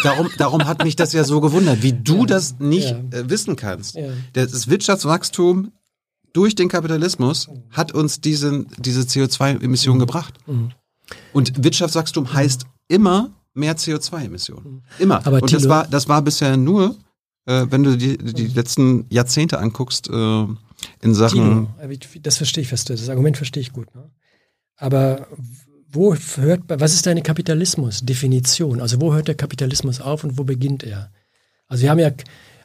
Darum, darum, hat mich das ja so gewundert, wie du das nicht Ja. äh, wissen kannst. Ja. Das Wirtschaftswachstum durch den Kapitalismus hat uns diesen, diese CO2-Emissionen Mhm. gebracht. Und Wirtschaftswachstum heißt immer mehr CO2-Emissionen. Immer. Aber Und das war, das war bisher nur, äh, wenn du die, die letzten Jahrzehnte anguckst, äh, in Sachen. Tino, das verstehe ich das Argument verstehe ich gut. Ne? Aber wo hört, was ist deine Kapitalismus-Definition? Also wo hört der Kapitalismus auf und wo beginnt er? Also wir haben ja,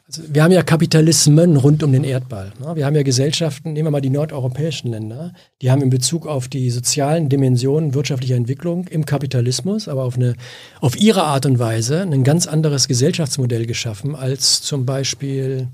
also wir haben ja Kapitalismen rund um den Erdball. Ne? Wir haben ja Gesellschaften, nehmen wir mal die nordeuropäischen Länder, die haben in Bezug auf die sozialen Dimensionen wirtschaftlicher Entwicklung im Kapitalismus, aber auf, eine, auf ihre Art und Weise ein ganz anderes Gesellschaftsmodell geschaffen als zum Beispiel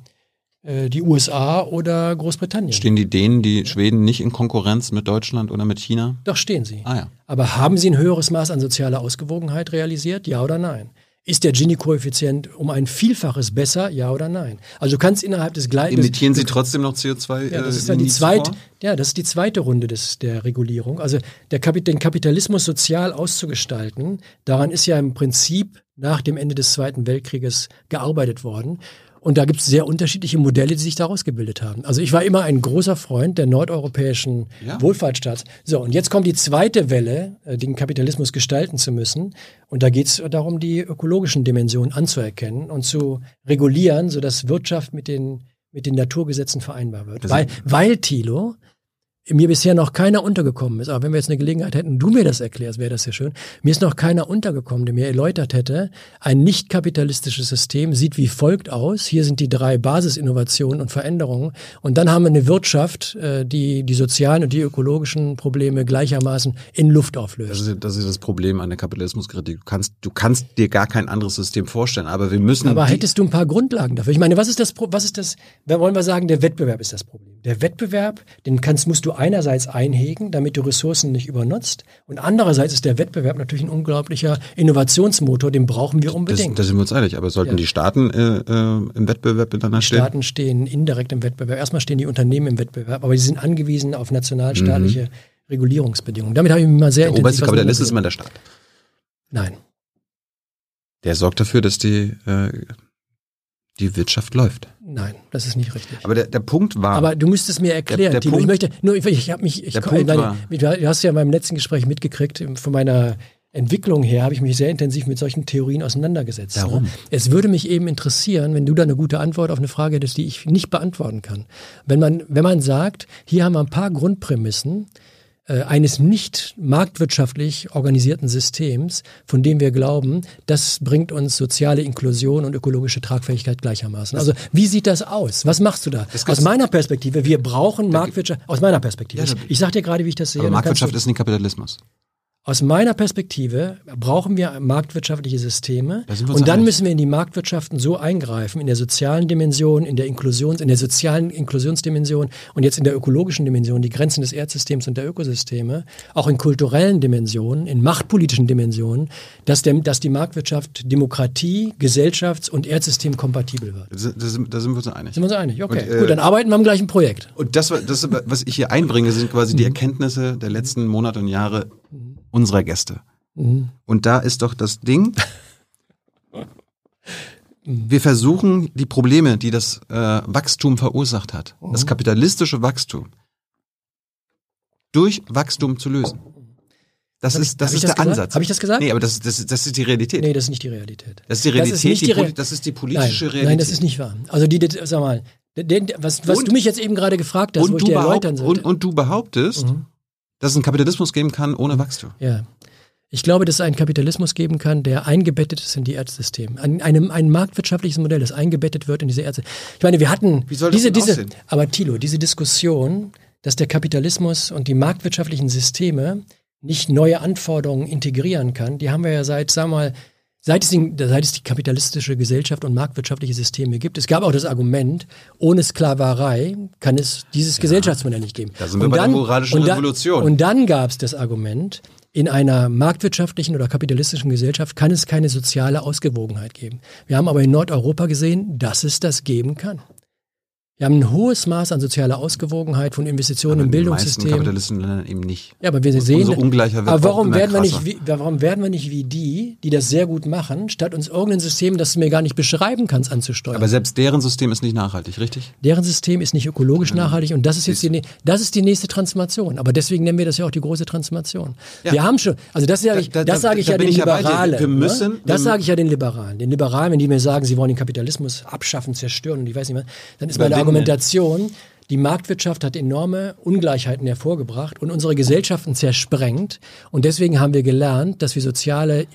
äh, die USA oder Großbritannien. Stehen die Dänen, die Schweden nicht in Konkurrenz mit Deutschland oder mit China? Doch stehen sie. Ah ja. Aber haben sie ein höheres Maß an sozialer Ausgewogenheit realisiert? Ja oder nein? Ist der Gini-Koeffizient um ein Vielfaches besser, ja oder nein? Also du kannst innerhalb des gleichen. Emittieren Sie trotzdem noch CO2? Ja, das äh, ist dann die zweite, ja, das ist die zweite Runde des, der Regulierung. Also der Kapi den Kapitalismus sozial auszugestalten, daran ist ja im Prinzip nach dem Ende des Zweiten Weltkrieges gearbeitet worden. Und da gibt es sehr unterschiedliche Modelle, die sich daraus gebildet haben. Also ich war immer ein großer Freund der nordeuropäischen Ja. Wohlfahrtsstaats. So, und jetzt kommt die zweite Welle, äh, den Kapitalismus gestalten zu müssen. Und da geht es darum, die ökologischen Dimensionen anzuerkennen und zu regulieren, sodass Wirtschaft mit den, mit den Naturgesetzen vereinbar wird. Das- Weil, weil, Thilo, mir bisher noch keiner untergekommen ist, aber wenn wir jetzt eine Gelegenheit hätten, du mir das erklärst, wäre das ja schön. Mir ist noch keiner untergekommen, der mir erläutert hätte, ein nicht kapitalistisches System sieht wie folgt aus. Hier sind die drei Basisinnovationen und Veränderungen. Und dann haben wir eine Wirtschaft, äh, die die sozialen und die ökologischen Probleme gleichermaßen in Luft Das auflöst. ist, das ist das Problem an der Kapitalismuskritik. Du kannst, du kannst dir gar kein anderes System vorstellen, aber wir müssen. Aber hättest du ein paar Grundlagen dafür? Ich meine, was ist das, was ist das, wollen wir sagen, der Wettbewerb ist das Problem. Der Wettbewerb, den kannst, musst du einerseits einhegen, damit du Ressourcen nicht übernutzt. Und andererseits ist der Wettbewerb natürlich ein unglaublicher Innovationsmotor, den brauchen wir unbedingt. da sind wir uns einig, aber sollten Ja. die Staaten äh, äh, im Wettbewerb miteinander die stehen? Staaten stehen indirekt im Wettbewerb. Erstmal stehen die Unternehmen im Wettbewerb, aber die sind angewiesen auf nationalstaatliche Regulierungsbedingungen. Damit habe ich mich mal sehr Mhm. Der oberste intensiv Kapitalist ist immer der Staat. Nein. Der sorgt dafür, dass die, äh, die Wirtschaft läuft. Nein, das ist nicht richtig. Aber der, der Punkt war, Aber du müsstest mir erklären, Der- der Timo. ich Punkt- möchte, nur, ich, ich habe mich, ich, Der Punkt nein, war- du hast ja in meinem letzten Gespräch mitgekriegt, von meiner Entwicklung her habe ich mich sehr intensiv mit solchen Theorien auseinandergesetzt. Warum? Ne? Es würde mich eben interessieren, wenn du da eine gute Antwort auf eine Frage hättest, die ich nicht beantworten kann. Wenn man, wenn man sagt, hier haben wir ein paar Grundprämissen, eines nicht marktwirtschaftlich organisierten Systems, von dem wir glauben, das bringt uns soziale Inklusion und ökologische Tragfähigkeit gleichermaßen. Also wie sieht das aus? Was machst du da? Aus meiner Perspektive, wir brauchen Marktwirtschaft, aus meiner Perspektive. Da- ich sag dir gerade, wie ich das sehe. aber Marktwirtschaft ist nicht Kapitalismus. Aus meiner Perspektive brauchen wir marktwirtschaftliche Systeme wir und dann einig. müssen wir in die Marktwirtschaften so eingreifen, in der sozialen Dimension, in der Inklusions, in der sozialen Inklusionsdimension und jetzt in der ökologischen Dimension, die Grenzen des Erdsystems und der Ökosysteme, auch in kulturellen Dimensionen, in machtpolitischen Dimensionen, dass, der, dass die Marktwirtschaft Demokratie, Gesellschafts- und Erdsystem kompatibel wird. Da sind, da sind, wir uns einig. Sind wir uns einig? Okay, Und, äh, gut, dann arbeiten wir am gleichen Projekt. Und das, das, was ich hier einbringe, sind quasi Mhm. die Erkenntnisse der letzten Monate und Jahre unserer Gäste. Mhm. Und da ist doch das Ding, wir versuchen die Probleme, die das äh, Wachstum verursacht hat, Mhm. das kapitalistische Wachstum, durch Wachstum zu lösen. Das Hab ich- ist, das ich ist das der gesagt? Ansatz. Hab ich das gesagt? Nee, aber das, das, das ist die Realität. Nee, das ist nicht die Realität. Das ist die Das Realität, ist nicht die, Re- das ist die Nein, politische Realität. nein, das ist nicht wahr. Also die, sag mal, was, was Und- du mich jetzt eben gerade gefragt hast, wo und, ich du dir erläutern sollte. und, und du behauptest, Mhm. Dass es einen Kapitalismus geben kann ohne Wachstum. ja. Ich glaube, dass es einen Kapitalismus geben kann, der eingebettet ist in die Erdsysteme. Ein, einem, ein marktwirtschaftliches Modell, das eingebettet wird in diese Erdsysteme. Ich meine, wir hatten Wie soll das diese, diese, aussehen? aber Thilo, diese Diskussion, dass der Kapitalismus und die marktwirtschaftlichen Systeme nicht neue Anforderungen integrieren kann, die haben wir ja seit, sagen wir mal, Seit es, die, seit es die kapitalistische Gesellschaft und marktwirtschaftliche Systeme gibt, es gab auch das Argument, ohne Sklaverei kann es dieses Gesellschaftsmodell nicht geben. Da sind wir bei der moralischen und dann- Revolution. Und dann gab es das Argument, in einer marktwirtschaftlichen oder kapitalistischen Gesellschaft kann es keine soziale Ausgewogenheit geben. Wir haben aber in Nordeuropa gesehen, dass es das geben kann. Wir haben ein hohes Maß an sozialer Ausgewogenheit von Investitionen Aber im in den meisten Bildungssystem. Kapitalistländern eben nicht. Ja, aber wir sehen. umso ungleicher wird aber warum werden, wir nicht wie, warum werden wir nicht wie die, die das sehr gut machen, statt uns irgendein System, das du mir gar nicht beschreiben kannst, anzusteuern? Aber selbst deren System ist nicht nachhaltig, richtig? Deren System ist nicht ökologisch nachhaltig und das ist jetzt die, das ist die nächste Transformation. Aber deswegen nennen wir das ja auch die große Transformation. Ja. Wir haben schon, also das sage ich, Da- da- das sage ich da ja den ja. Liberalen. Wir müssen- ne? Das sage ich ja den Liberalen. Den Liberalen, wenn die mir sagen, sie wollen den Kapitalismus abschaffen, zerstören und ich weiß nicht was, dann ist meine Überwinden. Argumentation, Die Marktwirtschaft hat enorme Ungleichheiten hervorgebracht und unsere Gesellschaften zersprengt. Und deswegen haben wir gelernt, dass wir soziale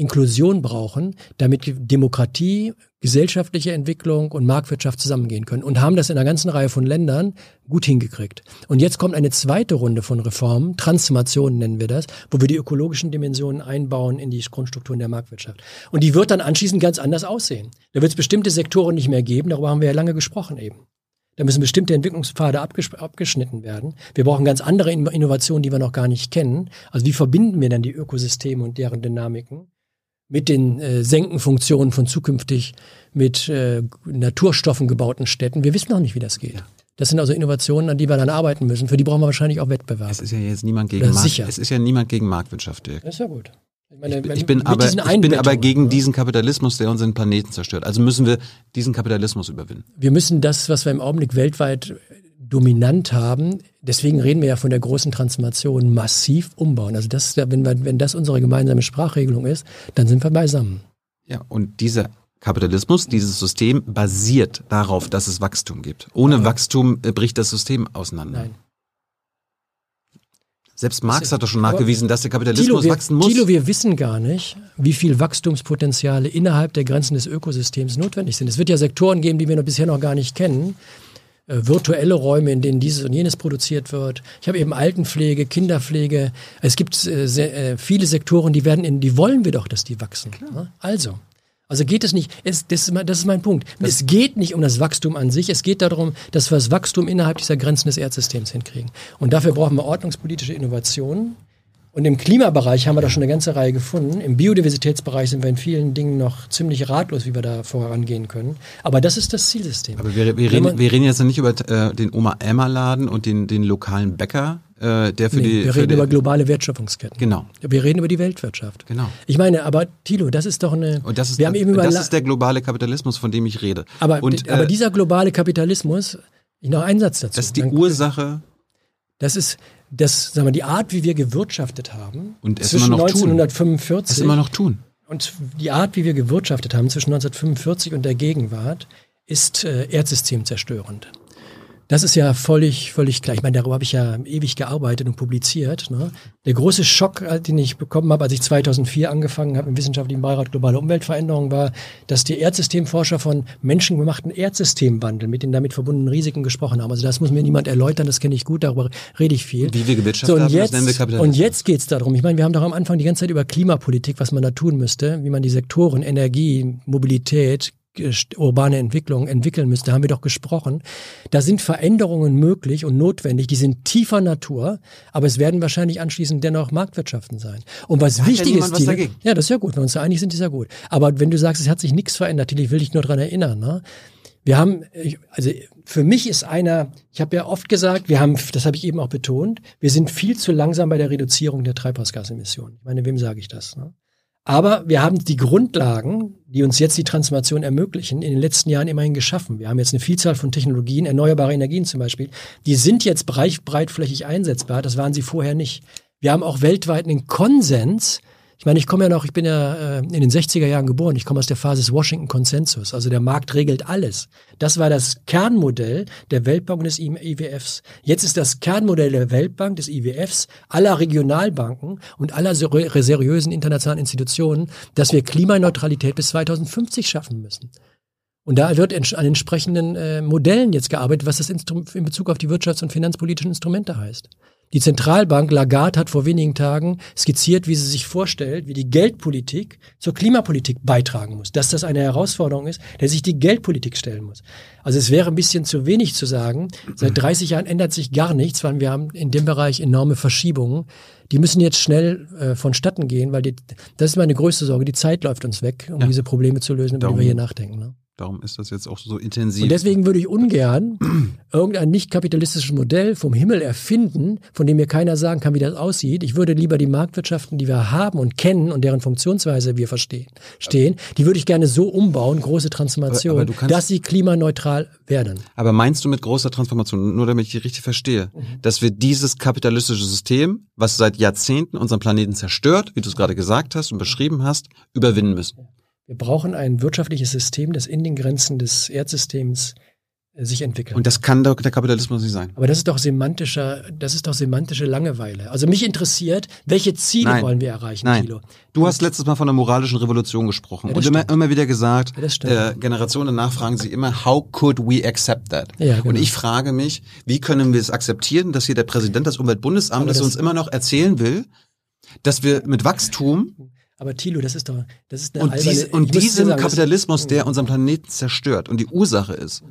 Inklusion brauchen, damit Demokratie, gesellschaftliche Entwicklung und Marktwirtschaft zusammengehen können und haben das in einer ganzen Reihe von Ländern gut hingekriegt. Und jetzt kommt eine zweite Runde von Reformen, Transformationen nennen wir das, wo wir die ökologischen Dimensionen einbauen in die Grundstrukturen der Marktwirtschaft. Und die wird dann anschließend ganz anders aussehen. Da wird es bestimmte Sektoren nicht mehr geben, darüber haben wir ja lange gesprochen eben. Da müssen bestimmte Entwicklungspfade abges abgeschnitten werden. Wir brauchen ganz andere Innovationen, die wir noch gar nicht kennen. Also wie verbinden wir dann die Ökosysteme und deren Dynamiken? Mit den äh, Senkenfunktionen von zukünftig mit äh, Naturstoffen gebauten Städten. Wir wissen noch nicht, wie das geht. Das sind also Innovationen, an die wir dann arbeiten müssen. Für die brauchen wir wahrscheinlich auch Wettbewerb. Es ist ja jetzt niemand gegen Markt, sicher. es ist ja niemand gegen Marktwirtschaft, Dirk. Das ist ja gut. Ich, meine, ich, ich bin aber, ich bin aber gegen diesen Kapitalismus, der unseren Planeten zerstört. Also müssen wir diesen Kapitalismus überwinden. Wir müssen das, was wir im Augenblick weltweit dominant haben. Deswegen reden wir ja von der großen Transformation massiv umbauen. Also das, wenn, wir, wenn das unsere gemeinsame Sprachregelung ist, dann sind wir beisammen. Ja, und dieser Kapitalismus, dieses System basiert darauf, dass es Wachstum gibt. Ohne ja. Wachstum äh, bricht das System auseinander. Nein. Selbst Marx hat doch schon nachgewiesen, dass der Kapitalismus Thilo, wir, wachsen muss. Thilo, wir wissen gar nicht, wie viel Wachstumspotenziale innerhalb der Grenzen des Ökosystems notwendig sind. Es wird ja Sektoren geben, die wir noch bisher noch gar nicht kennen. Äh, virtuelle Räume, in denen dieses und jenes produziert wird. Ich habe eben Altenpflege, Kinderpflege. Es gibt äh, sehr, äh, viele Sektoren, die werden in, die wollen wir doch, dass die wachsen. Ne? Also. Also geht es nicht, es, das, ist mein, das ist mein Punkt. Das es geht nicht um das Wachstum an sich, es geht darum, dass wir das Wachstum innerhalb dieser Grenzen des Erdsystems hinkriegen. Und dafür brauchen wir ordnungspolitische Innovationen, und im Klimabereich haben wir da schon eine ganze Reihe gefunden. Im Biodiversitätsbereich sind wir in vielen Dingen noch ziemlich ratlos, wie wir da vorangehen können. Aber das ist das Zielsystem. Aber wir, wir, reden, wir reden jetzt nicht über äh, den Oma-Emma-Laden und den, den lokalen Bäcker, äh, der für nee, die. Wir reden über globale Wertschöpfungsketten. Genau. Wir reden über die Weltwirtschaft. Genau. Ich meine, aber Tilo, das ist doch eine. Und das ist, wir haben eben über das ist der globale Kapitalismus, von dem ich rede. Aber, und, aber äh, dieser globale Kapitalismus, noch einen Satz dazu. Das ist die Ursache. Das ist, das, sagen wir, die Art, wie wir gewirtschaftet haben, und zwischen immer noch 1945 tun. Immer noch tun. Und die Art, wie wir gewirtschaftet haben zwischen 1945 und der Gegenwart, ist äh, erdsystemzerstörend. Das ist ja völlig, völlig klar. Ich meine, darüber habe ich ja ewig gearbeitet und publiziert. Ne? Der große Schock, den ich bekommen habe, als ich 2004 angefangen habe im Wissenschaftlichen Beirat Globale Umweltveränderung, war, dass die Erdsystemforscher von menschengemachten Erdsystemwandel mit den damit verbundenen Risiken gesprochen haben. Also das muss mir niemand erläutern, das kenne ich gut, darüber rede ich viel. Wie wir gewirtschaftet so, und jetzt, haben, das nennen wir Und jetzt geht es darum, ich meine, wir haben doch am Anfang die ganze Zeit über Klimapolitik, was man da tun müsste, wie man die Sektoren Energie, Mobilität, urbane Entwicklung entwickeln müsste, haben wir doch gesprochen. Da sind Veränderungen möglich und notwendig, die sind tiefer Natur, aber es werden wahrscheinlich anschließend dennoch Marktwirtschaften sein. Und was da wichtig ja ist, Thiele, ja, das ist ja gut, wenn wir uns da einig sind, ist ja gut. Aber wenn du sagst, es hat sich nichts verändert, ich will dich nur dran erinnern, ne? Wir haben, also für mich ist einer, ich habe ja oft gesagt, wir haben, das habe ich eben auch betont, wir sind viel zu langsam bei der Reduzierung der Treibhausgasemissionen. Ich meine, wem sage ich das? Ne? Aber wir haben die Grundlagen, die uns jetzt die Transformation ermöglichen, in den letzten Jahren immerhin geschaffen. Wir haben jetzt eine Vielzahl von Technologien, erneuerbare Energien zum Beispiel, die sind jetzt breit, breitflächig einsetzbar. Das waren sie vorher nicht. Wir haben auch weltweit einen Konsens, ich meine, ich komme ja noch, ich bin ja äh, in den 60er Jahren geboren, ich komme aus der Phase des Washington Konsensus, also der Markt regelt alles. Das war das Kernmodell der Weltbank und des IWFs. Jetzt ist das Kernmodell der Weltbank, des IWFs, aller Regionalbanken und aller seriösen internationalen Institutionen, dass wir Klimaneutralität bis 2050 schaffen müssen. Und da wird an entsprechenden äh, Modellen jetzt gearbeitet, was das Instru in Bezug auf die wirtschafts- und finanzpolitischen Instrumente heißt. Die Zentralbank Lagarde hat vor wenigen Tagen skizziert, wie sie sich vorstellt, wie die Geldpolitik zur Klimapolitik beitragen muss. Dass das eine Herausforderung ist, der sich die Geldpolitik stellen muss. Also es wäre ein bisschen zu wenig zu sagen. Seit 30 Jahren ändert sich gar nichts, weil wir haben in dem Bereich enorme Verschiebungen. Die müssen jetzt schnell äh, vonstatten gehen, weil die, das ist meine größte Sorge. Die Zeit läuft uns weg, um ja. diese Probleme zu lösen, über die wir hier nachdenken. Ne? Darum ist das jetzt auch so intensiv. Und deswegen würde ich ungern irgendein nicht kapitalistisches Modell vom Himmel erfinden, von dem mir keiner sagen kann, wie das aussieht. Ich würde lieber die Marktwirtschaften, die wir haben und kennen und deren Funktionsweise wir verstehen, stehen, die würde ich gerne so umbauen, große Transformation, aber, aber dass sie klimaneutral werden. Aber meinst du mit großer Transformation, nur damit ich die richtig verstehe, mhm. dass wir dieses kapitalistische System, was seit Jahrzehnten unseren Planeten zerstört, wie du es gerade gesagt hast und beschrieben hast, überwinden müssen? Wir brauchen ein wirtschaftliches System, das in den Grenzen des Erdsystems äh, sich entwickeln. Und das kann doch der Kapitalismus nicht sein. Aber das ist doch semantischer, das ist doch semantische Langeweile. Also mich interessiert, welche Ziele Nein. wollen wir erreichen, Nein. Thilo? Du hast letztes Mal von der moralischen Revolution gesprochen Ja, und immer, immer wieder gesagt, Ja, äh, Generationen danach fragen sie immer, how could we accept that? Ja, genau. Und ich frage mich, wie können wir es akzeptieren, dass hier der Präsident des Umweltbundesamtes uns immer noch erzählen will, dass wir mit Wachstum Aber Thilo, das ist doch, das ist eine und, alberne, dies, und diesem sagen, Kapitalismus, der unseren Planeten zerstört und die Ursache ist,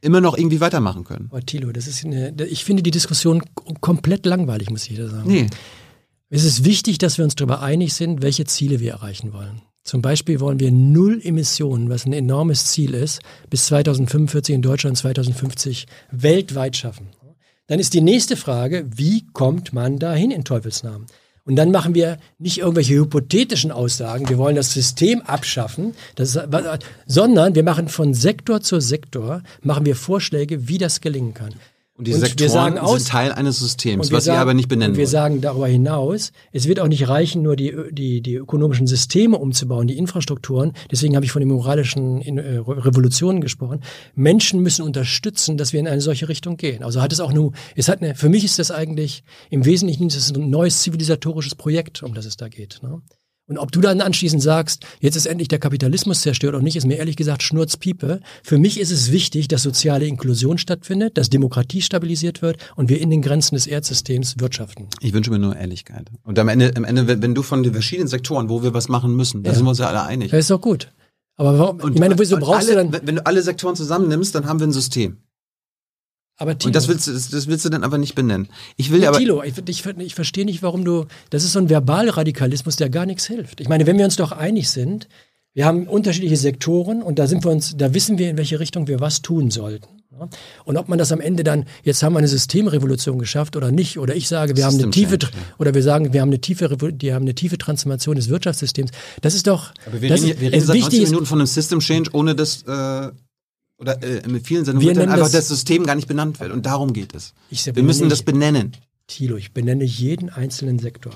immer noch irgendwie weitermachen können. Aber Thilo, das ist eine, ich finde die Diskussion komplett langweilig, muss ich dir sagen. Nee. Es ist wichtig, dass wir uns darüber einig sind, welche Ziele wir erreichen wollen. Zum Beispiel wollen wir null Emissionen, was ein enormes Ziel ist, bis 2045 in Deutschland, 2050 weltweit schaffen. Dann ist die nächste Frage, wie kommt man dahin in Teufelsnamen? Und dann machen wir nicht irgendwelche hypothetischen Aussagen, wir wollen das System abschaffen, das, sondern wir machen von Sektor zu Sektor, machen wir Vorschläge, wie das gelingen kann. Und die Und wir Sektoren sagen aus- sind Teil eines Systems, wir was wir sagen- aber nicht benennen Und wir wollen. sagen darüber hinaus, es wird auch nicht reichen, nur die, die, die ökonomischen Systeme umzubauen, die Infrastrukturen. Deswegen habe ich von den moralischen äh, Revolutionen gesprochen. Menschen müssen unterstützen, dass wir in eine solche Richtung gehen. Also hat es auch nur, es hat eine, für mich ist das eigentlich im Wesentlichen ist es ein neues zivilisatorisches Projekt, um das es da geht. Ne? Und ob du dann anschließend sagst, jetzt ist endlich der Kapitalismus zerstört oder nicht, ist mir ehrlich gesagt Schnurzpiepe. Für mich ist es wichtig, dass soziale Inklusion stattfindet, dass Demokratie stabilisiert wird und wir in den Grenzen des Erdsystems wirtschaften. Ich wünsche mir nur Ehrlichkeit. Und am Ende, am Ende wenn, du von den verschiedenen Sektoren, wo wir was machen müssen, da Ja. sind wir uns ja alle einig. Das ist doch gut. Aber warum, ich meine, wieso und brauchst alle, du dann, Wenn du alle Sektoren zusammennimmst, dann haben wir ein System. Aber Tilo, Und das willst, du, das, das willst du dann aber nicht benennen. Ich will Ja, aber. Thilo, ich, ich, ich verstehe nicht, warum du, das ist so ein Verbalradikalismus, der gar nichts hilft. Ich meine, wenn wir uns doch einig sind, wir haben unterschiedliche Sektoren und da sind wir uns, da wissen wir, in welche Richtung wir was tun sollten. ja. Und ob man das am Ende dann, jetzt haben wir eine Systemrevolution geschafft oder nicht, oder ich sage, wir haben eine tiefe, oder wir sagen, wir haben eine tiefe, die haben eine tiefe Transformation des Wirtschaftssystems. Das ist doch, aber wir das reden, wir reden seit 90 wichtig ist, Minuten von einem System Change, ohne dass, äh, oder äh, mit vielen Sendungen Wir wird dann nennen einfach das- das, System gar nicht benannt wird. Und darum geht es. Ich Wir müssen benenne- das benennen. Thilo, ich benenne jeden einzelnen Sektor.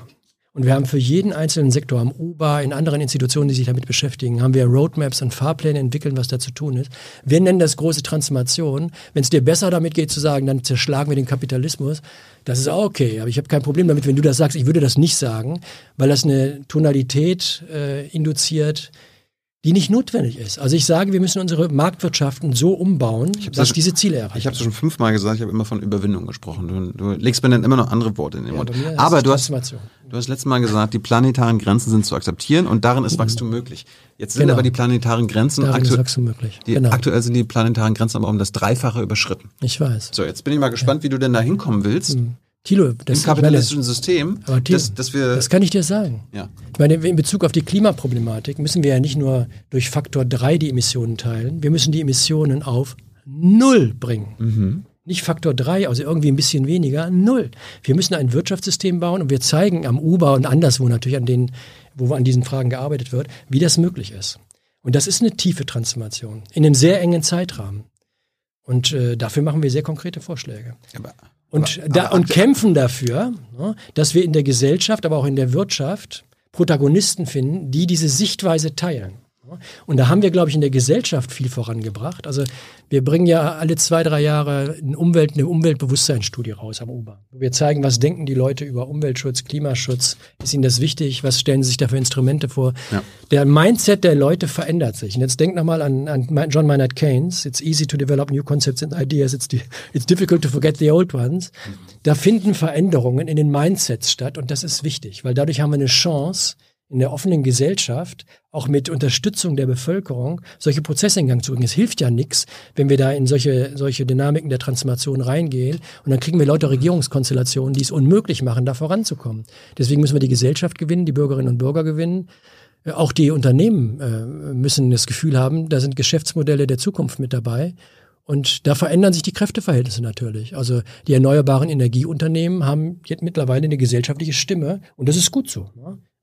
Und wir haben für jeden einzelnen Sektor am UBA, in anderen Institutionen, die sich damit beschäftigen, haben wir Roadmaps und Fahrpläne entwickelt, was da zu tun ist. Wir nennen das große Transformation. Wenn es dir besser damit geht zu sagen, dann zerschlagen wir den Kapitalismus, das ist auch okay. Aber ich habe kein Problem damit, wenn du das sagst. Ich würde das nicht sagen, weil das eine Tonalität äh, induziert, die nicht notwendig ist. Also ich sage, wir müssen unsere Marktwirtschaften so umbauen, dass ja- diese Ziele erreicht Ich habe es schon fünfmal gesagt, ich habe immer von Überwindung gesprochen. Du, du legst mir dann immer noch andere Worte in den Ja, Mund. Aber du hast, du hast letztes Mal gesagt, die planetaren Grenzen sind zu akzeptieren und darin ist Wachstum möglich. Jetzt sind Genau. aber die planetaren Grenzen, aktu die, genau. aktuell sind die planetaren Grenzen aber um das Dreifache überschritten. Ich weiß. So, jetzt bin ich mal gespannt, wie du denn da hinkommen willst. Thilo, das, Im ich meine, kapitalistischen System, Aber Thilo, dass, dass wir, das kann ich dir sagen. ja. Ich meine, in Bezug auf die Klimaproblematik müssen wir ja nicht nur durch Faktor 3 die Emissionen teilen, wir müssen die Emissionen auf Null bringen. Nicht Faktor 3, also irgendwie ein bisschen weniger, Null. Wir müssen ein Wirtschaftssystem bauen und wir zeigen am UBA und anderswo natürlich an den, wo an diesen Fragen gearbeitet wird, wie das möglich ist. Und das ist eine tiefe Transformation in einem sehr engen Zeitrahmen. Und äh, dafür machen wir sehr konkrete Vorschläge. Aber, Und, aber- da, aber und kämpfen dafür, ne, dass wir in der Gesellschaft, aber auch in der Wirtschaft Protagonisten finden, die diese Sichtweise teilen. Und da haben wir, glaube ich, in der Gesellschaft viel vorangebracht. Also wir bringen ja alle zwei, drei Jahre eine, Umwelt, eine Umweltbewusstseinsstudie raus am UBA. wo Wir zeigen, was denken die Leute über Umweltschutz, Klimaschutz, ist ihnen das wichtig, was stellen sie sich da für Instrumente vor. Ja. Der Mindset der Leute verändert sich. Und jetzt denk nochmal an, an John Maynard Keynes. It's easy to develop new concepts and ideas. It's, it's difficult to forget the old ones. Da finden Veränderungen in den Mindsets statt und das ist wichtig, weil dadurch haben wir eine Chance, in der offenen Gesellschaft auch mit Unterstützung der Bevölkerung solche Prozesse in Gang zu bringen. Es hilft ja nichts, wenn wir da in solche, solche Dynamiken der Transformation reingehen und dann kriegen wir lauter Regierungskonstellationen, die es unmöglich machen, da voranzukommen. Deswegen müssen wir die Gesellschaft gewinnen, die Bürgerinnen und Bürger gewinnen. Äh, Auch die Unternehmen äh, müssen das Gefühl haben, da sind Geschäftsmodelle der Zukunft mit dabei. Und da verändern sich die Kräfteverhältnisse natürlich. Also die erneuerbaren Energieunternehmen haben jetzt mittlerweile eine gesellschaftliche Stimme und das ist gut so.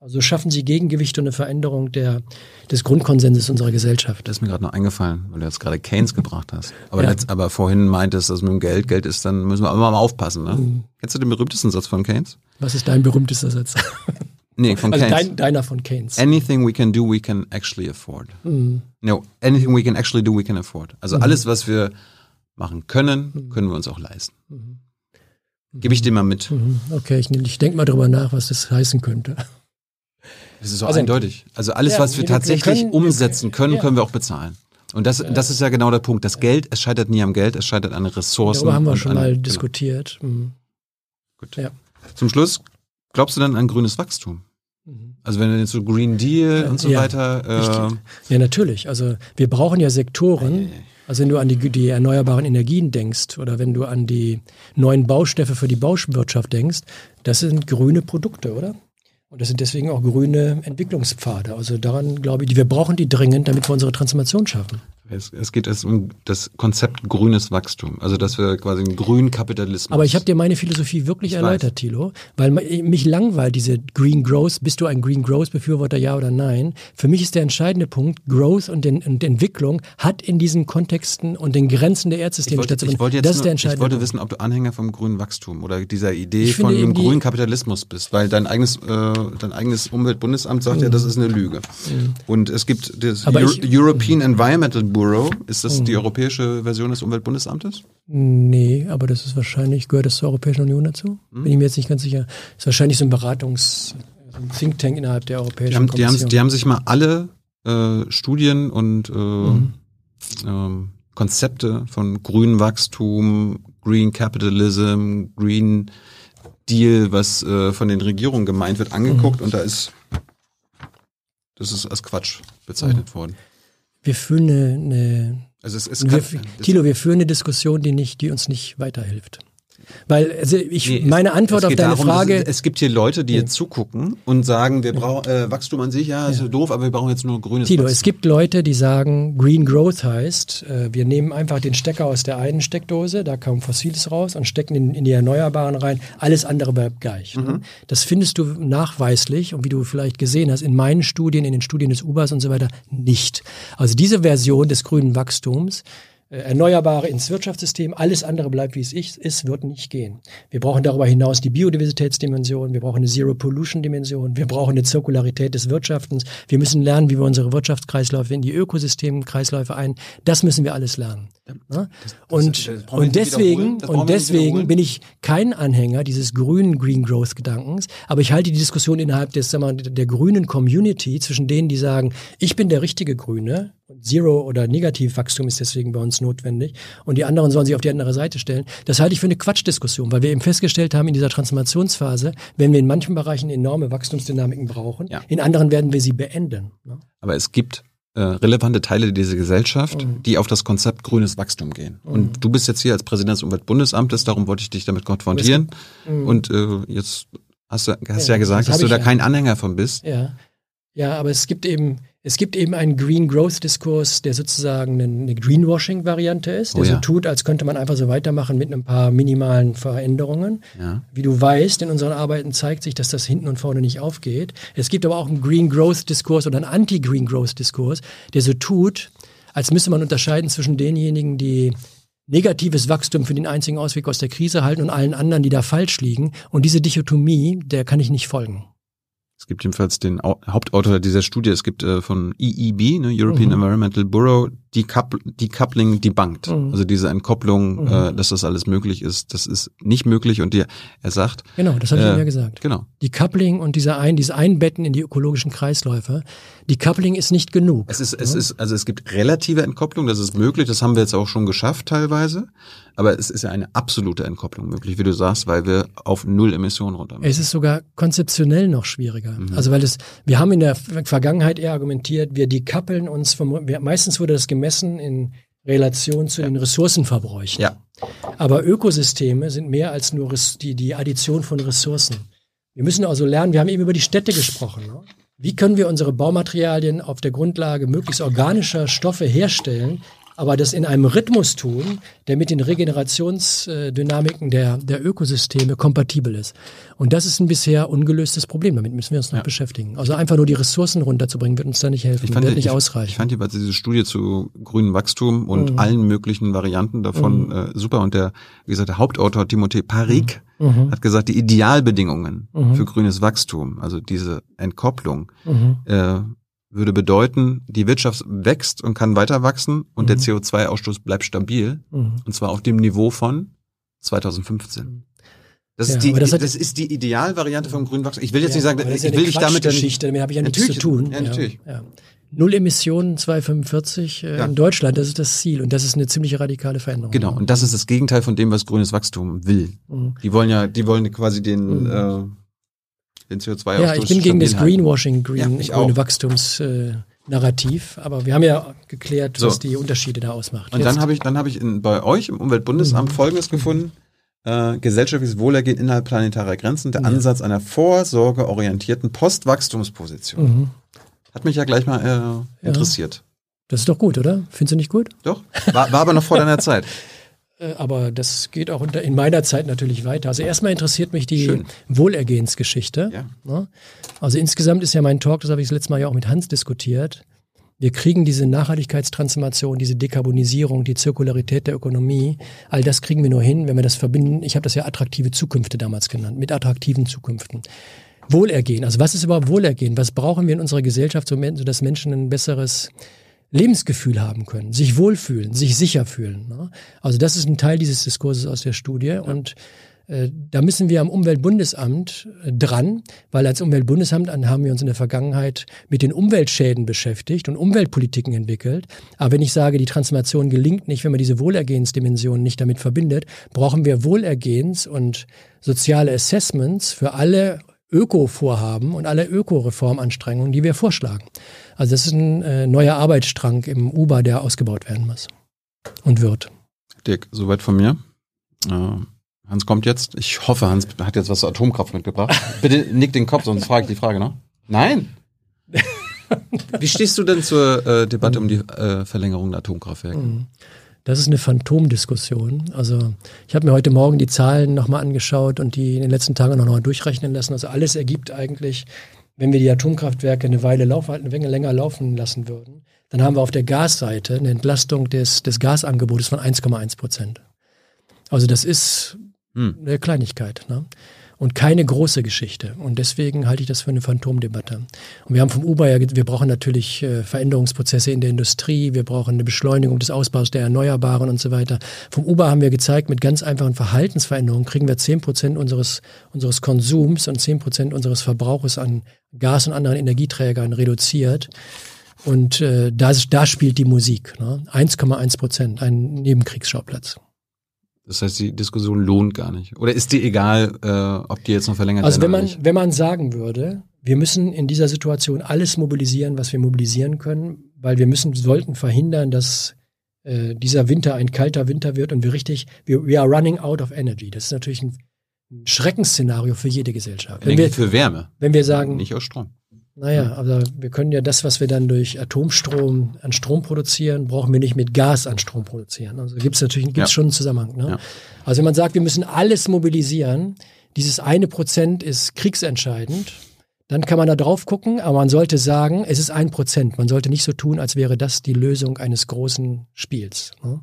Also schaffen sie Gegengewicht und eine Veränderung der, des Grundkonsenses unserer Gesellschaft. Das ist mir gerade noch eingefallen, weil du jetzt gerade Keynes gebracht hast. Aber, Ja. letzt, aber vorhin meintest, dass mit dem Geld Geld ist, dann müssen wir immer mal aufpassen. Ne? Mhm. Kennst du den berühmtesten Satz von Keynes? Was ist dein berühmtester Satz? Nee, von Also Keynes. dein, deiner von Keynes. Anything we can do, we can actually afford. Mhm. No, anything we can actually do, we can afford. Also alles, was wir machen können, Mhm. können wir uns auch leisten. Mhm. Gebe ich dir mal mit. Mhm. Okay, ich, ich denke mal drüber nach, was das heißen könnte. Das ist so Also- eindeutig. Also alles, Ja, was wir wir- tatsächlich können- umsetzen können, ja. können wir auch bezahlen. Und das, das ist ja genau der Punkt. Das Geld, es scheitert nie am Geld, es scheitert an Ressourcen. Darüber haben wir schon an, mal diskutiert. Mhm. Gut. Ja. Zum Schluss, glaubst du dann an grünes Wachstum? Mhm. Also wenn du jetzt so Green Deal und so Ja, weiter. Äh. Ja, natürlich. Also wir brauchen ja Sektoren. Also wenn du an die, die erneuerbaren Energien denkst oder wenn du an die neuen Baustoffe für die Bauwirtschaft denkst, das sind grüne Produkte, oder? Und das sind deswegen auch grüne Entwicklungspfade. Also daran glaube ich, wir brauchen die dringend, damit wir unsere Transformation schaffen. Es, es geht es um das Konzept grünes Wachstum. Also dass wir quasi einen grünen Kapitalismus. Aber ich habe dir meine Philosophie wirklich Ich erläutert, Thilo, weil mich langweilt diese Green Growth. Bist du ein Green Growth Befürworter, ja oder nein? Für mich ist der entscheidende Punkt, Growth und, den, und Entwicklung hat in diesen Kontexten und den Grenzen der ich Erdsysteme wollte, ich wollte jetzt das ist der ich entscheidende wollte Punkt. wissen, ob du Anhänger vom grünen Wachstum oder dieser Idee Ich von einem grünen Kapitalismus bist, weil dein eigenes, äh, dein eigenes Umweltbundesamt sagt ja, das ist eine Lüge. Und es gibt das Mhm. Euro ich- Mhm. European Environmental Bureau. Ist das die europäische Version des Umweltbundesamtes? Nee, aber das ist wahrscheinlich, gehört das zur Europäischen Union dazu? Hm? Bin ich mir jetzt nicht ganz sicher. Ist wahrscheinlich so ein Beratungs- so ein Think Tank innerhalb der Die Europäischen haben, die, haben, Kommission. die haben sich mal alle äh, Studien und äh, Mhm. ähm, Konzepte von grünem Wachstum, Green Capitalism, Green Deal, was äh, von den Regierungen gemeint wird, angeguckt Mhm. und da ist das ist als Quatsch bezeichnet Mhm. worden. Wir führen eine, eine Also es wir, kann- das- Thilo, wir führen eine Diskussion, die, nicht, die uns nicht weiterhilft. Weil also ich, Nee, meine Antwort auf deine darum, Frage, Es, gibt hier Leute, die jetzt zugucken und sagen, wir brauchen äh, Wachstum an sich, ja, ist Ja. doof, aber wir brauchen jetzt nur grünes Thilo, Wachstum. es gibt Leute, die sagen, Green Growth heißt, äh, wir nehmen einfach den Stecker aus der einen Steckdose, da kommt Fossiles raus und stecken in, in die Erneuerbaren rein, alles andere bleibt gleich. Mhm. Ne? Das findest du nachweislich und wie du vielleicht gesehen hast, in meinen Studien, in den Studien des UBAs und so weiter, nicht. Also diese Version des grünen Wachstums, Erneuerbare ins Wirtschaftssystem, alles andere bleibt wie es ist, wird nicht gehen. Wir brauchen darüber hinaus die Biodiversitätsdimension, wir brauchen eine Zero-Pollution-Dimension, wir brauchen eine Zirkularität des Wirtschaftens, wir müssen lernen, wie wir unsere Wirtschaftskreisläufe in die Ökosystemkreisläufe ein. Das müssen wir alles lernen. Ne? Und, das brauchen wir und deswegen, Das und deswegen bin ich kein Anhänger dieses grünen Green Growth Gedankens, aber ich halte die Diskussion innerhalb des, sagen wir, der grünen Community zwischen denen, die sagen, ich bin der richtige Grüne, Zero oder Negativwachstum ist deswegen bei uns notwendig und die anderen sollen sich auf die andere Seite stellen. Das halte ich für eine Quatschdiskussion, weil wir eben festgestellt haben in dieser Transformationsphase, wenn wir in manchen Bereichen enorme Wachstumsdynamiken brauchen, Ja. in anderen werden wir sie beenden. ne? Aber es gibt äh, relevante Teile dieser Gesellschaft, Mhm. die auf das Konzept grünes Wachstum gehen. Und du bist jetzt hier als Präsident des Umweltbundesamtes, darum wollte ich dich damit konfrontieren. Und äh, jetzt hast du hast Ja, ja gesagt, das dass du da ja. kein Anhänger von bist. Ja. Ja, aber es gibt eben, es gibt eben einen Green Growth Diskurs, der sozusagen eine, Greenwashing-Variante ist, der Oh ja. so tut, als könnte man einfach so weitermachen mit ein paar minimalen Veränderungen. Ja. Wie du weißt, in unseren Arbeiten zeigt sich, dass das hinten und vorne nicht aufgeht. Es gibt aber auch einen Green Growth Diskurs oder einen Anti-Green Growth Diskurs, der so tut, als müsste man unterscheiden zwischen denjenigen, die negatives Wachstum für den einzigen Ausweg aus der Krise halten und allen anderen, die da falsch liegen. Und diese Dichotomie, der kann ich nicht folgen. Es gibt jedenfalls den Au Hauptautor dieser Studie, es gibt äh, von EEB, ne, European Mhm. Environmental Bureau, Decoupl Decoupling debunked. Mhm. Also diese Entkopplung, Mhm. äh, dass das alles möglich ist, das ist nicht möglich. Und die, er sagt, Genau, das habe ich Äh, Ihnen ja gesagt. genau, Die Coupling und dieser ein, dieses Einbetten in die ökologischen Kreisläufe, die Coupling ist nicht genug. Es ist, es ist, also es gibt relative Entkopplung, das ist möglich, das haben wir jetzt auch schon geschafft teilweise. Aber es ist ja eine absolute Entkopplung möglich, wie du sagst, weil wir auf null Emissionen runter müssen. Es ist sogar konzeptionell noch schwieriger. Mhm. Also weil es, wir haben in der Vergangenheit eher argumentiert, wir dekoppeln uns vom, wir, meistens wurde das gemessen in Relation zu den Ressourcenverbräuchen. Ja, Aber Ökosysteme sind mehr als nur die, die Addition von Ressourcen. Wir müssen also lernen, wir haben eben über die Städte gesprochen. Ne? Wie können wir unsere Baumaterialien auf der Grundlage möglichst organischer Stoffe herstellen, aber das in einem Rhythmus tun, der mit den Regenerationsdynamiken der, der Ökosysteme kompatibel ist. Und das ist ein bisher ungelöstes Problem. Damit müssen wir uns noch Ja. beschäftigen. Also einfach nur die Ressourcen runterzubringen, wird uns da nicht helfen, ich fand, wird die- nicht ich, ausreichen. ich fand jeweils diese Studie zu grünem Wachstum und Mhm. allen möglichen Varianten davon äh, super. Und der, wie gesagt, der Hauptautor Timothée Parik Mhm. hat gesagt, die Idealbedingungen Mhm. für grünes Wachstum, also diese Entkopplung, Mhm. äh, würde bedeuten, die Wirtschaft wächst und kann weiter wachsen und Mhm. der CO2-Ausstoß bleibt stabil. Mhm. Und zwar auf dem Niveau von 2015. Das, Ja, ist, die, das hat- das ist die Idealvariante vom grünen Wachstum. Ich will jetzt Ja, nicht sagen, ich ist ja will dich damit Quatschgeschichte, damit habe ich ja nichts zu tun. ja, natürlich. Null Emissionen 2045 äh, in Deutschland, das ist das Ziel und das ist eine ziemlich radikale Veränderung. Genau, und das ist das Gegenteil von dem, was grünes Wachstum will. Mhm. Die wollen ja, die wollen quasi den, Mhm. äh, den CO2-Ausstoß Ja, ich bin gegen das. Greenwashing, Green, Ja, grüne. Wachstumsnarrativ, äh, Narrativ. aber wir haben ja geklärt, So. was die Unterschiede da ausmacht. Und Jetzt- dann habe ich, dann habe ich in, bei euch im Umweltbundesamt Mhm. Folgendes gefunden. Äh, gesellschaftliches Wohlergehen innerhalb planetarer Grenzen, der Ja. Ansatz einer vorsorgeorientierten Postwachstumsposition. mhm. Hat mich ja gleich mal äh, interessiert. Das ist doch gut, oder? Findest du nicht gut? Doch? War, war aber noch vor deiner Zeit. Äh, Aber das geht auch unter, in meiner Zeit natürlich weiter. Also erstmal interessiert mich die Schön. Wohlergehensgeschichte. Ja. Ne? Also insgesamt ist ja mein Talk, das habe ich das letzte Mal ja auch mit Hans diskutiert. Wir kriegen diese Nachhaltigkeitstransformation, diese Dekarbonisierung, die Zirkularität der Ökonomie, all das kriegen wir nur hin, wenn wir das verbinden. Ich habe das ja attraktive Zukünfte damals genannt, mit attraktiven Zukünften. Wohlergehen, also was ist überhaupt Wohlergehen? Was brauchen wir in unserer Gesellschaft, sodass Menschen ein besseres Lebensgefühl haben können, sich wohlfühlen, sich sicher fühlen. Ne? Also das ist ein Teil dieses Diskurses aus der Studie und äh, da müssen wir am Umweltbundesamt äh, dran, weil als Umweltbundesamt haben wir uns in der Vergangenheit mit den Umweltschäden beschäftigt und Umweltpolitiken entwickelt. Aber wenn ich sage, die Transformation gelingt nicht, wenn man diese Wohlergehensdimension nicht damit verbindet, brauchen wir Wohlergehens- und soziale Assessments für alle Öko-Vorhaben und alle Öko-Reformanstrengungen, die wir vorschlagen. Also das ist ein äh, neuer Arbeitsstrang im UBA, der ausgebaut werden muss und wird. Dirk, soweit von mir. Äh, Hans kommt jetzt. Ich hoffe, Hans hat jetzt was zur Atomkraft mitgebracht. Bitte nick den Kopf, sonst frage ich die Frage noch. Nein. Wie stehst du denn zur äh, Debatte um die äh, Verlängerung der Atomkraftwerke? Mhm. Das ist eine Phantomdiskussion. Also ich habe mir heute Morgen die Zahlen nochmal angeschaut und die in den letzten Tagen noch mal durchrechnen lassen. Also alles ergibt eigentlich, wenn wir die Atomkraftwerke eine Weile laufen, eine Menge länger laufen lassen würden, dann haben wir auf der Gasseite eine Entlastung des, des Gasangebotes von 1,1 Prozent. Also das ist Hm. eine Kleinigkeit. Ne? Und keine große Geschichte. Und deswegen halte ich das für eine Phantomdebatte. Und wir haben vom Uber ja, wir brauchen natürlich äh, Veränderungsprozesse in der Industrie, wir brauchen eine Beschleunigung des Ausbaus der Erneuerbaren und so weiter. Vom Uber haben wir gezeigt, mit ganz einfachen Verhaltensveränderungen kriegen wir 10 Prozent unseres, unseres Konsums und 10 Prozent unseres Verbrauches an Gas und anderen Energieträgern reduziert. Und äh, da, da spielt die Musik. Ne? 1,1 Prozent, ein Nebenkriegsschauplatz. Das heißt, die Diskussion lohnt gar nicht. Oder ist dir egal, äh, ob die jetzt noch verlängert Also werden wenn oder man, nicht? wenn man sagen würde, wir müssen in dieser Situation alles mobilisieren, was wir mobilisieren können, weil wir müssen, sollten verhindern, dass äh, dieser Winter ein kalter Winter wird und wir richtig, wir, we are running out of energy. Das ist natürlich ein Schreckensszenario für jede Gesellschaft. Wenn wir, für Wärme, wenn wir sagen, nicht aus Strom. Naja, aber wir können ja das, was wir dann durch Atomstrom an Strom produzieren, brauchen wir nicht mit Gas an Strom produzieren. Also gibt es natürlich gibt's Ja. schon einen Zusammenhang. Ne? Ja. Also wenn man sagt, wir müssen alles mobilisieren, dieses eine Prozent ist kriegsentscheidend, dann kann man da drauf gucken, aber man sollte sagen, es ist ein Prozent. Man sollte nicht so tun, als wäre das die Lösung eines großen Spiels. Ne?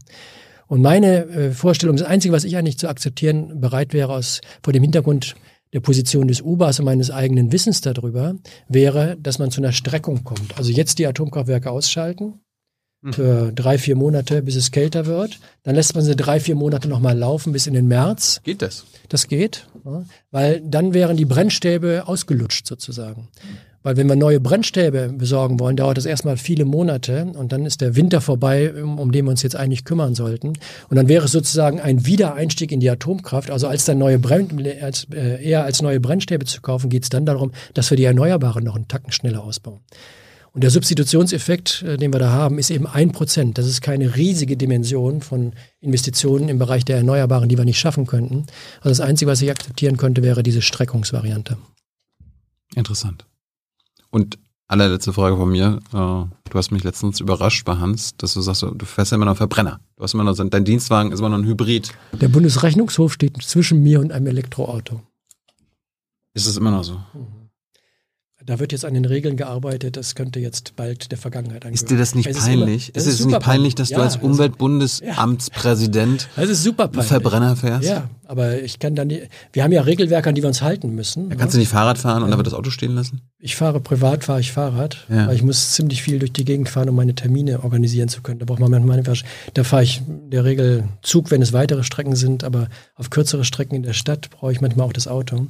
Und meine äh, Vorstellung, das Einzige, was ich eigentlich zu akzeptieren bereit wäre, aus, vor dem Hintergrund der Position des UBAs und meines eigenen Wissens darüber, wäre, dass man zu einer Streckung kommt. Also jetzt die Atomkraftwerke ausschalten für drei, vier Monate, bis es kälter wird. Dann lässt man sie drei, vier Monate nochmal laufen bis in den März. Geht das? Das geht, ja, weil dann wären die Brennstäbe ausgelutscht sozusagen. Weil wenn wir neue Brennstäbe besorgen wollen, dauert das erstmal viele Monate und dann ist der Winter vorbei, um, den wir uns jetzt eigentlich kümmern sollten. Und dann wäre es sozusagen ein Wiedereinstieg in die Atomkraft. Also als dann neue Brenn, als, äh, eher als neue Brennstäbe zu kaufen, geht es dann darum, dass wir die Erneuerbaren noch einen Tacken schneller ausbauen. Und der Substitutionseffekt, äh, den wir da haben, ist eben ein Prozent. Das ist keine riesige Dimension von Investitionen im Bereich der Erneuerbaren, die wir nicht schaffen könnten. Also das Einzige, was ich akzeptieren könnte, wäre diese Streckungsvariante. Interessant. Und allerletzte Frage von mir. Äh, du hast mich letztens überrascht bei Hans, dass du sagst, du fährst ja immer noch einen Verbrenner. Du hast immer noch, dein Dienstwagen ist immer noch ein Hybrid. Der Bundesrechnungshof steht zwischen mir und einem Elektroauto. Ist es immer noch so? Da wird jetzt an den Regeln gearbeitet, das könnte jetzt bald der Vergangenheit angehören. Ist dir das nicht Es ist peinlich? immer- das ist es nicht peinlich, dass Ja, du als Umweltbundesamtspräsident ist super einen. Verbrenner fährst? Ja, aber ich kann dann, nie- wir haben ja Regelwerke, an die wir uns halten müssen. Da kannst du nicht Fahrrad fahren und da wird das Auto stehen lassen? Ich fahre privat, fahre ich Fahrrad, Ja. weil ich muss ziemlich viel durch die Gegend fahren, um meine Termine organisieren zu können. Da braucht man manchmal da fahre ich in der Regel Zug, wenn es weitere Strecken sind, aber auf kürzere Strecken in der Stadt brauche ich manchmal auch das Auto.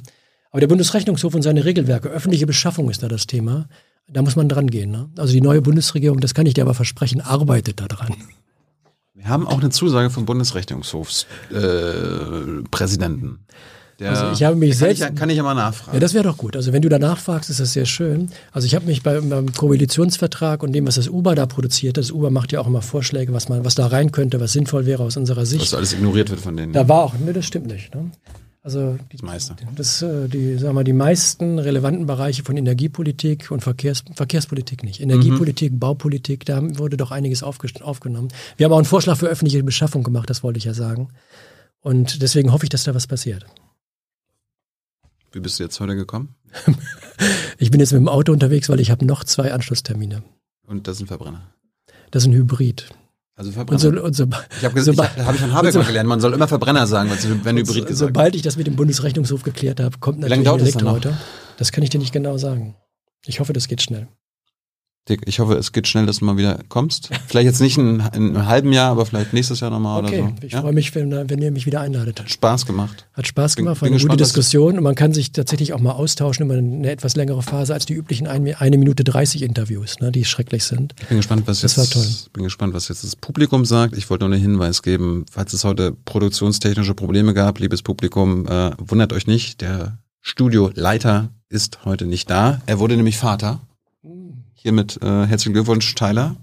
Aber der Bundesrechnungshof und seine Regelwerke, öffentliche Beschaffung ist da das Thema. Da muss man dran gehen. Ne? Also die neue Bundesregierung, das kann ich dir aber versprechen, arbeitet da dran. Wir haben auch eine Zusage vom Bundesrechnungshofspräsidenten. Äh, Also ich habe mich kann, ich, selbst- kann ich ja mal nachfragen. Ja, das wäre doch gut. Also wenn du danach fragst, ist das sehr schön. Also ich habe mich bei, beim Koalitionsvertrag und dem, was das Uber da produziert, das Uber macht ja auch immer Vorschläge, was man, was da rein könnte, was sinnvoll wäre aus unserer was Sicht. so alles ignoriert wird von denen. Da war auch, ne, das stimmt nicht. Ne? Also die, das meiste. das, äh, die, sagen wir, die meisten relevanten Bereiche von Energiepolitik und Verkehrs, Verkehrspolitik nicht. Energiepolitik, Baupolitik, da wurde doch einiges aufgenommen. Wir haben auch einen Vorschlag für öffentliche Beschaffung gemacht, das wollte ich ja sagen. Und deswegen hoffe ich, dass da was passiert. Wie bist du jetzt heute gekommen? Ich bin jetzt mit dem Auto unterwegs, weil ich habe noch zwei Anschlusstermine. Und das ist ein Verbrenner. Das ist ein Hybrid. Also Und, Verbrenner. so, und so, ich habe gesagt, sobald- ich, habe ich von Habeck und mal so- gelernt, man soll immer Verbrenner sagen, wenn, wenn Hybrid so, gesagt sobald ich das mit dem Bundesrechnungshof geklärt habe, kommt lange natürlich ein dauert das? Elektroauto. Das kann ich dir nicht genau sagen. Ich hoffe, das geht schnell. Dick, ich hoffe, es geht schnell, dass du mal wieder kommst. Vielleicht jetzt nicht in, in einem halben Jahr, aber vielleicht nächstes Jahr nochmal Okay, oder so. ich Ja? freue mich, wenn, wenn ihr mich wieder einladet. Spaß gemacht. Hat Spaß gemacht, war eine gute gespannt, was- Diskussion und man kann sich tatsächlich auch mal austauschen über eine etwas längere Phase als die üblichen 1 Minute 30 Interviews, ne, die schrecklich sind. Ich bin gespannt, was Das jetzt, war toll. bin gespannt, was jetzt das Publikum sagt. Ich wollte nur einen Hinweis geben, falls es heute produktionstechnische Probleme gab, liebes Publikum, äh, wundert euch nicht, der Studioleiter ist heute nicht da. Er wurde nämlich Vater. Hiermit äh, herzlichen Glückwunsch, Tyler,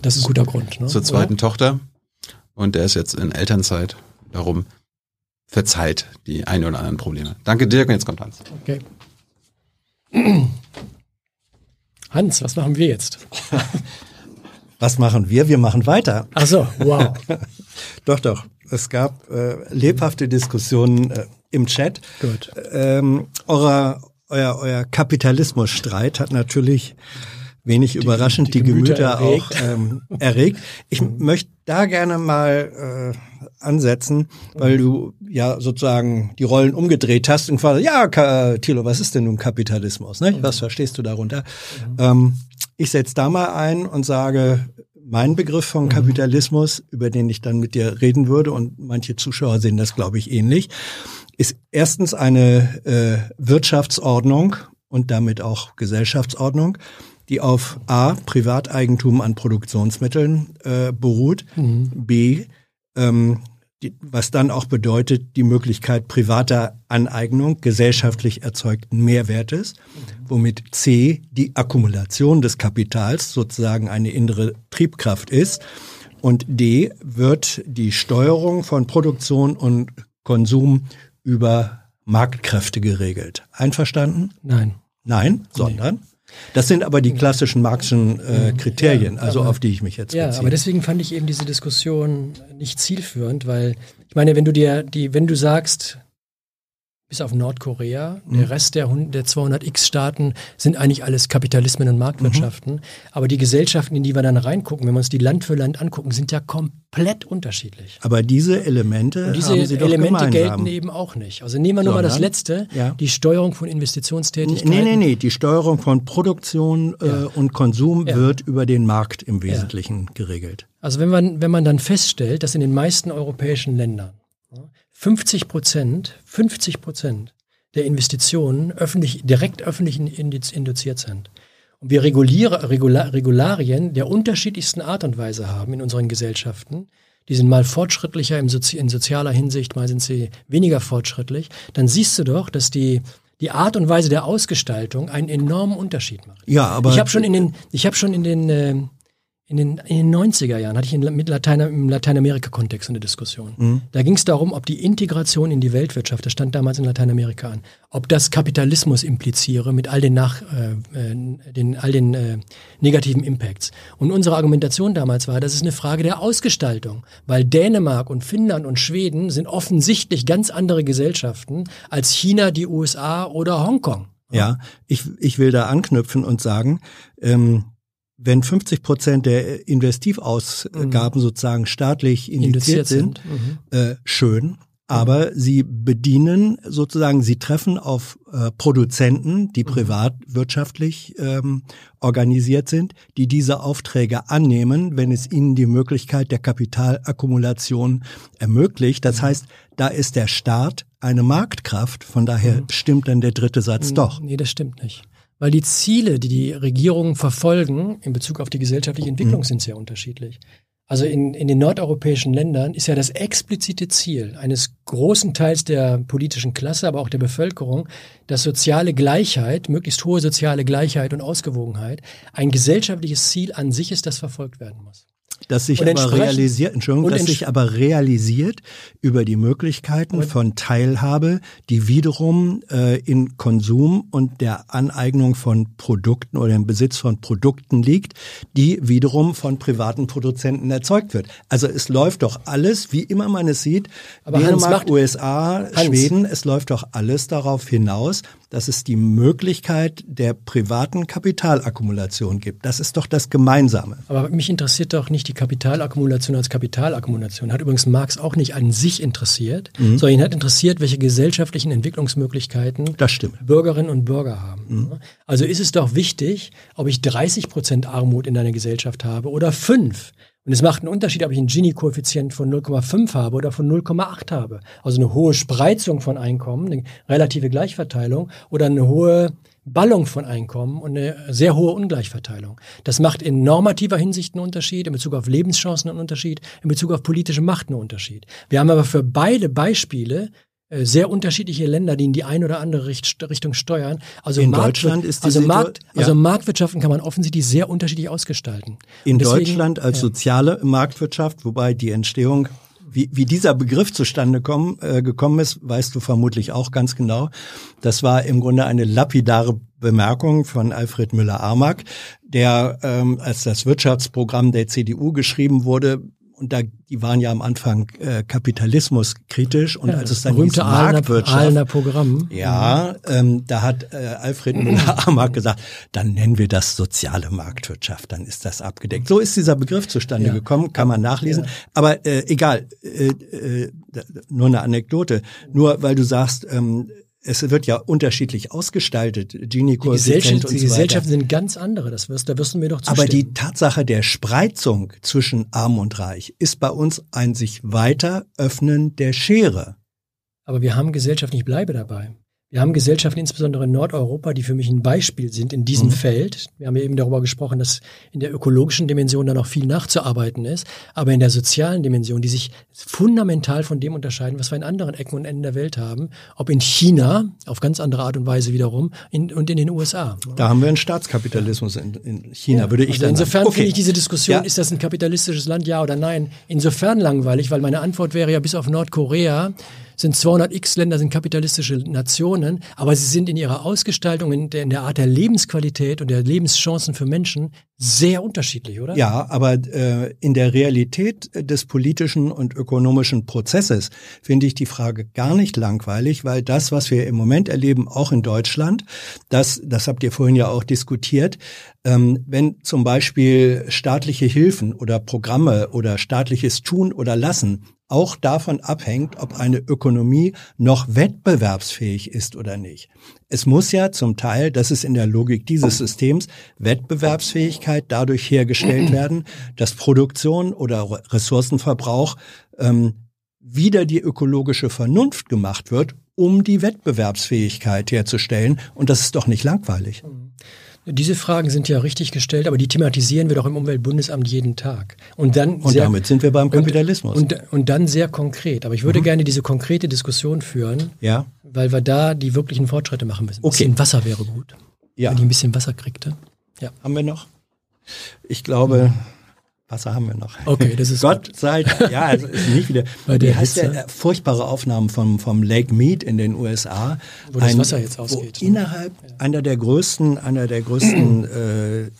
Das ist ein guter Grund. Ne? zur zweiten Tochter. Und er ist jetzt in Elternzeit. Darum verzeiht die ein oder anderen Probleme. Danke Dirk und jetzt kommt Hans. Okay. Hans, was machen wir jetzt? Was machen wir? Wir machen weiter. Ach so, wow. Doch, doch. Es gab äh, lebhafte Diskussionen äh, im Chat. Gut. Ähm, euer, euer, euer Kapitalismusstreit hat natürlich wenig überraschend die, die Gemüter Gemüter, auch ähm, erregt. Ich möchte da gerne mal äh, ansetzen, weil du ja sozusagen die Rollen umgedreht hast und quasi, ja, Ka Thilo, was ist denn nun Kapitalismus? Ne? Was verstehst du darunter? Ähm, ich setze da mal ein und sage, mein Begriff von Kapitalismus, über den ich dann mit dir reden würde, und manche Zuschauer sehen das, glaube ich, ähnlich, ist erstens eine äh, Wirtschaftsordnung und damit auch Gesellschaftsordnung, die auf A, Privateigentum an Produktionsmitteln äh, beruht, B, ähm, die, was dann auch bedeutet, die Möglichkeit privater Aneignung gesellschaftlich erzeugten Mehrwertes, womit C die Akkumulation des Kapitals sozusagen eine innere Triebkraft ist. Und D wird die Steuerung von Produktion und Konsum über Marktkräfte geregelt. Einverstanden? Nein. Nein, sondern? Das sind aber die klassischen Marxischen äh, Kriterien, also auf die ich mich jetzt Ja, beziehe. aber deswegen fand ich eben diese Diskussion nicht zielführend, weil ich meine, wenn du dir die, wenn du sagst, bis auf Nordkorea, Mhm. der Rest der, 100 der 200x-Staaten sind eigentlich alles Kapitalismen und Marktwirtschaften, Mhm. aber die Gesellschaften, in die wir dann reingucken, wenn wir uns die Land für Land angucken, sind ja komplett unterschiedlich. Aber diese Elemente Und diese haben sie doch Elemente gemeinsam. gelten eben auch nicht. Also nehmen wir nur mal das Sondern? letzte, Ja. die Steuerung von Investitionstätigkeiten. Nee, nee, nee, die Steuerung von Produktion äh, und Konsum Ja. wird über den Markt im Wesentlichen geregelt. Also wenn man, wenn man dann feststellt, dass in den meisten europäischen Ländern ja, 50 Prozent, 50 Prozent der Investitionen öffentlich, direkt öffentlich induziert sind. Und wir Reguliere, Regula, Regularien der unterschiedlichsten Art und Weise haben in unseren Gesellschaften, die sind mal fortschrittlicher Sozi in sozialer Hinsicht, mal sind sie weniger fortschrittlich, dann siehst du doch, dass die, die Art und Weise der Ausgestaltung einen enormen Unterschied macht. Ja, aber ich habe schon in den, ich habe schon in den, äh, in den, in den 90er Jahren hatte ich in, mit Latein, im Lateinamerika-Kontext eine Diskussion. Mhm. Da ging es darum, ob die Integration in die Weltwirtschaft, das stand damals in Lateinamerika an, ob das Kapitalismus impliziere mit all den, nach, äh, äh, den, all den äh, negativen Impacts. Und unsere Argumentation damals war, das ist eine Frage der Ausgestaltung, weil Dänemark und Finnland und Schweden sind offensichtlich ganz andere Gesellschaften als China, die USA oder Hongkong. Ja, ich, ich will da anknüpfen und sagen, ähm, wenn 50 Prozent der Investivausgaben mhm. sozusagen staatlich indiziert sind, sind. Mhm. Äh, schön, aber sie bedienen sozusagen, sie treffen auf äh, Produzenten, die mhm. privatwirtschaftlich ähm, organisiert sind, die diese Aufträge annehmen, wenn es ihnen die Möglichkeit der Kapitalakkumulation ermöglicht. Das mhm. heißt, da ist der Staat eine Marktkraft, von daher mhm. stimmt dann der dritte Satz doch. Nee, das stimmt nicht. Weil die Ziele, die die Regierungen verfolgen in Bezug auf die gesellschaftliche Entwicklung, sind sehr unterschiedlich. Also in, in den nordeuropäischen Ländern ist ja das explizite Ziel eines großen Teils der politischen Klasse, aber auch der Bevölkerung, dass soziale Gleichheit, möglichst hohe soziale Gleichheit und Ausgewogenheit ein gesellschaftliches Ziel an sich ist, das verfolgt werden muss das sich aber realisiert, Entschuldigung, das sich aber realisiert über die Möglichkeiten von Teilhabe, die wiederum äh, in Konsum und der Aneignung von Produkten oder im Besitz von Produkten liegt, die wiederum von privaten Produzenten erzeugt wird. Also es läuft doch alles, wie immer man es sieht, aber Dänemark, USA, Hans. Schweden, es läuft doch alles darauf hinaus, dass es die Möglichkeit der privaten Kapitalakkumulation gibt. Das ist doch das Gemeinsame. Aber mich interessiert doch nicht die Kapitalakkumulation als Kapitalakkumulation. Hat übrigens Marx auch nicht an sich interessiert, mhm. sondern ihn hat interessiert, welche gesellschaftlichen Entwicklungsmöglichkeiten Bürgerinnen und Bürger haben. Mhm. Also ist es doch wichtig, ob ich 30 Prozent Armut in einer Gesellschaft habe oder fünf. Und es macht einen Unterschied, ob ich einen Gini-Koeffizient von 0,5 habe oder von 0,8 habe. Also eine hohe Spreizung von Einkommen, eine relative Gleichverteilung oder eine hohe Ballung von Einkommen und eine sehr hohe Ungleichverteilung. Das macht in normativer Hinsicht einen Unterschied, in Bezug auf Lebenschancen einen Unterschied, in Bezug auf politische Macht einen Unterschied. Wir haben aber für beide Beispiele äh, sehr unterschiedliche Länder, die in die eine oder andere Richtung steuern. Also in Markt, Deutschland ist also, Markt, ja. also Marktwirtschaften kann man offensichtlich sehr unterschiedlich ausgestalten. In deswegen, Deutschland als ja. soziale Marktwirtschaft, wobei die Entstehung wie, wie dieser Begriff zustande kommen, äh, gekommen ist, weißt du vermutlich auch ganz genau. Das war im Grunde eine lapidare Bemerkung von Alfred Müller-Armack, der, ähm, als das Wirtschaftsprogramm der CDU geschrieben wurde, und da, die waren ja am Anfang äh, Kapitalismus kritisch und ja, als es dann berühmte hieß Marktwirtschaft, Programm. Ja, ähm, da hat äh, Alfred Müller-Amack gesagt, dann nennen wir das soziale Marktwirtschaft, dann ist das abgedeckt. So ist dieser Begriff zustande ja. gekommen, kann man nachlesen. Ja. Aber äh, egal, äh, äh, nur eine Anekdote. Nur weil du sagst, ähm, es wird ja unterschiedlich ausgestaltet. Gini die, Gesellschaft, und die so Gesellschaften sind ganz andere, das wirst, da wirst du mir doch zustimmen. Aber die Tatsache der Spreizung zwischen Arm und Reich ist bei uns ein sich weiter öffnen der Schere. Aber wir haben Gesellschaft, ich bleibe dabei. Wir haben Gesellschaften, insbesondere in Nordeuropa, die für mich ein Beispiel sind in diesem mhm. Feld. Wir haben ja eben darüber gesprochen, dass in der ökologischen Dimension da noch viel nachzuarbeiten ist, aber in der sozialen Dimension, die sich fundamental von dem unterscheiden, was wir in anderen Ecken und Enden der Welt haben, ob in China, auf ganz andere Art und Weise wiederum, in, und in den USA. Da haben wir einen Staatskapitalismus in, in China, ja, würde ich also dann Insofern okay. finde ich diese Diskussion, ja. ist das ein kapitalistisches Land, ja oder nein, insofern langweilig, weil meine Antwort wäre ja bis auf Nordkorea, sind 200 X-Länder, sind kapitalistische Nationen, aber sie sind in ihrer Ausgestaltung, in der, in der Art der Lebensqualität und der Lebenschancen für Menschen sehr unterschiedlich, oder? Ja, aber äh, in der Realität des politischen und ökonomischen Prozesses finde ich die Frage gar nicht langweilig, weil das, was wir im Moment erleben, auch in Deutschland, das, das habt ihr vorhin ja auch diskutiert, ähm, wenn zum Beispiel staatliche Hilfen oder Programme oder staatliches Tun oder Lassen auch davon abhängt, ob eine Ökonomie noch wettbewerbsfähig ist oder nicht. Es muss ja zum Teil, das ist in der Logik dieses Systems, Wettbewerbsfähigkeit dadurch hergestellt werden, dass Produktion oder Ressourcenverbrauch ähm, wieder die ökologische Vernunft gemacht wird, um die Wettbewerbsfähigkeit herzustellen. Und das ist doch nicht langweilig. Mhm. Diese Fragen sind ja richtig gestellt, aber die thematisieren wir doch im Umweltbundesamt jeden Tag. Und dann und sehr, damit sind wir beim Kapitalismus. Und, und, und dann sehr konkret. Aber ich würde mhm. gerne diese konkrete Diskussion führen, ja. weil wir da die wirklichen Fortschritte machen müssen. Ein okay. bisschen Wasser wäre gut. Ja. Wenn ich ein bisschen Wasser kriegte. Ja. Haben wir noch? Ich glaube. Mhm. Wasser haben wir noch. Okay, das ist Gott gut. sei Dank. Ja, also ist nicht wieder. Bei der heißt der äh, furchtbare Aufnahmen vom vom Lake Mead in den USA, wo das Wasser jetzt ausgeht. Wo innerhalb ja. einer der größten einer der größten äh,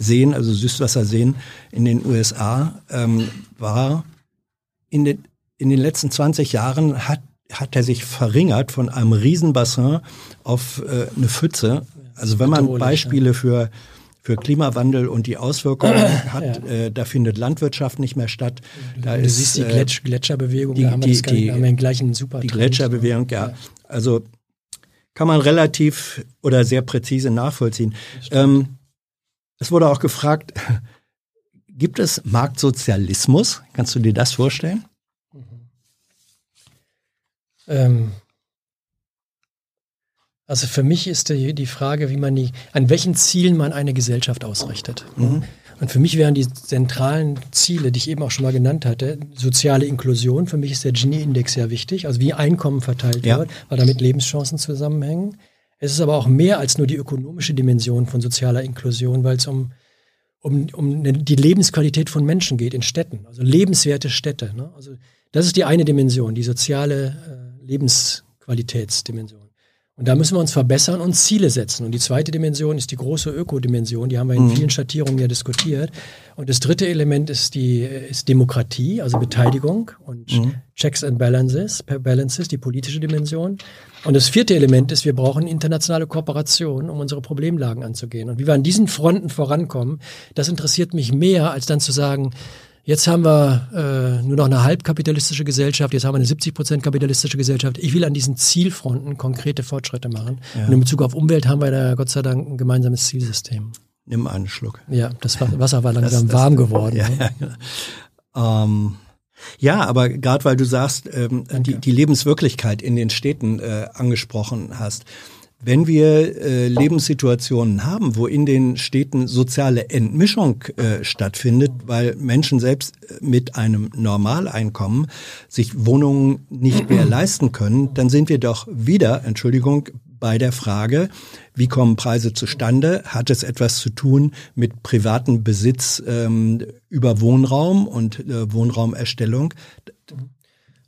Seen, also Süßwasserseen in den USA, ähm, war in den in den letzten 20 Jahren hat hat er sich verringert von einem Riesenbassin auf äh, eine Pfütze. Also wenn man Beispiele für für Klimawandel und die Auswirkungen hat, ja. äh, da findet Landwirtschaft nicht mehr statt. Da du ist, siehst die Gletsch äh, Gletscherbewegung, die, da haben wir, die, die, haben wir den gleichen super Die Gletscherbewegung, ja. ja. Also kann man relativ oder sehr präzise nachvollziehen. Ähm, es wurde auch gefragt, gibt es Marktsozialismus? Kannst du dir das vorstellen? Mhm. Ähm, also für mich ist die, die Frage, wie man die, an welchen Zielen man eine Gesellschaft ausrichtet. Mhm. Und für mich wären die zentralen Ziele, die ich eben auch schon mal genannt hatte, soziale Inklusion. Für mich ist der Gini-Index sehr wichtig, also wie Einkommen verteilt ja. wird, weil damit Lebenschancen zusammenhängen. Es ist aber auch mehr als nur die ökonomische Dimension von sozialer Inklusion, weil es um, um, um die Lebensqualität von Menschen geht in Städten, also lebenswerte Städte. Ne? Also das ist die eine Dimension, die soziale äh, Lebensqualitätsdimension. Und da müssen wir uns verbessern und Ziele setzen. Und die zweite Dimension ist die große Ökodimension, die haben wir in mhm. vielen Schattierungen ja diskutiert. Und das dritte Element ist die ist Demokratie, also Beteiligung und mhm. Checks and Balances, Balances, die politische Dimension. Und das vierte Element ist, wir brauchen internationale Kooperation, um unsere Problemlagen anzugehen. Und wie wir an diesen Fronten vorankommen, das interessiert mich mehr, als dann zu sagen, Jetzt haben wir äh, nur noch eine halbkapitalistische Gesellschaft, jetzt haben wir eine 70 Prozent kapitalistische Gesellschaft. Ich will an diesen Zielfronten konkrete Fortschritte machen. Ja. Und in Bezug auf Umwelt haben wir da Gott sei Dank ein gemeinsames Zielsystem. Nimm einen Schluck. Ja, das Wasser war langsam das, das, warm geworden. Ja, ne? ja, ähm, ja aber gerade weil du sagst, ähm, die, die Lebenswirklichkeit in den Städten äh, angesprochen hast, wenn wir äh, Lebenssituationen haben, wo in den Städten soziale Entmischung äh, stattfindet, weil Menschen selbst äh, mit einem Normaleinkommen sich Wohnungen nicht mehr leisten können, dann sind wir doch wieder, Entschuldigung, bei der Frage, wie kommen Preise zustande? Hat es etwas zu tun mit privatem Besitz ähm, über Wohnraum und äh, Wohnraumerstellung?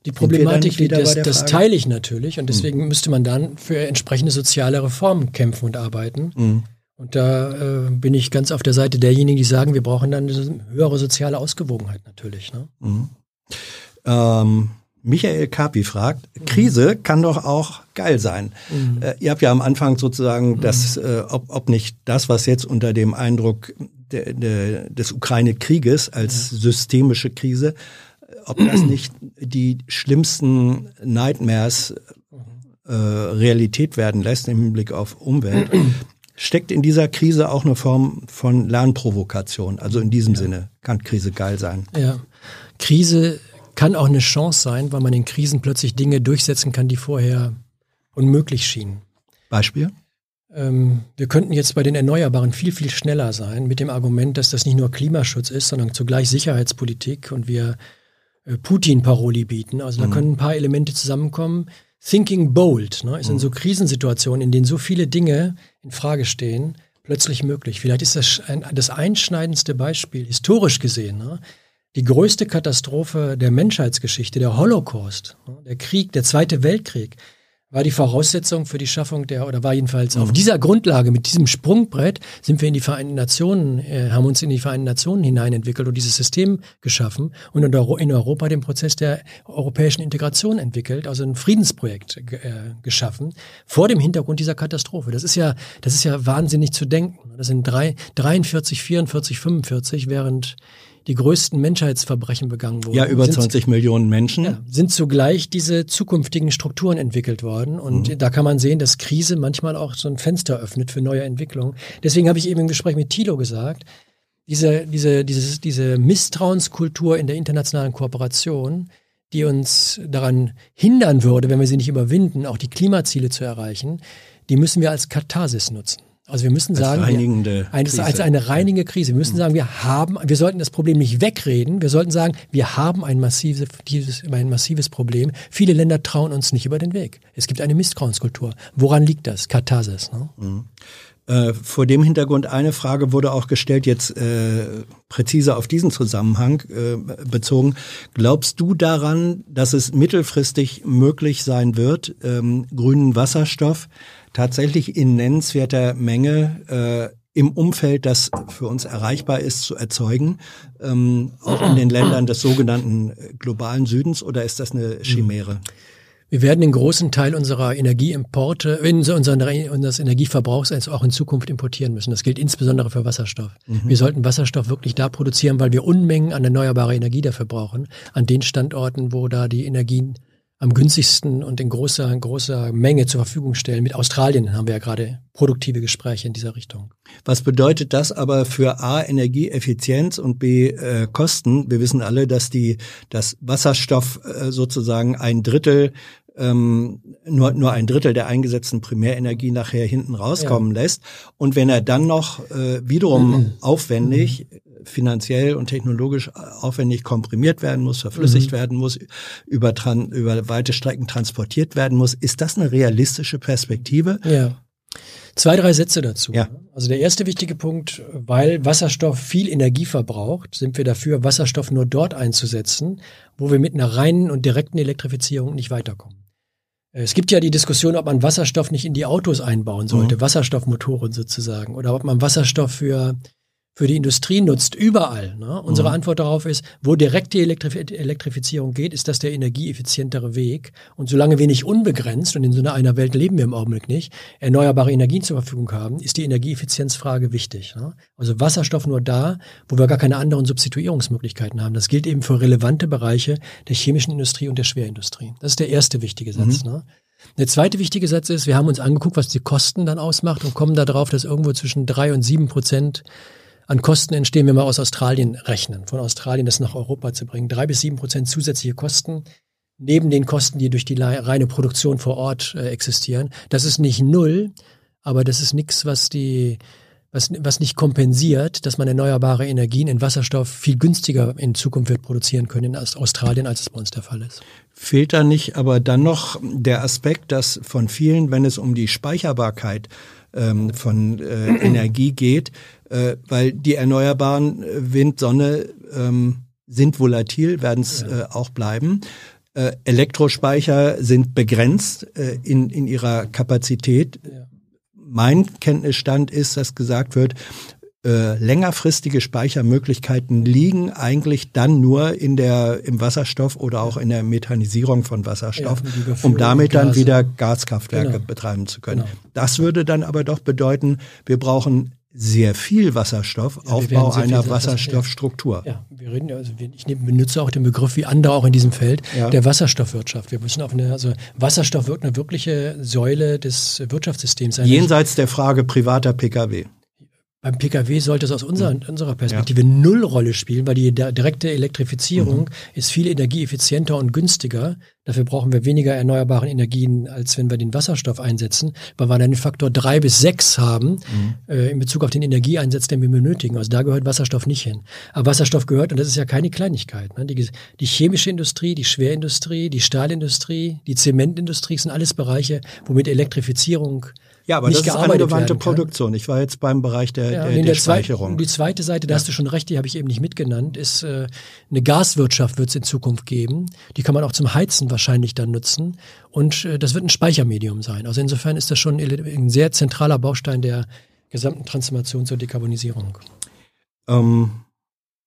Die Problematik, die, das, das teile ich natürlich und deswegen mhm. müsste man dann für entsprechende soziale Reformen kämpfen und arbeiten. Mhm. Und da äh, bin ich ganz auf der Seite derjenigen, die sagen, wir brauchen dann eine höhere soziale Ausgewogenheit natürlich. Ne? Mhm. Ähm, Michael Kapi fragt, Krise kann doch auch geil sein. Mhm. Äh, ihr habt ja am Anfang sozusagen mhm. das, äh, ob, ob nicht das, was jetzt unter dem Eindruck de, de, des Ukraine-Krieges als ja. systemische Krise ob das nicht die schlimmsten Nightmares äh, Realität werden lässt im Hinblick auf Umwelt. Steckt in dieser Krise auch eine Form von Lernprovokation? Also in diesem ja. Sinne kann Krise geil sein. Ja, Krise kann auch eine Chance sein, weil man in Krisen plötzlich Dinge durchsetzen kann, die vorher unmöglich schienen. Beispiel? Ähm, wir könnten jetzt bei den Erneuerbaren viel, viel schneller sein mit dem Argument, dass das nicht nur Klimaschutz ist, sondern zugleich Sicherheitspolitik und wir Putin-Paroli bieten. Also da mhm. können ein paar Elemente zusammenkommen. Thinking bold ne, ist mhm. in so Krisensituationen, in denen so viele Dinge in Frage stehen, plötzlich möglich. Vielleicht ist das ein, das einschneidendste Beispiel, historisch gesehen, ne, die größte Katastrophe der Menschheitsgeschichte, der Holocaust, ne, der Krieg, der Zweite Weltkrieg, war die Voraussetzung für die Schaffung der, oder war jedenfalls mhm. auf dieser Grundlage, mit diesem Sprungbrett, sind wir in die Vereinten Nationen, äh, haben uns in die Vereinten Nationen hineinentwickelt und dieses System geschaffen und in Europa den Prozess der europäischen Integration entwickelt, also ein Friedensprojekt äh, geschaffen, vor dem Hintergrund dieser Katastrophe. Das ist ja, das ist ja wahnsinnig zu denken. Das sind drei, 43, 44, 45, während die größten Menschheitsverbrechen begangen wurden. Ja, über sind, 20 Millionen Menschen. Ja, sind zugleich diese zukünftigen Strukturen entwickelt worden. Und mhm. da kann man sehen, dass Krise manchmal auch so ein Fenster öffnet für neue Entwicklungen. Deswegen habe ich eben im Gespräch mit Thilo gesagt, diese, diese, dieses, diese Misstrauenskultur in der internationalen Kooperation, die uns daran hindern würde, wenn wir sie nicht überwinden, auch die Klimaziele zu erreichen, die müssen wir als Katharsis nutzen. Also wir müssen als sagen, reinigende wir, Krise. als eine reinigende Krise. Wir müssen sagen, wir haben, wir sollten das Problem nicht wegreden. Wir sollten sagen, wir haben ein massives, dieses, ein massives Problem. Viele Länder trauen uns nicht über den Weg. Es gibt eine Misstrauenskultur. Woran liegt das? Katharsis. Ne? Mhm. Äh, vor dem Hintergrund eine Frage wurde auch gestellt, jetzt äh, präzise auf diesen Zusammenhang äh, bezogen. Glaubst du daran, dass es mittelfristig möglich sein wird, ähm, grünen Wasserstoff tatsächlich in nennenswerter Menge äh, im Umfeld, das für uns erreichbar ist, zu erzeugen, ähm, auch in den Ländern des sogenannten globalen Südens, oder ist das eine Chimäre? Wir werden den großen Teil unserer Energieimporte, unseres Energieverbrauchs also auch in Zukunft importieren müssen. Das gilt insbesondere für Wasserstoff. Mhm. Wir sollten Wasserstoff wirklich da produzieren, weil wir Unmengen an erneuerbare Energie dafür brauchen, an den Standorten, wo da die Energien am günstigsten und in großer, großer Menge zur Verfügung stellen. Mit Australien haben wir ja gerade produktive Gespräche in dieser Richtung. Was bedeutet das aber für A, Energieeffizienz und B, äh, Kosten? Wir wissen alle, dass die, dass Wasserstoff äh, sozusagen ein Drittel ähm, nur, nur ein Drittel der eingesetzten Primärenergie nachher hinten rauskommen ja. lässt. Und wenn er dann noch äh, wiederum mhm. aufwendig mhm finanziell und technologisch aufwendig komprimiert werden muss, verflüssigt mhm. werden muss, über, über weite Strecken transportiert werden muss. Ist das eine realistische Perspektive? Ja. Zwei, drei Sätze dazu. Ja. Also der erste wichtige Punkt, weil Wasserstoff viel Energie verbraucht, sind wir dafür, Wasserstoff nur dort einzusetzen, wo wir mit einer reinen und direkten Elektrifizierung nicht weiterkommen. Es gibt ja die Diskussion, ob man Wasserstoff nicht in die Autos einbauen sollte, mhm. Wasserstoffmotoren sozusagen, oder ob man Wasserstoff für für die Industrie nutzt, überall. Ne? Unsere mhm. Antwort darauf ist, wo direkt die Elektrif Elektrifizierung geht, ist das der energieeffizientere Weg. Und solange wir nicht unbegrenzt, und in so einer Welt leben wir im Augenblick nicht, erneuerbare Energien zur Verfügung haben, ist die Energieeffizienzfrage wichtig. Ne? Also Wasserstoff nur da, wo wir gar keine anderen Substituierungsmöglichkeiten haben. Das gilt eben für relevante Bereiche der chemischen Industrie und der Schwerindustrie. Das ist der erste wichtige Satz. Mhm. Ne? Der zweite wichtige Satz ist, wir haben uns angeguckt, was die Kosten dann ausmacht und kommen darauf, dass irgendwo zwischen drei und sieben Prozent an Kosten entstehen, wenn wir aus Australien rechnen, von Australien das nach Europa zu bringen. Drei bis sieben Prozent zusätzliche Kosten neben den Kosten, die durch die reine Produktion vor Ort äh, existieren. Das ist nicht null, aber das ist nichts, was die was, was nicht kompensiert, dass man erneuerbare Energien in Wasserstoff viel günstiger in Zukunft wird produzieren können in Australien, als es bei uns der Fall ist. Fehlt da nicht aber dann noch der Aspekt, dass von vielen, wenn es um die Speicherbarkeit ähm, von äh, Energie geht, äh, weil die erneuerbaren äh, Wind, Sonne ähm, sind volatil, werden es äh, auch bleiben. Äh, Elektrospeicher sind begrenzt äh, in, in ihrer Kapazität. Ja. Mein Kenntnisstand ist, dass gesagt wird, äh, längerfristige Speichermöglichkeiten liegen eigentlich dann nur in der im Wasserstoff oder auch in der Methanisierung von Wasserstoff, ja, um damit dann wieder Gaskraftwerke genau. betreiben zu können. Genau. Das würde dann aber doch bedeuten, wir brauchen sehr viel Wasserstoff, ja, Aufbau einer Wasserstoffstruktur. Ja, wir reden also ich benutze auch den Begriff wie andere auch in diesem Feld ja. der Wasserstoffwirtschaft. Wir müssen auf eine also Wasserstoff wird eine wirkliche Säule des Wirtschaftssystems sein. Jenseits der Frage privater Pkw. Beim Pkw sollte es aus unserer, mhm. unserer Perspektive ja. null Rolle spielen, weil die direkte Elektrifizierung mhm. ist viel energieeffizienter und günstiger. Dafür brauchen wir weniger erneuerbare Energien, als wenn wir den Wasserstoff einsetzen, weil wir dann den Faktor drei bis sechs haben mhm. äh, in Bezug auf den Energieeinsatz, den wir benötigen. Also da gehört Wasserstoff nicht hin. Aber Wasserstoff gehört, und das ist ja keine Kleinigkeit, ne? die, die chemische Industrie, die Schwerindustrie, die Stahlindustrie, die Zementindustrie sind alles Bereiche, womit Elektrifizierung ja, aber nicht das ist angewandte Produktion. Ich war jetzt beim Bereich der, ja, der, der, der Speicherung. die zweite Seite, da hast du schon recht, die habe ich eben nicht mitgenannt, ist äh, eine Gaswirtschaft wird es in Zukunft geben. Die kann man auch zum Heizen wahrscheinlich dann nutzen. Und äh, das wird ein Speichermedium sein. Also insofern ist das schon ein sehr zentraler Baustein der gesamten Transformation zur Dekarbonisierung. Ähm,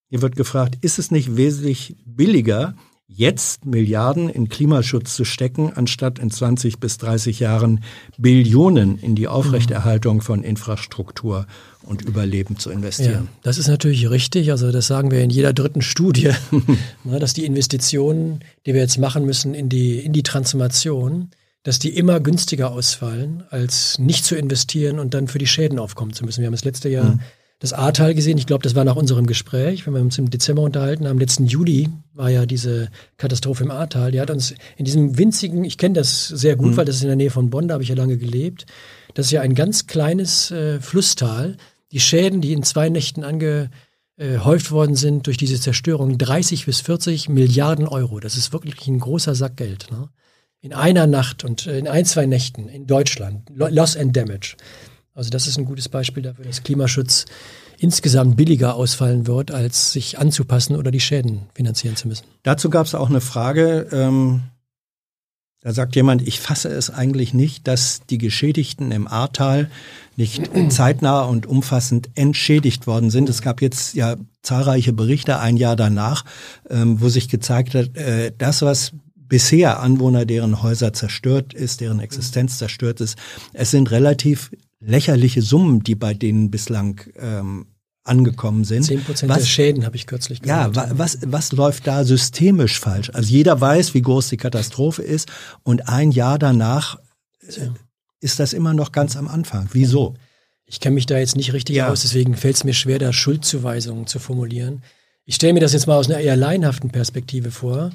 hier wird gefragt, ist es nicht wesentlich billiger, jetzt Milliarden in Klimaschutz zu stecken, anstatt in 20 bis 30 Jahren Billionen in die Aufrechterhaltung von Infrastruktur und Überleben zu investieren. Ja, das ist natürlich richtig. Also das sagen wir in jeder dritten Studie, ne, dass die Investitionen, die wir jetzt machen müssen in die, in die Transformation, dass die immer günstiger ausfallen, als nicht zu investieren und dann für die Schäden aufkommen zu müssen. Wir haben das letzte Jahr mhm das Ahrtal gesehen. Ich glaube, das war nach unserem Gespräch, wenn wir uns im Dezember unterhalten haben. Letzten Juli war ja diese Katastrophe im Ahrtal. Die hat uns in diesem winzigen, ich kenne das sehr gut, mhm. weil das ist in der Nähe von Bonn, da habe ich ja lange gelebt. Das ist ja ein ganz kleines äh, Flusstal. Die Schäden, die in zwei Nächten angehäuft worden sind durch diese Zerstörung, 30 bis 40 Milliarden Euro. Das ist wirklich ein großer Sack Geld. Ne? In einer Nacht und äh, in ein, zwei Nächten in Deutschland. Loss and Damage. Also das ist ein gutes Beispiel dafür, dass Klimaschutz insgesamt billiger ausfallen wird, als sich anzupassen oder die Schäden finanzieren zu müssen. Dazu gab es auch eine Frage. Ähm, da sagt jemand, ich fasse es eigentlich nicht, dass die Geschädigten im Ahrtal nicht zeitnah und umfassend entschädigt worden sind. Es gab jetzt ja zahlreiche Berichte ein Jahr danach, ähm, wo sich gezeigt hat, äh, das, was bisher Anwohner, deren Häuser zerstört ist, deren Existenz zerstört ist. Es sind relativ lächerliche Summen, die bei denen bislang ähm, angekommen sind. Zehn Prozent der Schäden habe ich kürzlich gehört. Ja, was, was läuft da systemisch falsch? Also jeder weiß, wie groß die Katastrophe ist und ein Jahr danach äh, ist das immer noch ganz am Anfang. Wieso? Ich kenne mich da jetzt nicht richtig ja. aus, deswegen fällt es mir schwer, da Schuldzuweisungen zu formulieren. Ich stelle mir das jetzt mal aus einer eher laienhaften Perspektive vor.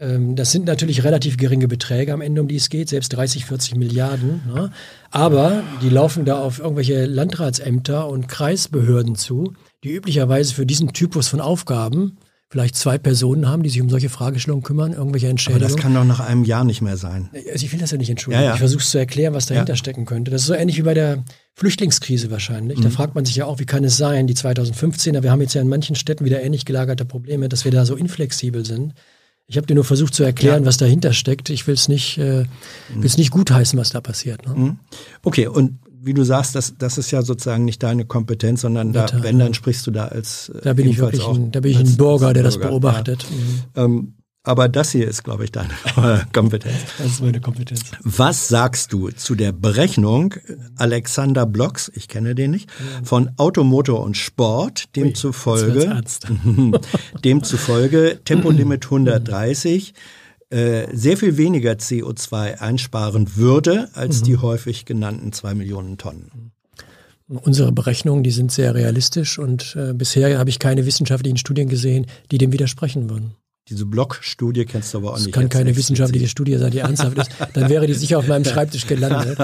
Ähm, das sind natürlich relativ geringe Beträge am Ende, um die es geht, selbst 30, 40 Milliarden. Ne? Aber die laufen da auf irgendwelche Landratsämter und Kreisbehörden zu, die üblicherweise für diesen Typus von Aufgaben vielleicht zwei Personen haben, die sich um solche Fragestellungen kümmern, irgendwelche Entschädigungen. Aber das kann doch nach einem Jahr nicht mehr sein. Also ich will das ja nicht entschuldigen. Ja, ja. Ich versuche es zu erklären, was dahinter ja. stecken könnte. Das ist so ähnlich wie bei der Flüchtlingskrise wahrscheinlich. Mhm. Da fragt man sich ja auch, wie kann es sein, die 2015er, wir haben jetzt ja in manchen Städten wieder ähnlich gelagerte Probleme, dass wir da so inflexibel sind. Ich habe dir nur versucht zu erklären, ja. was dahinter steckt. Ich will es nicht, äh, will's nicht gutheißen, was da passiert. Ne? Mhm. Okay, und wie du sagst, das, das ist ja sozusagen nicht deine Kompetenz, sondern da, wenn, dann sprichst du da als Da bin ich wirklich ein, da bin ich ein Bürger, der das beobachtet. Ja. Mhm. Ähm, aber das hier ist, glaube ich, deine Kompetenz. Das ist meine Kompetenz. Was sagst du zu der Berechnung Alexander Blocks, ich kenne den nicht, von Automotor und Sport, demzufolge, demzufolge Tempolimit 130 äh, sehr viel weniger CO2 einsparen würde als mhm. die häufig genannten zwei Millionen Tonnen. Unsere Berechnungen, die sind sehr realistisch und äh, bisher habe ich keine wissenschaftlichen Studien gesehen, die dem widersprechen würden. Diese Block-Studie kennst du aber auch das nicht. Das kann keine wissenschaftliche Studie sein, die ernsthaft ist. Dann wäre die sicher auf meinem Schreibtisch gelandet.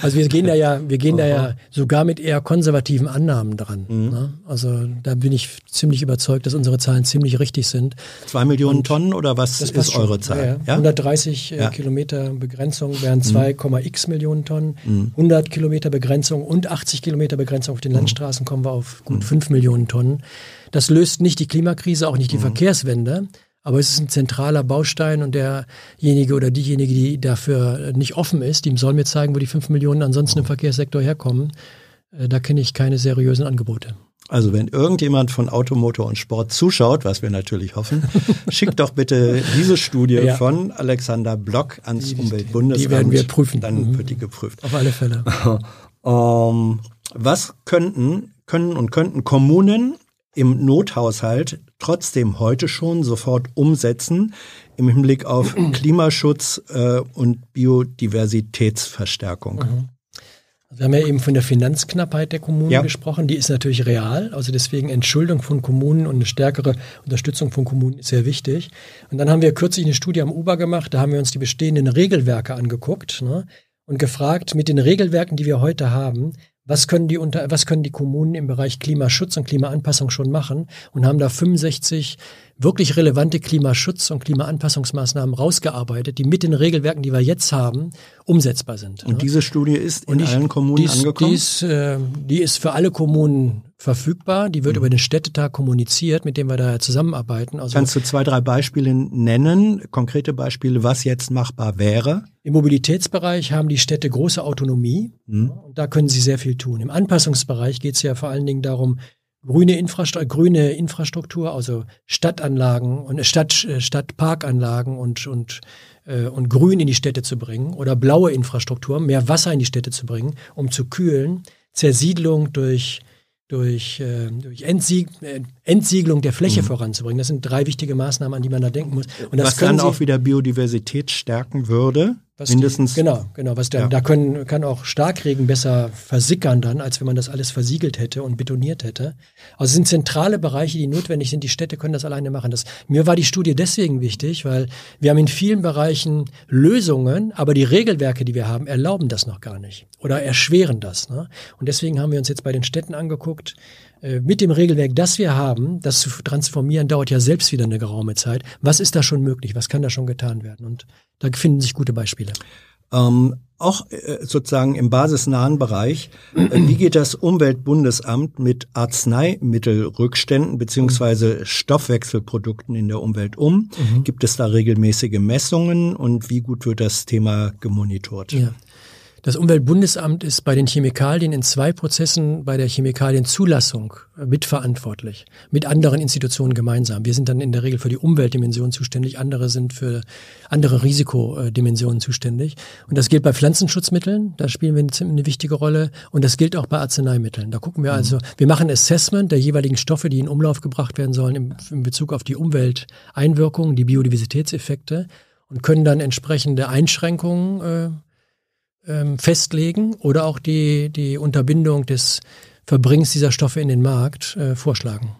Also wir gehen da ja, wir gehen da ja sogar mit eher konservativen Annahmen dran. Mhm. Ne? Also da bin ich ziemlich überzeugt, dass unsere Zahlen ziemlich richtig sind. Zwei Millionen Und Tonnen oder was ist schon. eure Zahl? Ja, ja. 130 äh, ja. Kilometer Begrenzung wären 2,x mhm. Millionen Tonnen. Mhm. 100 Kilometer Begrenzung und 80 Kilometer Begrenzung auf den mhm. Landstraßen kommen wir auf gut 5 mhm. Millionen Tonnen. Das löst nicht die Klimakrise, auch nicht die mhm. Verkehrswende. Aber es ist ein zentraler Baustein und derjenige oder diejenige, die dafür nicht offen ist, die soll mir zeigen, wo die fünf Millionen ansonsten im Verkehrssektor herkommen. Äh, da kenne ich keine seriösen Angebote. Also wenn irgendjemand von Automotor und Sport zuschaut, was wir natürlich hoffen, schickt doch bitte diese Studie ja. von Alexander Block ans die, Umweltbundesamt. Die werden wir prüfen. Dann mhm. wird die geprüft. Auf alle Fälle. um, ähm, was könnten, können und könnten Kommunen im Nothaushalt trotzdem heute schon sofort umsetzen im Hinblick auf Klimaschutz äh, und Biodiversitätsverstärkung. Mhm. Wir haben ja eben von der Finanzknappheit der Kommunen ja. gesprochen. Die ist natürlich real. Also deswegen Entschuldung von Kommunen und eine stärkere Unterstützung von Kommunen ist sehr wichtig. Und dann haben wir kürzlich eine Studie am Uber gemacht. Da haben wir uns die bestehenden Regelwerke angeguckt ne, und gefragt, mit den Regelwerken, die wir heute haben, was können die unter, was können die Kommunen im Bereich Klimaschutz und Klimaanpassung schon machen und haben da 65 wirklich relevante Klimaschutz- und Klimaanpassungsmaßnahmen rausgearbeitet, die mit den Regelwerken, die wir jetzt haben, umsetzbar sind. Und diese Studie ist in ich, allen Kommunen die ist, angekommen? Die ist, äh, die ist für alle Kommunen verfügbar. Die wird mhm. über den Städtetag kommuniziert, mit dem wir da zusammenarbeiten. Also Kannst du zwei, drei Beispiele nennen, konkrete Beispiele, was jetzt machbar wäre? Im Mobilitätsbereich haben die Städte große Autonomie. Mhm. Und da können sie sehr viel tun. Im Anpassungsbereich geht es ja vor allen Dingen darum, grüne, Infrastru grüne Infrastruktur, also Stadtanlagen und Stadt, äh, Stadtparkanlagen und, und, äh, und Grün in die Städte zu bringen oder blaue Infrastruktur, mehr Wasser in die Städte zu bringen, um zu kühlen, Zersiedlung durch durch, äh, durch Entsieg äh, Entsiegelung der Fläche mhm. voranzubringen. Das sind drei wichtige Maßnahmen, an die man da denken muss. Und das Was dann auch wieder Biodiversität stärken würde? Was Mindestens. Die, genau, genau. Was da, ja. da können, kann auch Starkregen besser versickern dann, als wenn man das alles versiegelt hätte und betoniert hätte. Also es sind zentrale Bereiche, die notwendig sind. Die Städte können das alleine machen. Das, mir war die Studie deswegen wichtig, weil wir haben in vielen Bereichen Lösungen, aber die Regelwerke, die wir haben, erlauben das noch gar nicht oder erschweren das. Ne? Und deswegen haben wir uns jetzt bei den Städten angeguckt, mit dem Regelwerk, das wir haben, das zu transformieren, dauert ja selbst wieder eine geraume Zeit. Was ist da schon möglich? Was kann da schon getan werden? Und da finden sich gute Beispiele. Ähm, auch äh, sozusagen im basisnahen Bereich, äh, wie geht das Umweltbundesamt mit Arzneimittelrückständen beziehungsweise Stoffwechselprodukten in der Umwelt um? Mhm. Gibt es da regelmäßige Messungen und wie gut wird das Thema gemonitort? Ja. Das Umweltbundesamt ist bei den Chemikalien in zwei Prozessen bei der Chemikalienzulassung mitverantwortlich, mit anderen Institutionen gemeinsam. Wir sind dann in der Regel für die Umweltdimension zuständig, andere sind für andere Risikodimensionen zuständig. Und das gilt bei Pflanzenschutzmitteln, da spielen wir eine, wichtige Rolle. Und das gilt auch bei Arzneimitteln. Da gucken wir mhm. also, wir machen Assessment der jeweiligen Stoffe, die in Umlauf gebracht werden sollen, in, in Bezug auf die Umwelteinwirkungen, die Biodiversitätseffekte und können dann entsprechende Einschränkungen äh, ähm, festlegen oder auch die, die Unterbindung des Verbringens dieser Stoffe in den Markt äh, vorschlagen.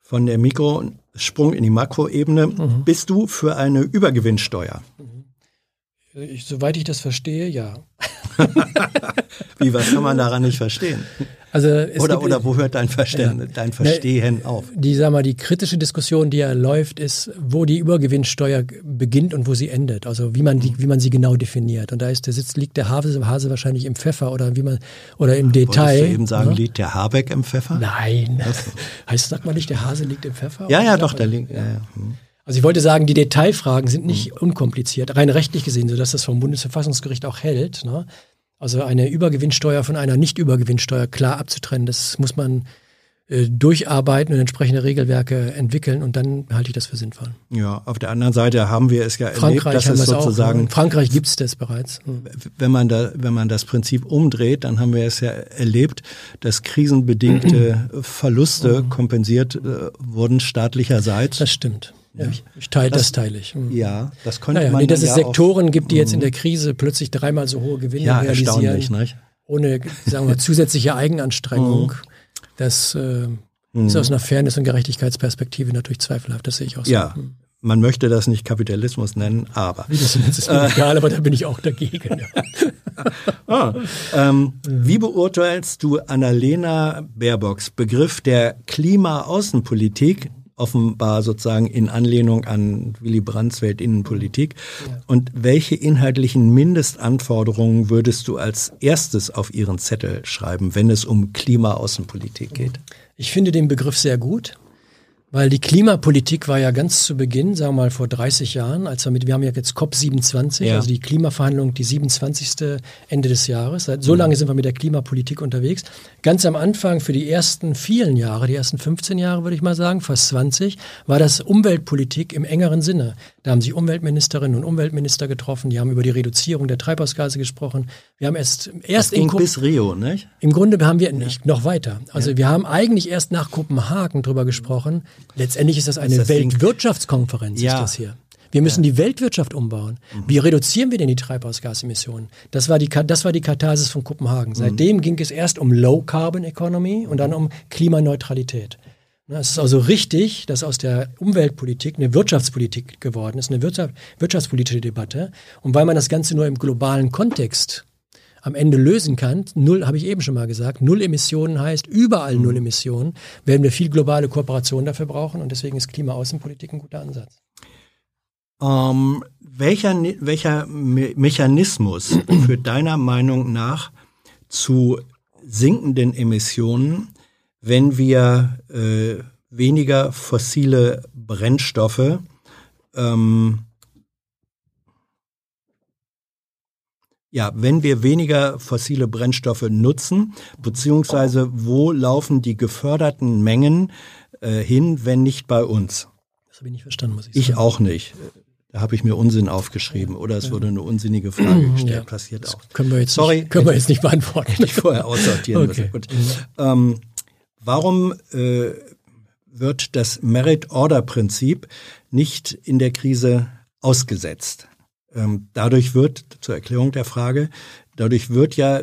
Von der Mikrosprung in die Makroebene mhm. bist du für eine Übergewinnsteuer. Mhm. Ich, soweit ich das verstehe, ja. Wie, was kann man daran nicht verstehen? Also oder, gibt, oder wo hört dein, Verstehen, ja, dein Verstehen ne, auf? Die, sag mal, die kritische Diskussion, die ja läuft, ist, wo die Übergewinnsteuer beginnt und wo sie endet. Also wie man, die, wie man sie genau definiert. Und da ist der Sitz, liegt der Hase, Hase wahrscheinlich im Pfeffer oder wie man oder im Detail. Wolltest du eben sagen, ja? liegt der Habeck im Pfeffer? Nein. heißt, sagt man nicht, der Hase liegt im Pfeffer? Ja, ja, doch, der liegt. Ja, ja. Hm. Also ich wollte sagen, die Detailfragen sind nicht unkompliziert, rein rechtlich gesehen, sodass das vom Bundesverfassungsgericht auch hält. Ne? Also eine Übergewinnsteuer von einer Nicht-Übergewinnsteuer klar abzutrennen, das muss man äh, durcharbeiten und entsprechende Regelwerke entwickeln und dann halte ich das für sinnvoll. Ja, auf der anderen Seite haben wir es ja Frankreich erlebt, dass es sozusagen auch, in Frankreich gibt es das bereits. Wenn man da, wenn man das Prinzip umdreht, dann haben wir es ja erlebt, dass krisenbedingte Verluste mhm. kompensiert äh, wurden staatlicherseits. Das stimmt. Ja, ich, ich teile das, das, teile ich. Mhm. Ja, das könnte ja, ja. man. Nee, dass es Sektoren auch, gibt, die jetzt in mhm. der Krise plötzlich dreimal so hohe Gewinne ja, realisieren. Nicht? Ohne, sagen wir, zusätzliche Eigenanstrengung. Mhm. Das äh, ist aus einer Fairness- und Gerechtigkeitsperspektive natürlich zweifelhaft. Das sehe ich auch so. Ja. Man möchte das nicht Kapitalismus nennen, aber. Das ist mir äh, egal, aber da bin ich auch dagegen. ah, ähm, wie beurteilst du Annalena Baerbocks Begriff der Klimaaußenpolitik offenbar sozusagen in Anlehnung an Willy Brandts Weltinnenpolitik. Ja. Und welche inhaltlichen Mindestanforderungen würdest du als erstes auf Ihren Zettel schreiben, wenn es um Klimaaußenpolitik geht? Ich finde den Begriff sehr gut. Weil die Klimapolitik war ja ganz zu Beginn, sagen wir mal vor 30 Jahren, als wir mit, wir haben ja jetzt COP27, ja. also die Klimaverhandlung, die 27. Ende des Jahres. So lange sind wir mit der Klimapolitik unterwegs. Ganz am Anfang für die ersten vielen Jahre, die ersten 15 Jahre würde ich mal sagen, fast 20, war das Umweltpolitik im engeren Sinne. Da haben sich Umweltministerinnen und Umweltminister getroffen, die haben über die Reduzierung der Treibhausgase gesprochen. Wir haben erst, erst das ging bis Rio, nicht? Im Grunde haben wir nicht, noch weiter. Also ja. wir haben eigentlich erst nach Kopenhagen drüber gesprochen, Letztendlich ist das eine das Weltwirtschaftskonferenz, ja. ist das hier. Wir müssen ja. die Weltwirtschaft umbauen. Mhm. Wie reduzieren wir denn die Treibhausgasemissionen? Das war die, das war die Katharsis von Kopenhagen. Seitdem mhm. ging es erst um Low Carbon Economy und dann um Klimaneutralität. Es ist also richtig, dass aus der Umweltpolitik eine Wirtschaftspolitik geworden ist, eine Wirtschaft, wirtschaftspolitische Debatte. Und weil man das Ganze nur im globalen Kontext am Ende lösen kann, null, habe ich eben schon mal gesagt, null Emissionen heißt überall null mhm. Emissionen, werden wir viel globale Kooperation dafür brauchen und deswegen ist Klimaaußenpolitik ein guter Ansatz. Ähm, welcher, welcher Me Mechanismus führt deiner Meinung nach zu sinkenden Emissionen, wenn wir äh, weniger fossile Brennstoffe ähm, Ja, wenn wir weniger fossile Brennstoffe nutzen, beziehungsweise wo laufen die geförderten Mengen äh, hin, wenn nicht bei uns? Das habe ich nicht verstanden, muss ich sagen. Ich auch nicht. Da habe ich mir Unsinn aufgeschrieben oder es wurde eine unsinnige Frage gestellt. Ja, Passiert auch. Können wir jetzt Sorry, nicht, können wir jetzt nicht beantworten. Hätte ich vorher aussortieren okay. müssen. Gut. Ähm, warum äh, wird das Merit-Order-Prinzip nicht in der Krise ausgesetzt? Ähm, dadurch wird, zur Erklärung der Frage, dadurch wird ja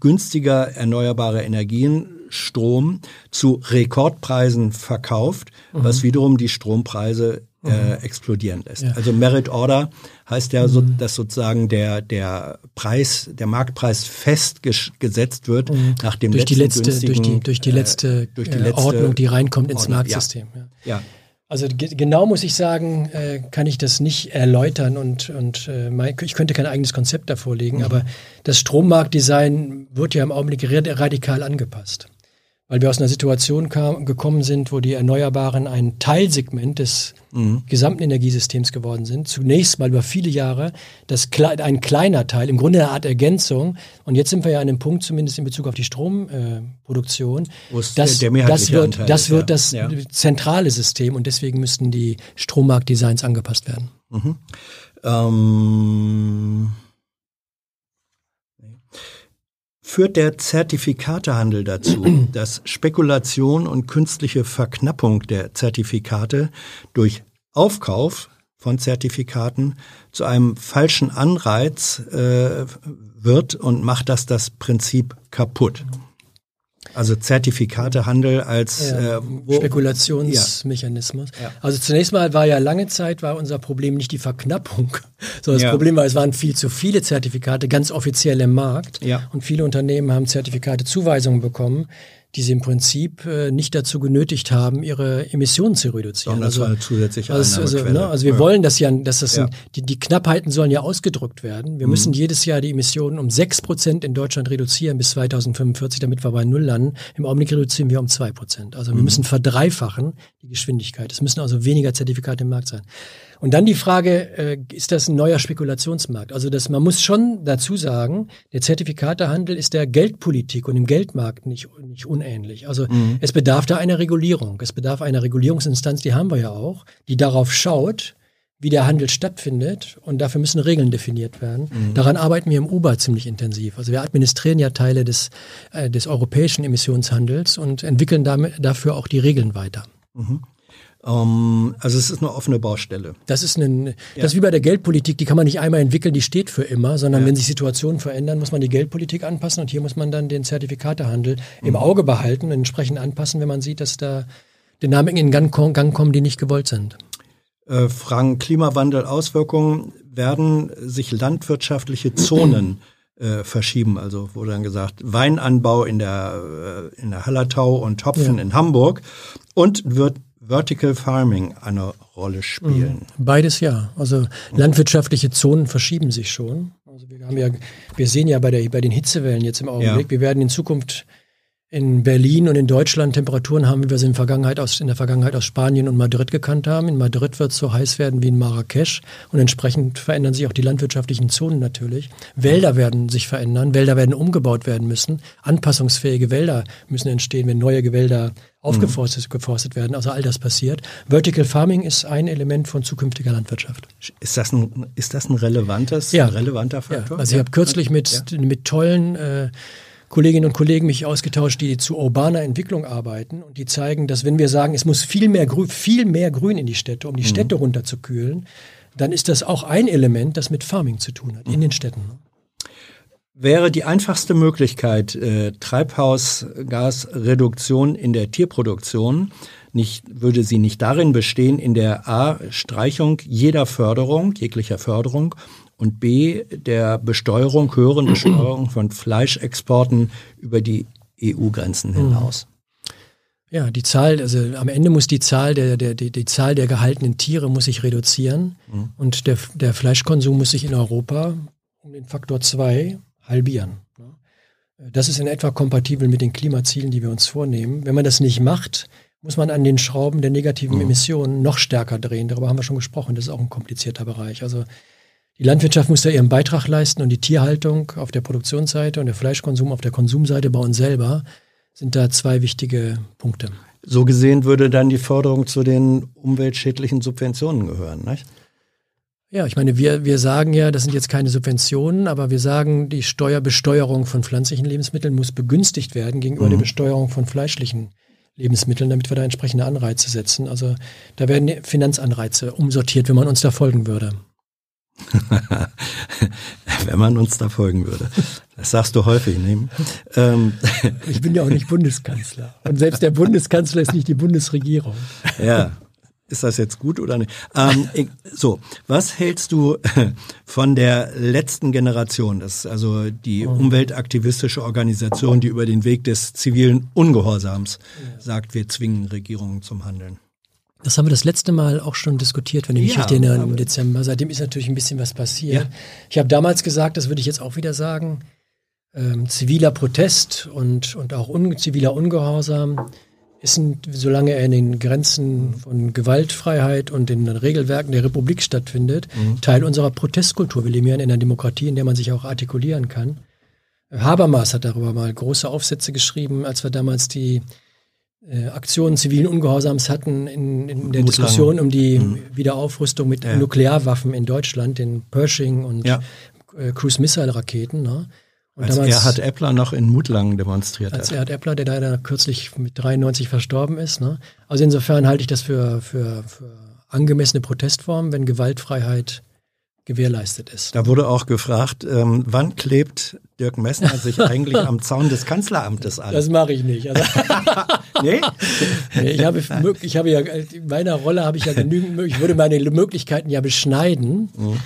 günstiger erneuerbare Energien Strom zu Rekordpreisen verkauft, mhm. was wiederum die Strompreise äh, mhm. explodieren lässt. Ja. Also Merit Order heißt ja, so, mhm. dass sozusagen der der Preis, der Marktpreis festgesetzt wird mhm. nach dem durch letzten die letzte durch die durch die letzte, äh, durch die letzte Ordnung, die reinkommt ins Ordnung, Marktsystem. Ja. ja. Also genau muss ich sagen, äh, kann ich das nicht erläutern und, und äh, mein, ich könnte kein eigenes Konzept davor legen, mhm. aber das Strommarktdesign wird ja im Augenblick radikal angepasst. Weil wir aus einer Situation kam, gekommen sind, wo die Erneuerbaren ein Teilsegment des mhm. gesamten Energiesystems geworden sind. Zunächst mal über viele Jahre das ein kleiner Teil, im Grunde eine Art Ergänzung. Und jetzt sind wir ja an einem Punkt, zumindest in Bezug auf die Stromproduktion, äh, das, der, der das wird, das, ist, wird das ja. zentrale System und deswegen müssten die Strommarktdesigns angepasst werden. Mhm. Ähm führt der Zertifikatehandel dazu, dass Spekulation und künstliche Verknappung der Zertifikate durch Aufkauf von Zertifikaten zu einem falschen Anreiz äh, wird und macht das das Prinzip kaputt. Also Zertifikatehandel als ja, äh, wo, Spekulationsmechanismus. Ja. Also zunächst mal war ja lange Zeit war unser Problem nicht die Verknappung, sondern das Problem war, es waren viel zu viele Zertifikate ganz offiziell im Markt. Und viele Unternehmen haben Zertifikate Zuweisungen bekommen die sie im Prinzip äh, nicht dazu genötigt haben, ihre Emissionen zu reduzieren. Das also, zusätzliche also, also, ne, also wir ja. wollen das ja, dass das ja. Ein, die, die Knappheiten sollen ja ausgedrückt werden. Wir mhm. müssen jedes Jahr die Emissionen um sechs Prozent in Deutschland reduzieren bis 2045, damit wir bei Null landen. Im Augenblick reduzieren wir um zwei Prozent. Also wir mhm. müssen verdreifachen die Geschwindigkeit. Es müssen also weniger Zertifikate im Markt sein. Und dann die Frage, äh, ist das ein neuer Spekulationsmarkt? Also das, man muss schon dazu sagen, der Zertifikatehandel ist der Geldpolitik und im Geldmarkt nicht, nicht unähnlich. Also mhm. es bedarf da einer Regulierung. Es bedarf einer Regulierungsinstanz, die haben wir ja auch, die darauf schaut, wie der Handel stattfindet und dafür müssen Regeln definiert werden. Mhm. Daran arbeiten wir im UBA ziemlich intensiv. Also wir administrieren ja Teile des, äh, des europäischen Emissionshandels und entwickeln damit, dafür auch die Regeln weiter. Mhm. Ähm, also es ist eine offene Baustelle. Das ist, ein, ja. das ist wie bei der Geldpolitik, die kann man nicht einmal entwickeln, die steht für immer, sondern ja. wenn sich Situationen verändern, muss man die Geldpolitik anpassen und hier muss man dann den Zertifikatehandel mhm. im Auge behalten und entsprechend anpassen, wenn man sieht, dass da Dynamiken in Gang, Gang kommen, die nicht gewollt sind. Äh, Fragen Klimawandel, Auswirkungen, werden sich landwirtschaftliche Zonen äh, verschieben. Also wurde dann gesagt, Weinanbau in der, äh, in der Hallertau und Hopfen ja. in Hamburg und wird Vertical Farming eine Rolle spielen? Mhm. Beides ja. Also landwirtschaftliche Zonen verschieben sich schon. Also wir haben ja, wir sehen ja bei, der, bei den Hitzewellen jetzt im Augenblick, ja. wir werden in Zukunft in Berlin und in Deutschland Temperaturen haben, wie wir sie in, Vergangenheit aus, in der Vergangenheit aus Spanien und Madrid gekannt haben. In Madrid wird es so heiß werden wie in Marrakesch und entsprechend verändern sich auch die landwirtschaftlichen Zonen natürlich. Wälder werden sich verändern, Wälder werden umgebaut werden müssen, anpassungsfähige Wälder müssen entstehen, wenn neue Gewälder aufgeforstet geforstet werden. Also all das passiert. Vertical Farming ist ein Element von zukünftiger Landwirtschaft. Ist das ein, ist das ein relevantes, ja. relevanter Faktor? Ja. Also ich habe kürzlich mit, ja. mit tollen äh, Kolleginnen und Kollegen mich ausgetauscht, die zu urbaner Entwicklung arbeiten und die zeigen, dass wenn wir sagen, es muss viel mehr Grün, viel mehr Grün in die Städte, um die mhm. Städte runterzukühlen, dann ist das auch ein Element, das mit Farming zu tun hat, mhm. in den Städten. Wäre die einfachste Möglichkeit, äh, Treibhausgasreduktion in der Tierproduktion, nicht, würde sie nicht darin bestehen, in der A, Streichung jeder Förderung, jeglicher Förderung und B, der Besteuerung, höheren Besteuerung von Fleischexporten über die EU-Grenzen hinaus. Ja, die Zahl, also am Ende muss die Zahl der, der, die, die Zahl der gehaltenen Tiere muss sich reduzieren mhm. und der, der Fleischkonsum muss sich in Europa um den Faktor zwei halbieren. Das ist in etwa kompatibel mit den Klimazielen, die wir uns vornehmen. Wenn man das nicht macht, muss man an den Schrauben der negativen mhm. Emissionen noch stärker drehen. Darüber haben wir schon gesprochen. Das ist auch ein komplizierter Bereich. Also die Landwirtschaft muss da ihren Beitrag leisten und die Tierhaltung auf der Produktionsseite und der Fleischkonsum auf der Konsumseite bei uns selber sind da zwei wichtige Punkte. So gesehen würde dann die Forderung zu den umweltschädlichen Subventionen gehören, nicht? Ja, ich meine, wir, wir sagen ja, das sind jetzt keine Subventionen, aber wir sagen, die Steuerbesteuerung von pflanzlichen Lebensmitteln muss begünstigt werden gegenüber mhm. der Besteuerung von fleischlichen Lebensmitteln, damit wir da entsprechende Anreize setzen. Also da werden Finanzanreize umsortiert, wenn man uns da folgen würde. Wenn man uns da folgen würde. Das sagst du häufig, ne? Ähm. Ich bin ja auch nicht Bundeskanzler. Und selbst der Bundeskanzler ist nicht die Bundesregierung. Ja. Ist das jetzt gut oder nicht? Ähm, so, was hältst du von der letzten Generation? Das ist also die oh. umweltaktivistische Organisation, die über den Weg des zivilen Ungehorsams sagt, wir zwingen Regierungen zum Handeln. Das haben wir das letzte Mal auch schon diskutiert, wenn ich mich ja, richtig erinnere, im Dezember. Seitdem ist natürlich ein bisschen was passiert. Ja. Ich habe damals gesagt, das würde ich jetzt auch wieder sagen, ähm, ziviler Protest und, und auch un, ziviler Ungehorsam ist, ein, solange er in den Grenzen von Gewaltfreiheit und in den Regelwerken der Republik stattfindet, mhm. Teil unserer Protestkultur. Wir leben ja in einer Demokratie, in der man sich auch artikulieren kann. Habermas hat darüber mal große Aufsätze geschrieben, als wir damals die äh, Aktionen zivilen Ungehorsams hatten in, in der Diskussion um die mhm. Wiederaufrüstung mit ja. Nuklearwaffen in Deutschland, den Pershing und ja. äh, Cruise Missile Raketen. Ne? Und als damals, Erhard Eppler noch in Mutlangen demonstriert als hat. Als Erhard Eppler, der leider kürzlich mit 93 verstorben ist. Ne? Also insofern halte ich das für, für, für angemessene Protestform, wenn Gewaltfreiheit gewährleistet ist. Da wurde auch gefragt, ähm, wann klebt Dirk Messner sich eigentlich am Zaun des Kanzleramtes an? Das mache ich nicht. Also nee? nee? ich, habe, ich habe ja, in meiner Rolle habe ich ja genügend, ich würde meine Möglichkeiten ja beschneiden, mhm.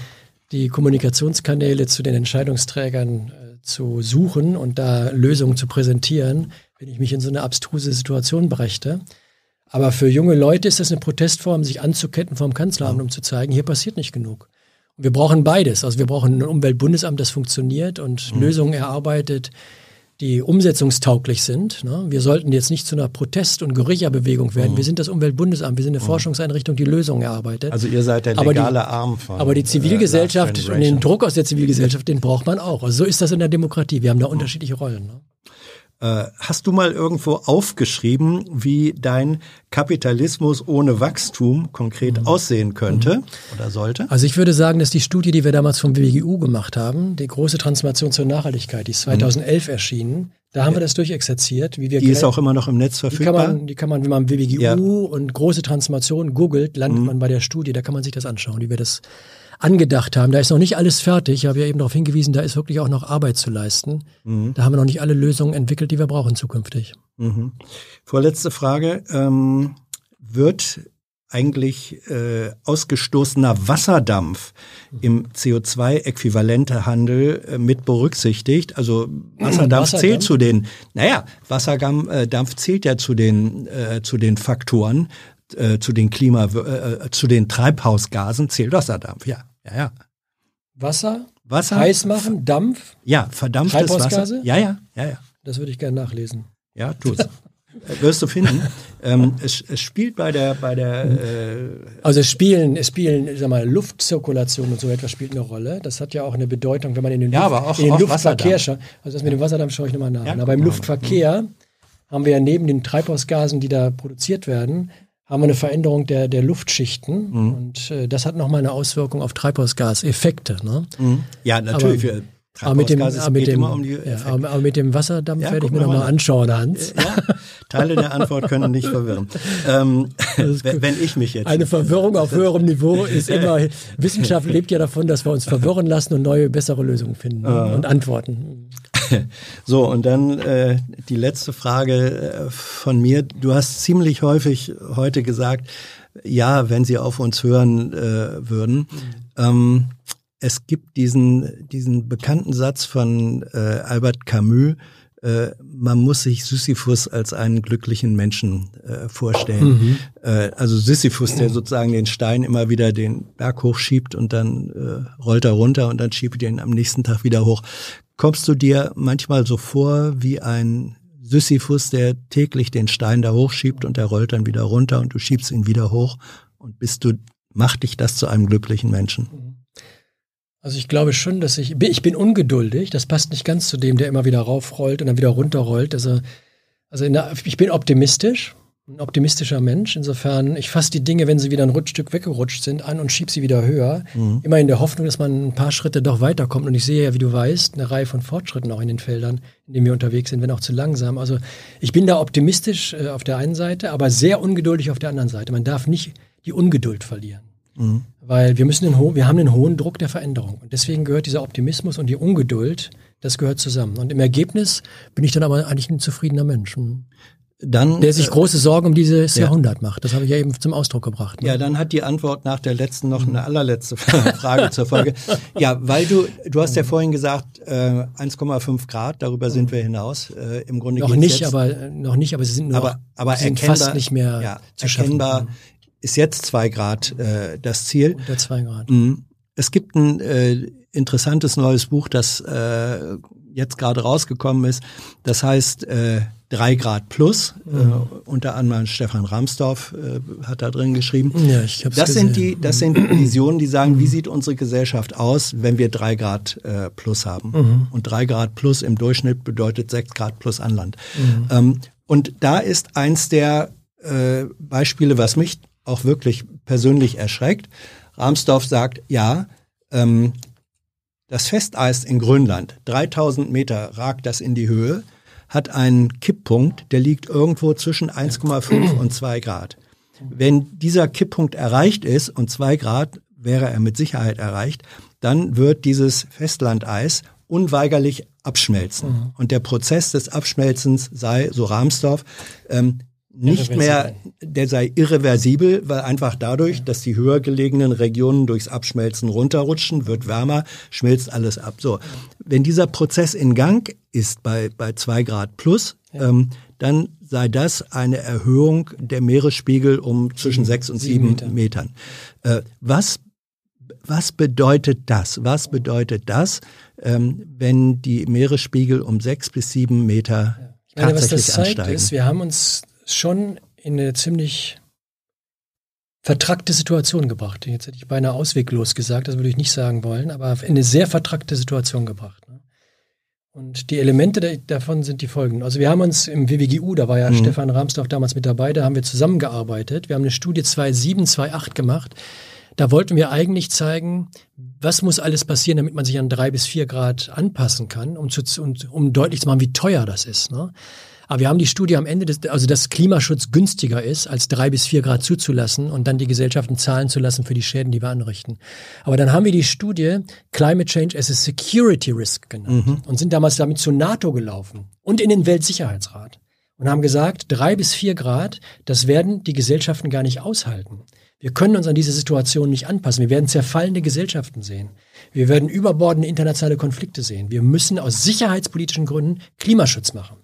die Kommunikationskanäle zu den Entscheidungsträgern äh, zu suchen und da Lösungen zu präsentieren, wenn ich mich in so eine abstruse Situation brächte. Aber für junge Leute ist das eine Protestform, sich anzuketten vom Kanzleramt, um zu zeigen, hier passiert nicht genug. Wir brauchen beides. Also wir brauchen ein Umweltbundesamt, das funktioniert und mhm. Lösungen erarbeitet, die umsetzungstauglich sind. Ne? Wir sollten jetzt nicht zu einer Protest- und Guerilla-Bewegung werden. Mhm. Wir sind das Umweltbundesamt, wir sind eine mhm. Forschungseinrichtung, die Lösungen erarbeitet. Also ihr seid der legale die, Arm von. Aber die Zivilgesellschaft äh, und den Druck aus der Zivilgesellschaft, den braucht man auch. Also so ist das in der Demokratie. Wir haben da unterschiedliche Rollen. Ne? Äh, hast du mal irgendwo aufgeschrieben, wie dein Kapitalismus ohne Wachstum konkret mhm. aussehen könnte mhm. oder sollte? Also ich würde sagen, dass die Studie, die wir damals vom WGU gemacht haben, die große Transformation zur Nachhaltigkeit, die ist 2011 mhm. erschienen, da haben wir das durchexerziert, wie wir Die ist auch immer noch im Netz verfügbar. Die kann man, die kann man wenn man WWGU ja. und große Transformation googelt, landet mhm. man bei der Studie, da kann man sich das anschauen, wie wir das angedacht haben. Da ist noch nicht alles fertig. Ich habe ja eben darauf hingewiesen, da ist wirklich auch noch Arbeit zu leisten. Mhm. Da haben wir noch nicht alle Lösungen entwickelt, die wir brauchen zukünftig. Mhm. Vorletzte Frage. Ähm, wird eigentlich äh, ausgestoßener Wasserdampf im CO2-Äquivalente-Handel äh, mit berücksichtigt. Also Wasserdampf, Wasserdampf, zählt zu den, naja, Wasserdampf äh, zählt ja zu den, äh, zu den Faktoren, äh, zu den Klima, äh, zu den Treibhausgasen zählt Wasserdampf, ja. Ja, ja. Wasser? Wasser? Heiß machen, Dampf? Ja, verdampftes Wasser. Ja, ja, ja, ja. Das würde ich gerne nachlesen. Ja, tu's. Wirst du finden. ähm, es, es, spielt bei der, bei der. Äh also es spielen, es spielen, sag mal, Luftzirkulation und so etwas spielt eine Rolle. Das hat ja auch eine Bedeutung, wenn man in den, ja, Luft, aber auch, in den auch Luftverkehr schaut. Also das mit dem Wasserdampf schaue ich nochmal nach. Ja, aber im Luftverkehr mhm. haben wir ja neben den Treibhausgasen, die da produziert werden, haben wir eine Veränderung der, der Luftschichten mhm. und äh, das hat nochmal eine Auswirkung auf Treibhausgaseffekte. Ne? Mhm. Ja, natürlich. Aber, aber mit dem, aber mit dem, um ja, aber mit dem Wasserdampf ja, werde ich mir nochmal anschauen, Hans. Ja, Teile der Antwort können nicht verwirren. Ähm, wenn ich mich jetzt. Eine Verwirrung auf höherem Niveau ist immer, Wissenschaft lebt ja davon, dass wir uns verwirren lassen und neue, bessere Lösungen finden uh. und Antworten. So, und dann äh, die letzte Frage äh, von mir. Du hast ziemlich häufig heute gesagt, ja, wenn Sie auf uns hören äh, würden. Mhm. Ähm, es gibt diesen, diesen bekannten Satz von äh, Albert Camus, äh, man muss sich Sisyphus als einen glücklichen Menschen äh, vorstellen. Mhm. Äh, also Sisyphus, der sozusagen den Stein immer wieder den Berg hochschiebt und dann äh, rollt er runter und dann schiebt er ihn am nächsten Tag wieder hoch. Kommst du dir manchmal so vor wie ein Sisyphus, der täglich den Stein da hochschiebt und der rollt dann wieder runter und du schiebst ihn wieder hoch und bist du, macht dich das zu einem glücklichen Menschen? Also ich glaube schon, dass ich, ich bin ungeduldig, das passt nicht ganz zu dem, der immer wieder raufrollt und dann wieder runterrollt. Also, also der, ich bin optimistisch, ein optimistischer Mensch. Insofern, ich fasse die Dinge, wenn sie wieder ein Rutschstück weggerutscht sind, an und schiebe sie wieder höher. Mhm. Immer in der Hoffnung, dass man ein paar Schritte doch weiterkommt. Und ich sehe ja, wie du weißt, eine Reihe von Fortschritten auch in den Feldern, in denen wir unterwegs sind, wenn auch zu langsam. Also ich bin da optimistisch äh, auf der einen Seite, aber sehr ungeduldig auf der anderen Seite. Man darf nicht die Ungeduld verlieren. Mhm. Weil wir müssen den wir haben einen hohen Druck der Veränderung. Und deswegen gehört dieser Optimismus und die Ungeduld, das gehört zusammen. Und im Ergebnis bin ich dann aber eigentlich ein zufriedener Mensch. Mhm dann, der sich äh, große Sorgen um dieses ja. Jahrhundert macht. Das habe ich ja eben zum Ausdruck gebracht. Ne? Ja, dann hat die Antwort nach der letzten noch eine allerletzte Frage zur Folge. Ja, weil du, du hast ja vorhin gesagt, äh, 1,5 Grad, darüber sind wir hinaus. Äh, Im Grunde noch nicht, jetzt, aber noch nicht, aber sie sind noch aber, aber sind fast nicht mehr ja, zu erkennbar schaffen. ist jetzt zwei Grad äh, das Ziel. Unter zwei Grad. Mhm. Es gibt ein äh, interessantes neues Buch, das äh, jetzt gerade rausgekommen ist. Das heißt äh, 3 Grad plus. Mhm. Äh, unter anderem Stefan Ramsdorf äh, hat da drin geschrieben. Ja, ich hab's das gesehen. sind die, das sind Visionen, die sagen, wie sieht unsere Gesellschaft aus, wenn wir 3 Grad äh, plus haben. Mhm. Und 3 Grad plus im Durchschnitt bedeutet 6 Grad plus an Land. Mhm. Ähm, und da ist eins der äh, Beispiele, was mich auch wirklich persönlich erschreckt. Ramsdorf sagt, ja, ähm, das Festeis in Grönland, 3000 Meter ragt das in die Höhe, hat einen Kipppunkt, der liegt irgendwo zwischen 1,5 und 2 Grad. Wenn dieser Kipppunkt erreicht ist, und 2 Grad wäre er mit Sicherheit erreicht, dann wird dieses Festlandeis unweigerlich abschmelzen. Mhm. Und der Prozess des Abschmelzens sei, so Rahmsdorf, ähm, nicht mehr, der sei irreversibel, weil einfach dadurch, dass die höher gelegenen Regionen durchs Abschmelzen runterrutschen, wird wärmer, schmilzt alles ab. So, wenn dieser Prozess in Gang ist bei bei zwei Grad plus, ähm, dann sei das eine Erhöhung der Meeresspiegel um zwischen sechs und sieben, Meter. Metern. Äh, was was bedeutet das? Was bedeutet das, ähm, wenn die Meeresspiegel um sechs bis sieben Meter Ich meine, was tatsächlich das zeigt, ansteigen? ist, wir haben uns schon in eine ziemlich vertrackte Situation gebracht. Jetzt hätte ich beinahe ausweglos gesagt, das würde ich nicht sagen wollen, aber in eine sehr vertrackte Situation gebracht. ne? Und die Elemente da- davon sind die folgenden. Also wir haben uns im WWGU, da war ja Mhm. Stefan Rahmsdorf damals mit dabei, da haben wir zusammengearbeitet. Wir haben eine Studie 2007, 2008 gemacht. Da wollten wir eigentlich zeigen, was muss alles passieren, damit man sich an drei bis vier Grad anpassen kann, um, zu, und, um deutlich zu machen, wie teuer das ist. Ne? Aber wir haben die Studie am Ende, des, also dass Klimaschutz günstiger ist, als drei bis vier Grad zuzulassen und dann die Gesellschaften zahlen zu lassen für die Schäden, die wir anrichten. Aber dann haben wir die Studie Climate Change as a Security Risk genannt und sind damals damit zu NATO gelaufen und in den Weltsicherheitsrat und haben gesagt, drei bis vier Grad, das werden die Gesellschaften gar nicht aushalten. Wir können uns an diese Situation nicht anpassen. Wir werden zerfallende Gesellschaften sehen. Wir werden überbordende internationale Konflikte sehen. Wir müssen aus sicherheitspolitischen Gründen Klimaschutz machen.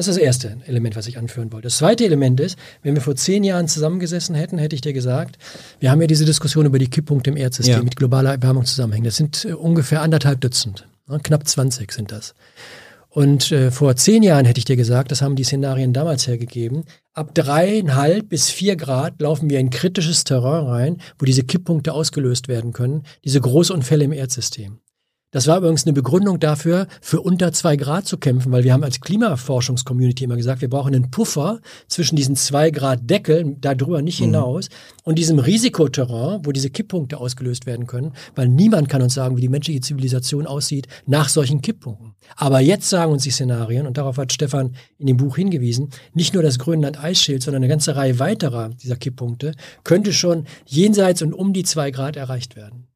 Das ist das erste Element, was ich anführen wollte. Das zweite Element ist, wenn wir vor zehn Jahren zusammengesessen hätten, hätte ich dir gesagt, wir haben ja diese Diskussion über die Kipppunkte im Erdsystem Ja. mit globaler Erwärmung zusammenhängen. Das sind äh, ungefähr anderthalb Dutzend. Ne? Knapp 20 sind das. Und äh, vor zehn Jahren hätte ich dir gesagt, das haben die Szenarien damals hergegeben, ab dreieinhalb bis vier Grad laufen wir in kritisches Terrain rein, wo diese Kipppunkte ausgelöst werden können, diese Großunfälle im Erdsystem. Das war übrigens eine Begründung dafür, für unter zwei Grad zu kämpfen, weil wir haben als Klimaforschungscommunity immer gesagt, wir brauchen einen Puffer zwischen diesen zwei Grad Deckel, darüber nicht hinaus, und diesem Risikoterrain, wo diese Kipppunkte ausgelöst werden können, weil niemand kann uns sagen, wie die menschliche Zivilisation aussieht nach solchen Kipppunkten. Aber jetzt sagen uns die Szenarien, und darauf hat Stefan in dem Buch hingewiesen, nicht nur das Grönland-Eisschild, sondern eine ganze Reihe weiterer dieser Kipppunkte könnte schon jenseits und um die zwei Grad erreicht werden.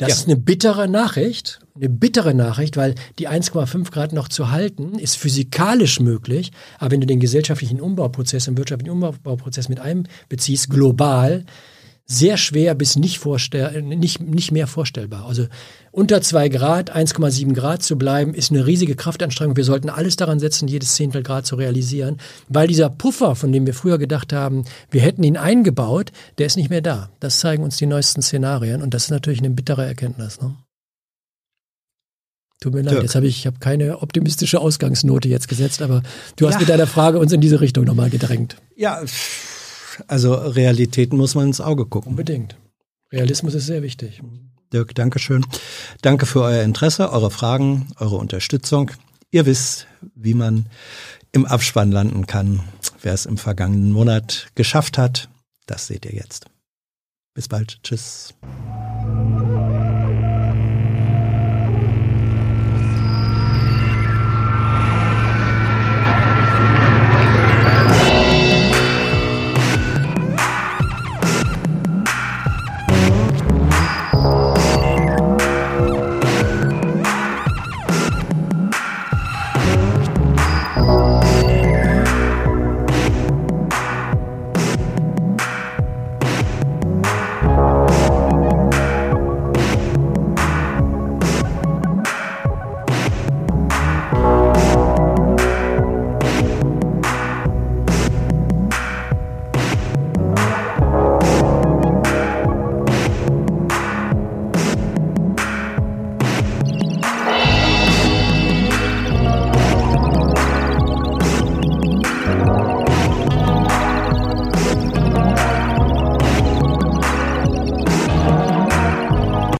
Das Ja. ist eine bittere Nachricht, eine bittere Nachricht, weil die 1,5 Grad noch zu halten ist physikalisch möglich, aber wenn du den gesellschaftlichen Umbauprozess und wirtschaftlichen Umbauprozess mit einbeziehst, global, sehr schwer bis nicht, vorstell nicht, nicht mehr vorstellbar. Also unter 2 Grad, 1,7 Grad zu bleiben, ist eine riesige Kraftanstrengung. Wir sollten alles daran setzen, jedes Zehntel Grad zu realisieren, weil dieser Puffer, von dem wir früher gedacht haben, wir hätten ihn eingebaut, der ist nicht mehr da. Das zeigen uns die neuesten Szenarien und das ist natürlich eine bittere Erkenntnis. Ne? Tut mir leid, Dirk. jetzt habe ich, ich habe keine optimistische Ausgangsnote jetzt gesetzt, aber du hast Ja. mit deiner Frage uns in diese Richtung nochmal gedrängt. Ja, also Realitäten muss man ins Auge gucken. Unbedingt. Realismus ist sehr wichtig. Dirk, Dankeschön. Danke für euer Interesse, eure Fragen, eure Unterstützung. Ihr wisst, wie man im Abspann landen kann. Wer es im vergangenen Monat geschafft hat, das seht ihr jetzt. Bis bald. Tschüss.